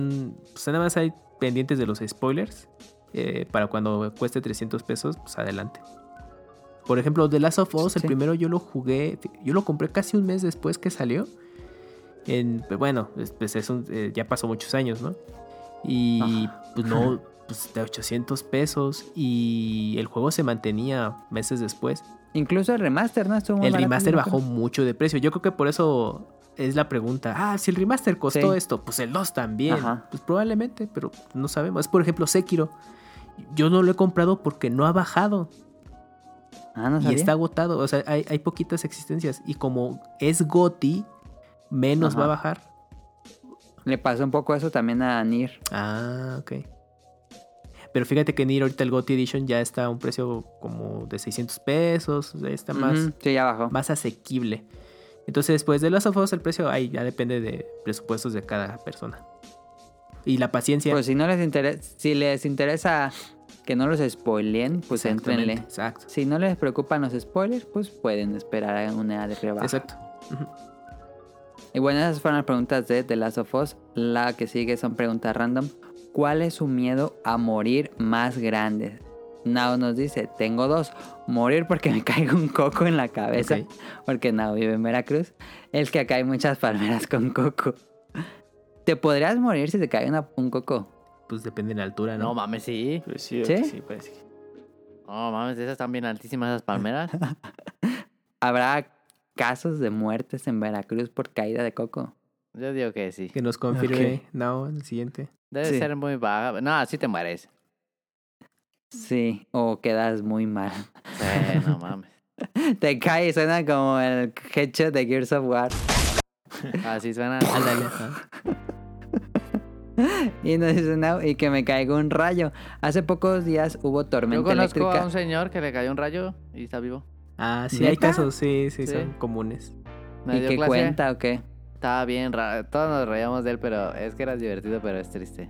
pues nada más hay pendientes de los spoilers, eh, para cuando cueste 300 pesos, pues adelante. Por ejemplo, The Last of Us, el primero yo lo jugué, yo lo compré casi un mes después que salió. En, bueno, es- pues es un- eh, ya pasó muchos años, ¿no? Y pues no, pues de 800 pesos y el juego se mantenía meses después. Incluso el remaster, ¿no? Estuvo muy El remaster bajó mucho de precio. Yo creo que por eso es la pregunta. Ah, si el remaster costó Sí. esto, pues el 2 también. Ajá. Pues probablemente, pero no sabemos. Por ejemplo, Sekiro. Yo no lo he comprado porque no ha bajado Ah, no y sabía. está agotado. O sea, hay, hay poquitas existencias. Y como es GOTI, menos Ajá. va a bajar. Le pasó un poco eso también a Nier. Ah, ok. Pero fíjate que Nier ahorita el GOTI Edition ya está a un precio como de 600 pesos. o sea, está más, Ujú, Sí, ya bajó. más asequible. Entonces, pues de las of Us el precio ahí ya depende de presupuestos de cada persona. Y la paciencia. Pues si no les interesa, si les interesa que no los spoileen, pues entrenle. Exacto. Si no les preocupan los spoilers, pues pueden esperar a una de rebaja. Exacto. Y bueno, esas fueron las preguntas de The Last of Us. La que sigue son preguntas random. ¿Cuál es su miedo a morir más grande? Nao nos dice, tengo dos. Morir porque me caiga un coco en la cabeza. Porque Nao vive en Veracruz. Es que acá hay muchas palmeras con coco. ¿Te podrías morir si te cae una- un coco? Pues depende de la altura, ¿no? No mames, sí. Pues sí, ¿Sí? sí, pues sí. No mames, esas están bien altísimas esas palmeras. ¿Habrá casos de muertes en Veracruz por caída de coco? Yo digo que sí. Que nos confirme no en el siguiente. Debe Sí. ser muy baja. No, sí te mueres. Sí, o quedas muy mal. Sí, no mames. Te cae y suena como el headshot de Gears of War. Así suena. Y nos dice no, y que me caiga un rayo. Hace pocos días hubo Yo tormenta conozco eléctrica. a un señor que le cayó un rayo y está vivo. Ah, sí, hay casos, sí, sí, Sí. son comunes. ¿Y qué clase. cuenta o qué? Estaba bien raro. Todos nos reíamos de él, pero es que era divertido, pero es triste.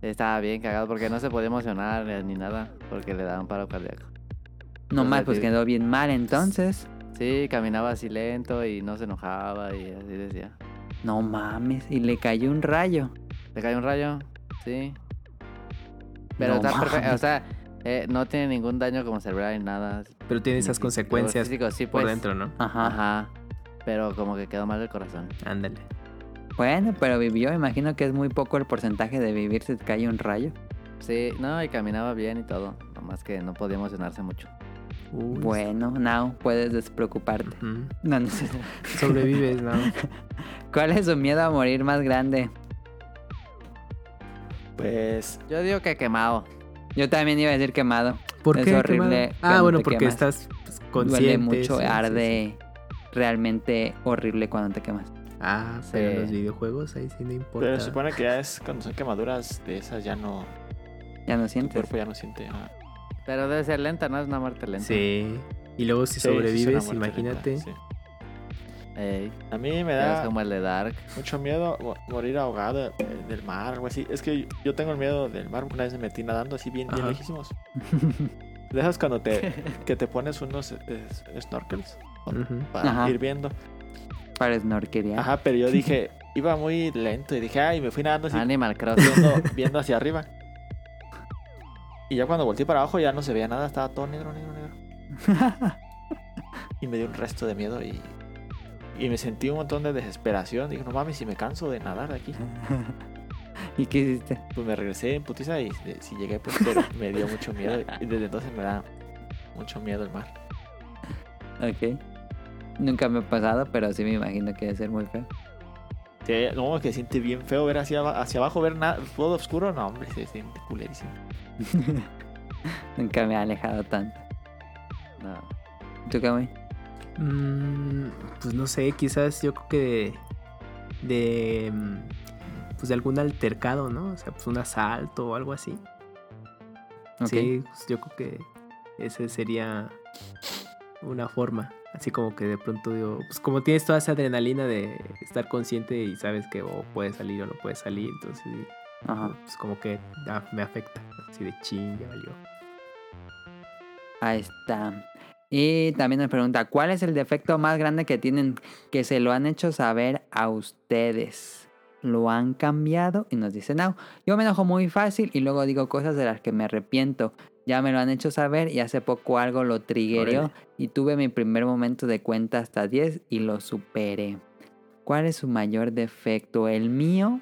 Estaba bien cagado porque no se podía emocionar eh, ni nada porque le daba un paro cardíaco. No más, Entonces, pues sí. quedó bien mal entonces. Sí, caminaba así lento y no se enojaba y así decía. No mames, y le cayó un rayo. ¿Le cayó un rayo? Sí. Pero No está perfecto. O sea, eh, no tiene ningún daño como cerebral ni nada. Pero tiene esas consecuencias físico, sí, por pues. dentro, ¿no? Ajá. Ajá. Pero como que quedó mal el corazón. Ándale. Bueno, pero vivió. Imagino que es muy poco el porcentaje de vivir si te cae un rayo. Sí, no, y caminaba bien y todo. Nomás que no podía emocionarse mucho. Uy, Bueno, now puedes despreocuparte. No, no sé. Sobrevives, ¿no? ¿Cuál es su miedo a morir más grande? Pues Yo digo que quemado. Yo también iba a decir quemado. ¿Por Es qué? horrible quemado? Ah, bueno, porque quemas. estás pues, consciente. Duele mucho, sí, sí, arde realmente horrible cuando te quemas. sí. Ah, pero en los videojuegos ahí sí no importa. pero se supone que ya es cuando son quemaduras de esas ya no. Ya no Tu sientes. cuerpo ya no siente. ah. Pero debe ser lenta, ¿no? Es una muerte lenta. Sí. Y luego si Sí, sobrevives, imagínate. lenta, sí. Ey, A mí me da como el de Dark. mucho miedo mo- morir ahogado eh, del mar, algo así. Es que yo tengo el miedo del mar. Una vez me metí nadando así bien, bien lejísimos. De esas cuando te, que te pones unos eh, para Ajá. ir viendo. Para snorkelear. Ajá, pero yo dije, iba muy lento y dije, ay, me fui nadando así Animal Crossing. viendo, viendo hacia arriba. Y ya cuando volteé para abajo ya no se veía nada, estaba todo negro, negro, negro. Y me dio un resto de miedo y, y me sentí un montón de desesperación. Dije, no mames, si me canso de nadar de aquí. ¿Y qué hiciste? Pues me regresé en putiza y de- si llegué, pues pero me dio mucho miedo. Y desde entonces me da mucho miedo el mar. Ok. Nunca me ha pasado, pero sí me imagino que debe ser muy feo. Sí, no, que se siente bien feo ver hacia, hacia abajo, ver nada, todo oscuro. No, hombre, se siente culerísimo. Nunca me ha alejado tanto. No. ¿Tú qué, güey? Mm, pues no sé, quizás yo creo que de, de, pues de algún altercado, ¿no? O sea, pues un asalto o algo así. Ok. Sí, pues yo creo que ese sería una forma. Así como que de pronto digo, pues como tienes toda esa adrenalina de estar consciente y sabes que o puedes salir o no puedes salir, entonces Ajá. pues como que ah, me afecta. Así de ching, ya valió. Ahí está. Y también nos pregunta, ¿cuál es el defecto más grande que tienen que se lo han hecho saber a ustedes? ¿Lo han cambiado? Y nos dice, no, yo me enojo muy fácil y luego digo cosas de las que me arrepiento. Ya me lo han hecho saber y hace poco algo lo Órale. y tuve mi primer momento de cuenta hasta 10 y lo superé. ¿Cuál es su mayor defecto? El mío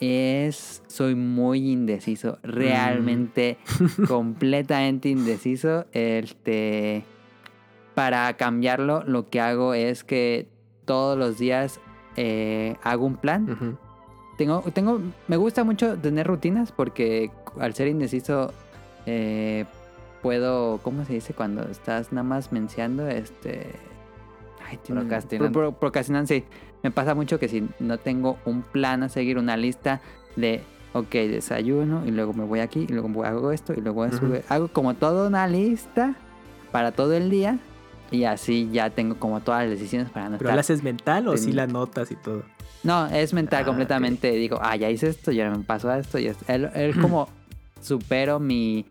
es, soy muy indeciso, realmente completamente indeciso. Este, para cambiarlo, lo que hago es que todos los días eh, hago un plan. Tengo, tengo, me gusta mucho tener rutinas porque al ser indeciso eh, puedo, ¿cómo se dice cuando estás nada más menciando? Este, ay, tiene un- Procrastinando. pro- pro- procrastinando, sí. Me pasa mucho que si no tengo un plan a seguir, una lista de, ok, desayuno y luego me voy aquí y luego hago esto y luego sube- hago como toda una lista para todo el día y así ya tengo como todas las decisiones para no ¿Pero la haces mental o sí ten- la notas y todo? no, es mental Ah, completamente. Digo, ah, ya hice esto, ya me pasó esto. Y es, él, él como supero mi.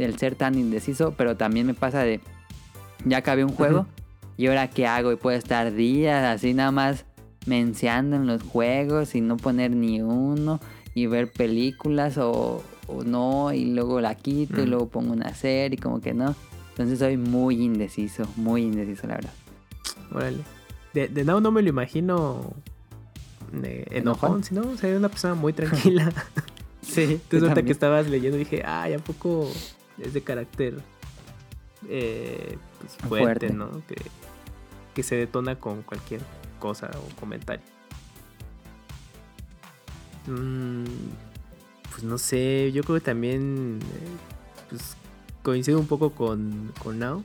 El ser tan indeciso, pero también me pasa de. Ya acabé un juego y ahora qué hago. Y puedo estar días así nada más menciando en los juegos y no poner ni uno y ver películas o, o no y luego la quito y Mm. luego pongo una serie y como que no. Entonces soy muy indeciso, muy indeciso la verdad. Órale. De, de no, no me lo imagino eh, ¿Enojón? enojón, sino o sea, una persona muy tranquila. Sí, Entonces ahorita que estabas leyendo dije, ay, ¿a poco es de carácter eh, pues, fuerte, Fuerte. ¿no? Que, que se detona con cualquier cosa o comentario. Mm, pues no sé, yo creo que también eh, pues, coincido un poco con, con Now.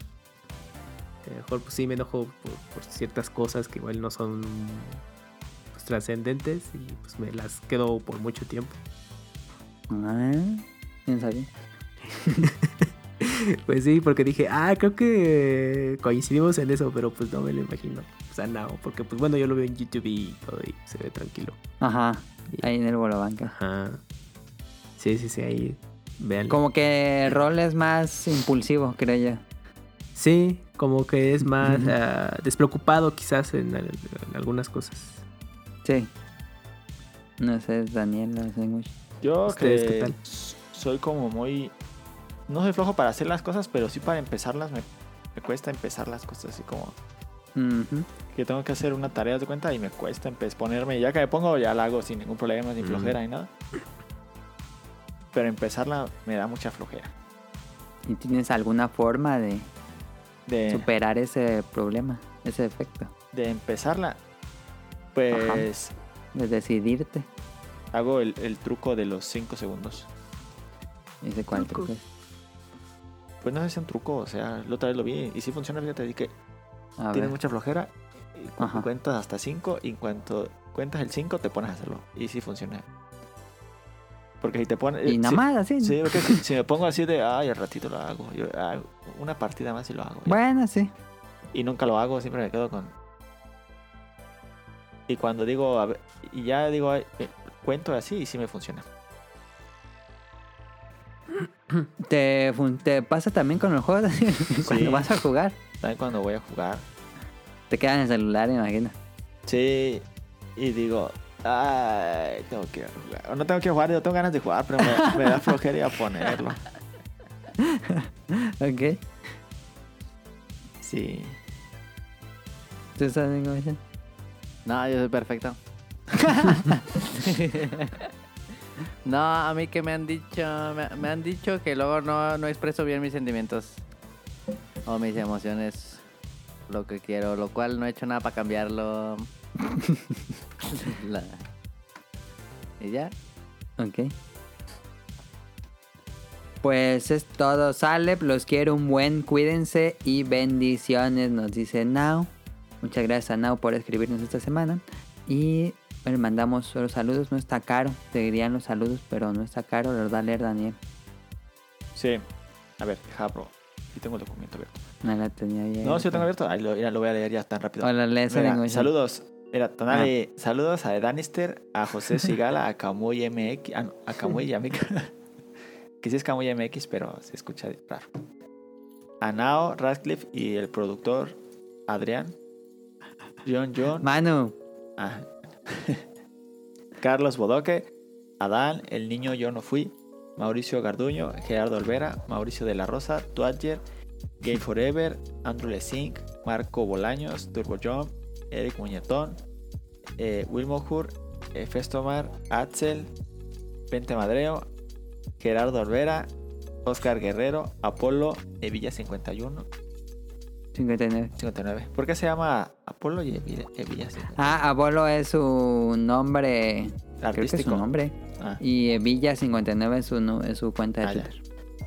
A lo mejor pues sí me enojo por, por ciertas cosas que igual no son pues, trascendentes y pues me las quedo por mucho tiempo. Ah, ¿quién sabe? Pues sí, porque dije, ah, creo que coincidimos en eso, pero pues no me lo imagino. O sea, no, porque pues bueno, yo lo veo en YouTube y todo y se ve tranquilo. Ajá, ahí en el Bolobanca. Ajá. Sí, sí, sí, ahí. Vean. Como que el rol es más impulsivo, creo yo. Sí, como que es más ah, despreocupado quizás en, al- en algunas cosas. Sí. No sé, Daniel, no sé mucho. Yo ¿Ustedes que qué tal? s- soy como muy... No soy flojo para hacer las cosas, pero sí para empezarlas me, me cuesta empezar las cosas así como... Que tengo que hacer una tarea de cuenta y me cuesta ponerme... Ya que me pongo ya la hago sin ningún problema, ni Mm. flojera ni nada. Pero empezarla me da mucha flojera. ¿Y tienes alguna forma de, de, superar ese problema, ese efecto. de empezarla, pues De decidirte. hago el, el truco de los 5 segundos. Ese cuál Truco. truco es. Pues no es un truco, o sea, la otra vez lo vi y sí funciona, fíjate, di que A tienes ver. mucha flojera y cuentas hasta 5 y en cuanto cuentas el 5 te pones a hacerlo y sí funciona. Porque si te pones... Y eh, nada más así. Sí, porque si, si me pongo así de, ay, al ratito lo hago, yo, ah, una partida más y lo hago. ya. Bueno, sí. Y nunca lo hago, siempre me quedo con... Y cuando digo, a ver, y ya digo, ay, eh, cuento así y sí me funciona. ¿Te, te pasa también con los juegos cuando Sí. vas a jugar? También cuando voy a jugar. Te quedan en el celular, imagino. Sí, y digo, ay, tengo que jugar. O no tengo que jugar, yo tengo ganas de jugar, pero me, me da flojera ir a ponerlo. Ok. Sí. ¿Tú sabes cómo? No, yo soy perfecto. no, a mí que me han dicho, me, me han dicho que luego no, no expreso bien mis sentimientos o mis emociones, lo que quiero, lo cual no he hecho nada para cambiarlo. La- Y ya. Ok. Pues es todo, sale. Los quiero un buen, cuídense y bendiciones, nos dice Now. Muchas gracias a Now por escribirnos esta semana. Y le mandamos los saludos. No está caro, te dirían los saludos, pero no está caro. Los va a leer Daniel. Sí. A ver, deja, bro. Aquí tengo el documento abierto. No la tenía bien. No, sí lo tengo abierto. Ahí lo, voy a leer ya tan rápido. Hola, lees Mira, saludos. Mira, Tonali, saludos a Danister, a José Sigala, a Camuy MX, ah, no, a Camuy Yamika. que sí es Camuy MX, pero se escucha raro. A Nao, Radcliffe y el productor Adrián. John John. Manu, Ah. Carlos Bodoque, Adán, El Niño Yo No Fui, Mauricio Garduño, Gerardo Olvera, Mauricio de la Rosa, Twadger, Gay Forever, Andrew Lesink, Marco Bolaños, Turbo John, Eric Muñetón, eh, Wilmo Hur, eh, Festomar, Axel, Pente Madreo, Gerardo Olvera, Oscar Guerrero, Apolo, Evilla 51, 59. 59. ¿Por qué se llama Apolo y Evilla, Evilla 51? Ah, Abolo es su nombre. Creo que es Artístico. su nombre. Ah. Y eh, Villa 59 es su, es su cuenta de Ah. Twitter.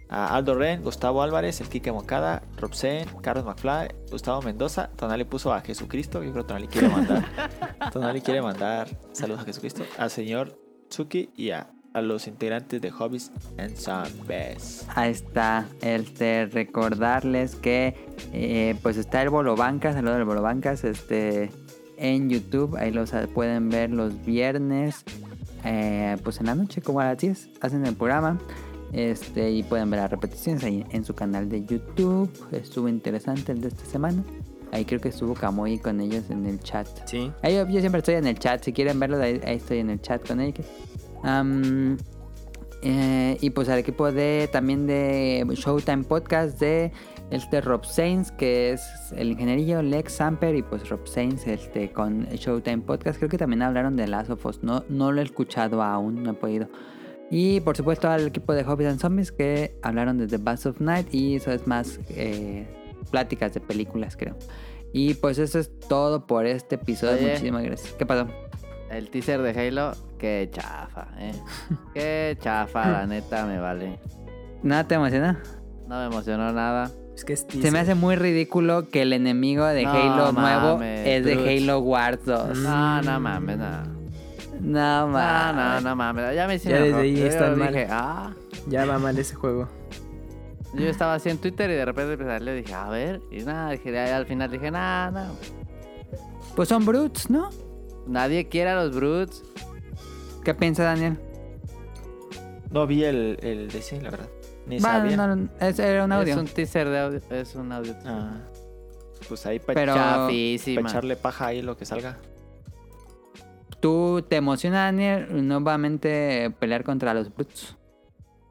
a Aldo Ren, Gustavo Álvarez, el Quique Mocada, Robsen, Carlos McFly, Gustavo Mendoza. Tonali puso a Jesucristo. Yo creo que Tonali quiere mandar. Tonali quiere mandar saludos a Jesucristo. Al señor Tsuki y a, a los integrantes de Hobbies and Zombies. Ahí está. Este, recordarles que eh, pues está el Bolo Bancas, saludos del Bolo Bancas, este, en YouTube. Ahí los ah, pueden ver los viernes, eh, pues en la noche, como a las 10, hacen el programa. Este, y pueden ver las repeticiones ahí en su canal de YouTube. Estuvo interesante el de esta semana. Ahí creo que estuvo Kamui con ellos en el chat. Sí. Ahí yo, yo siempre estoy en el chat. Si quieren verlo, ahí, ahí estoy en el chat con ellos. Am, eh, y pues al equipo de también de Showtime Podcast de este Rob Sainz, que es el ingenierillo Lex Samper y pues Rob Sainz este, con Showtime Podcast. Creo que también hablaron de Last of Us. No, no lo he escuchado aún, no he podido. Y por supuesto al equipo de Hobbies and Zombies que hablaron de The Bass of Night y eso es más eh, pláticas de películas creo. Y pues eso es todo por este episodio. Oye. Muchísimas gracias. ¿Qué pasó? El teaser de Halo, qué chafa, eh. Qué chafa, la neta me vale. ¿Nada te emociona? No me emocionó nada. Es que es Se me hace muy ridículo que el enemigo de No Halo nuevo es de. Halo Wars 2. No, no mames, no. No No, mames. no, no mames. Ya me hice Ya desde ahí Yo están mal. dije, ah. Ya va mal ese juego. Yo estaba así en Twitter y de repente empecé a leer y dije, a ver. Y nada, dije, al final dije, nada, no. Pues son brutes, ¿no? Nadie quiere a los Brutes. ¿Qué piensa Daniel? No vi el, el DC, la verdad. Ni Bueno, sabía. no, no, es- era un audio. Es un teaser de audio. Es un audio. Ah, pues ahí para Pero Chafísima. echarle paja ahí lo que salga. tú te emociona, Daniel, nuevamente pelear contra los brutes.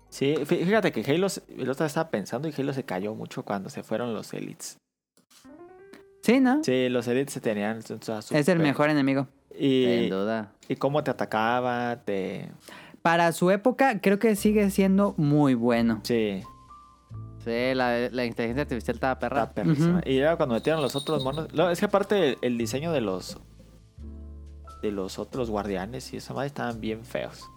Sí, fí- fíjate que Halo, el otro estaba pensando y Halo se cayó mucho cuando se fueron los Elites. Sí, ¿no? Sí, los Elites se tenían. sea, es el mejor enemigo. Y, Sin duda. y cómo te atacaba, te... Para su época, creo que sigue siendo muy bueno. Sí. Sí, la, la inteligencia artificial estaba perra. Está. Y era cuando metieron los otros monos. No, es que aparte el, el diseño de los. De los otros guardianes y esa madre estaban bien feos.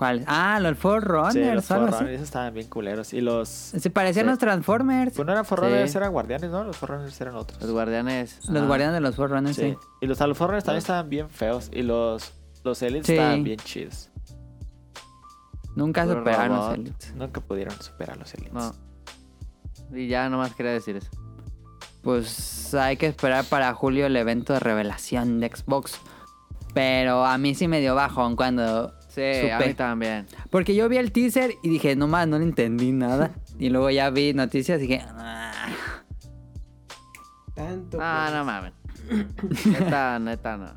¿Cuál? Ah, los Forerunners. Sí, los. Forerunners, esos estaban bien culeros. Y los. Se parecían Sí. los Transformers. Pues no eran Forerunners, Sí. eran guardianes, ¿no? Los Forerunners eran otros. Los guardianes. Los ah, guardianes de los Forerunners, sí. Sí. Y los Forerunners también estaban bien feos. Y los. Los Elites Sí. estaban bien chidos. Nunca superaron los. Elites. Nunca pudieron superar los Elites. No. Y ya nomás quería decir eso. Pues hay que esperar para julio el evento de revelación de Xbox. Pero a mí sí me dio bajón cuando Sí, a supe. mí también. Porque yo vi el teaser y dije, no más, no le entendí nada. y luego ya vi noticias y dije, "Ah". Tanto. Ah, pues. no mames. neta, neta, no.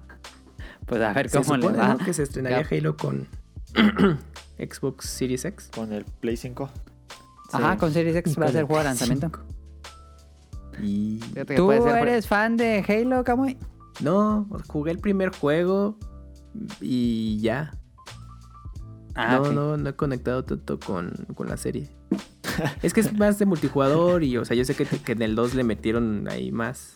pues a ver Se cómo le va. ¿no? que se estrenaría Ya. Halo con Xbox Series X. Con el Play 5. Ajá, Sí. con Series X va a ser juego de lanzamiento. Y ¿Tú puede ser, eres fan de Halo, Kamui? no, jugué el primer juego y ya. Ah, no, no, no he conectado tanto con, con la serie. es que es más de multijugador y, o sea, yo sé que, que en el 2 le metieron ahí más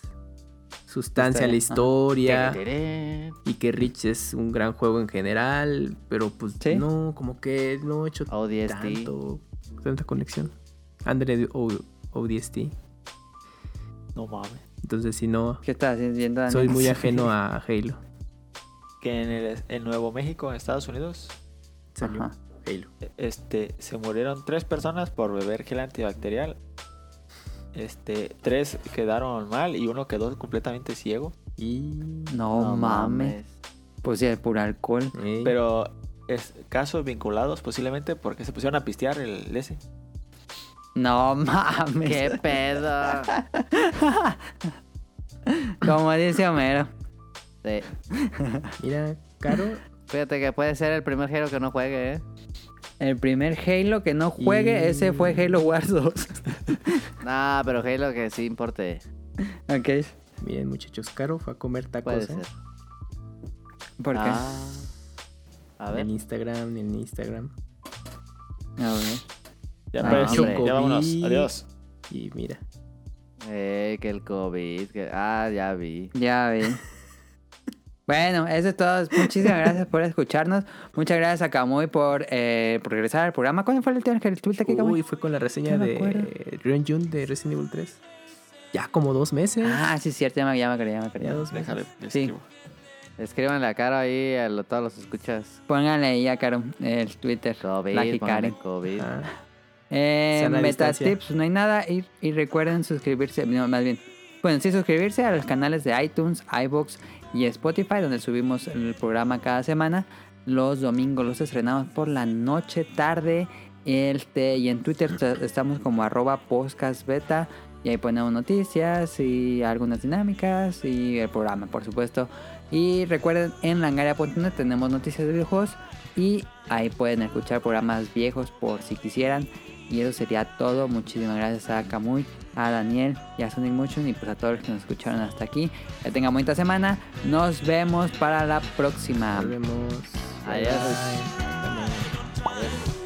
sustancia a la Historia, historia y que Rich es un gran juego en general, pero pues Sí. no, como que no he hecho ODST. tanto, tanta conexión. Android o, ODST. No mames. Entonces, si no, ¿Qué estás soy muy ajeno a Halo. Que en el en Nuevo México, en Estados Unidos, Salió Ajá. Halo. este, se murieron tres personas por beber gel antibacterial. Este, tres quedaron mal y uno quedó completamente ciego. Y... No, mames. Pues sí, es puro alcohol. Pero es casos vinculados posiblemente porque se pusieron a pistear el ese. No mames. ¿Qué pedo? Como dice Homero. Sí. Mira, Caro, Fíjate que puede ser el primer Hero que no juegue, ¿eh? El primer Halo que no juegue, Y- ese fue Halo Wars 2. Nah, pero Halo que sí importe. ok. miren muchachos, Caro fue a comer tacos Puede ¿eh? ser. ¿Por qué? Ah. A ver. en Instagram, en Instagram. A ver. Ya, No, pues, hombre. ya vámonos. Adiós. Y mira, Eh, que el COVID. Que... Ah, ya vi. Ya vi. Bueno, eso es todo. Muchísimas gracias por escucharnos. Muchas gracias a Kamui por, que por regresar al programa. ¿Cuándo fue el último que estuviste aquí, Kamui? uy, fue con la reseña No de. Ryun Jun de Resident Evil 3. Ya como dos meses. Ah, sí, cierto. Ya me, ya me acordé, ya me ya acordé. dos meses. Déjale, le Sí. escribo. Escríbanle a Caro ahí a lo- todos los escuchas. Pónganle ahí a Caro el Twitter. COVID, la. COVID. Ah, Eh, Sana Meta distancia. Tips, no hay nada. Y, y recuerden suscribirse, no, más bien. Bueno, sí, suscribirse a los canales de iTunes, iBox y Spotify, donde subimos el programa cada semana. Los domingos los estrenamos por la noche, tarde. Este, y en Twitter estamos como arroba podcast beta. Y ahí ponemos noticias y algunas dinámicas y el programa, por supuesto. Y recuerden, en langaria.net tenemos noticias de videojuegos y ahí pueden escuchar programas viejos por si quisieran. Y eso sería todo. Muchísimas gracias a Kamui, a Daniel y a Sonic Motion y pues a todos los que nos escucharon hasta aquí. Que tengan bonita semana. Nos vemos para la próxima. nos vemos. Adiós. Bye.「僕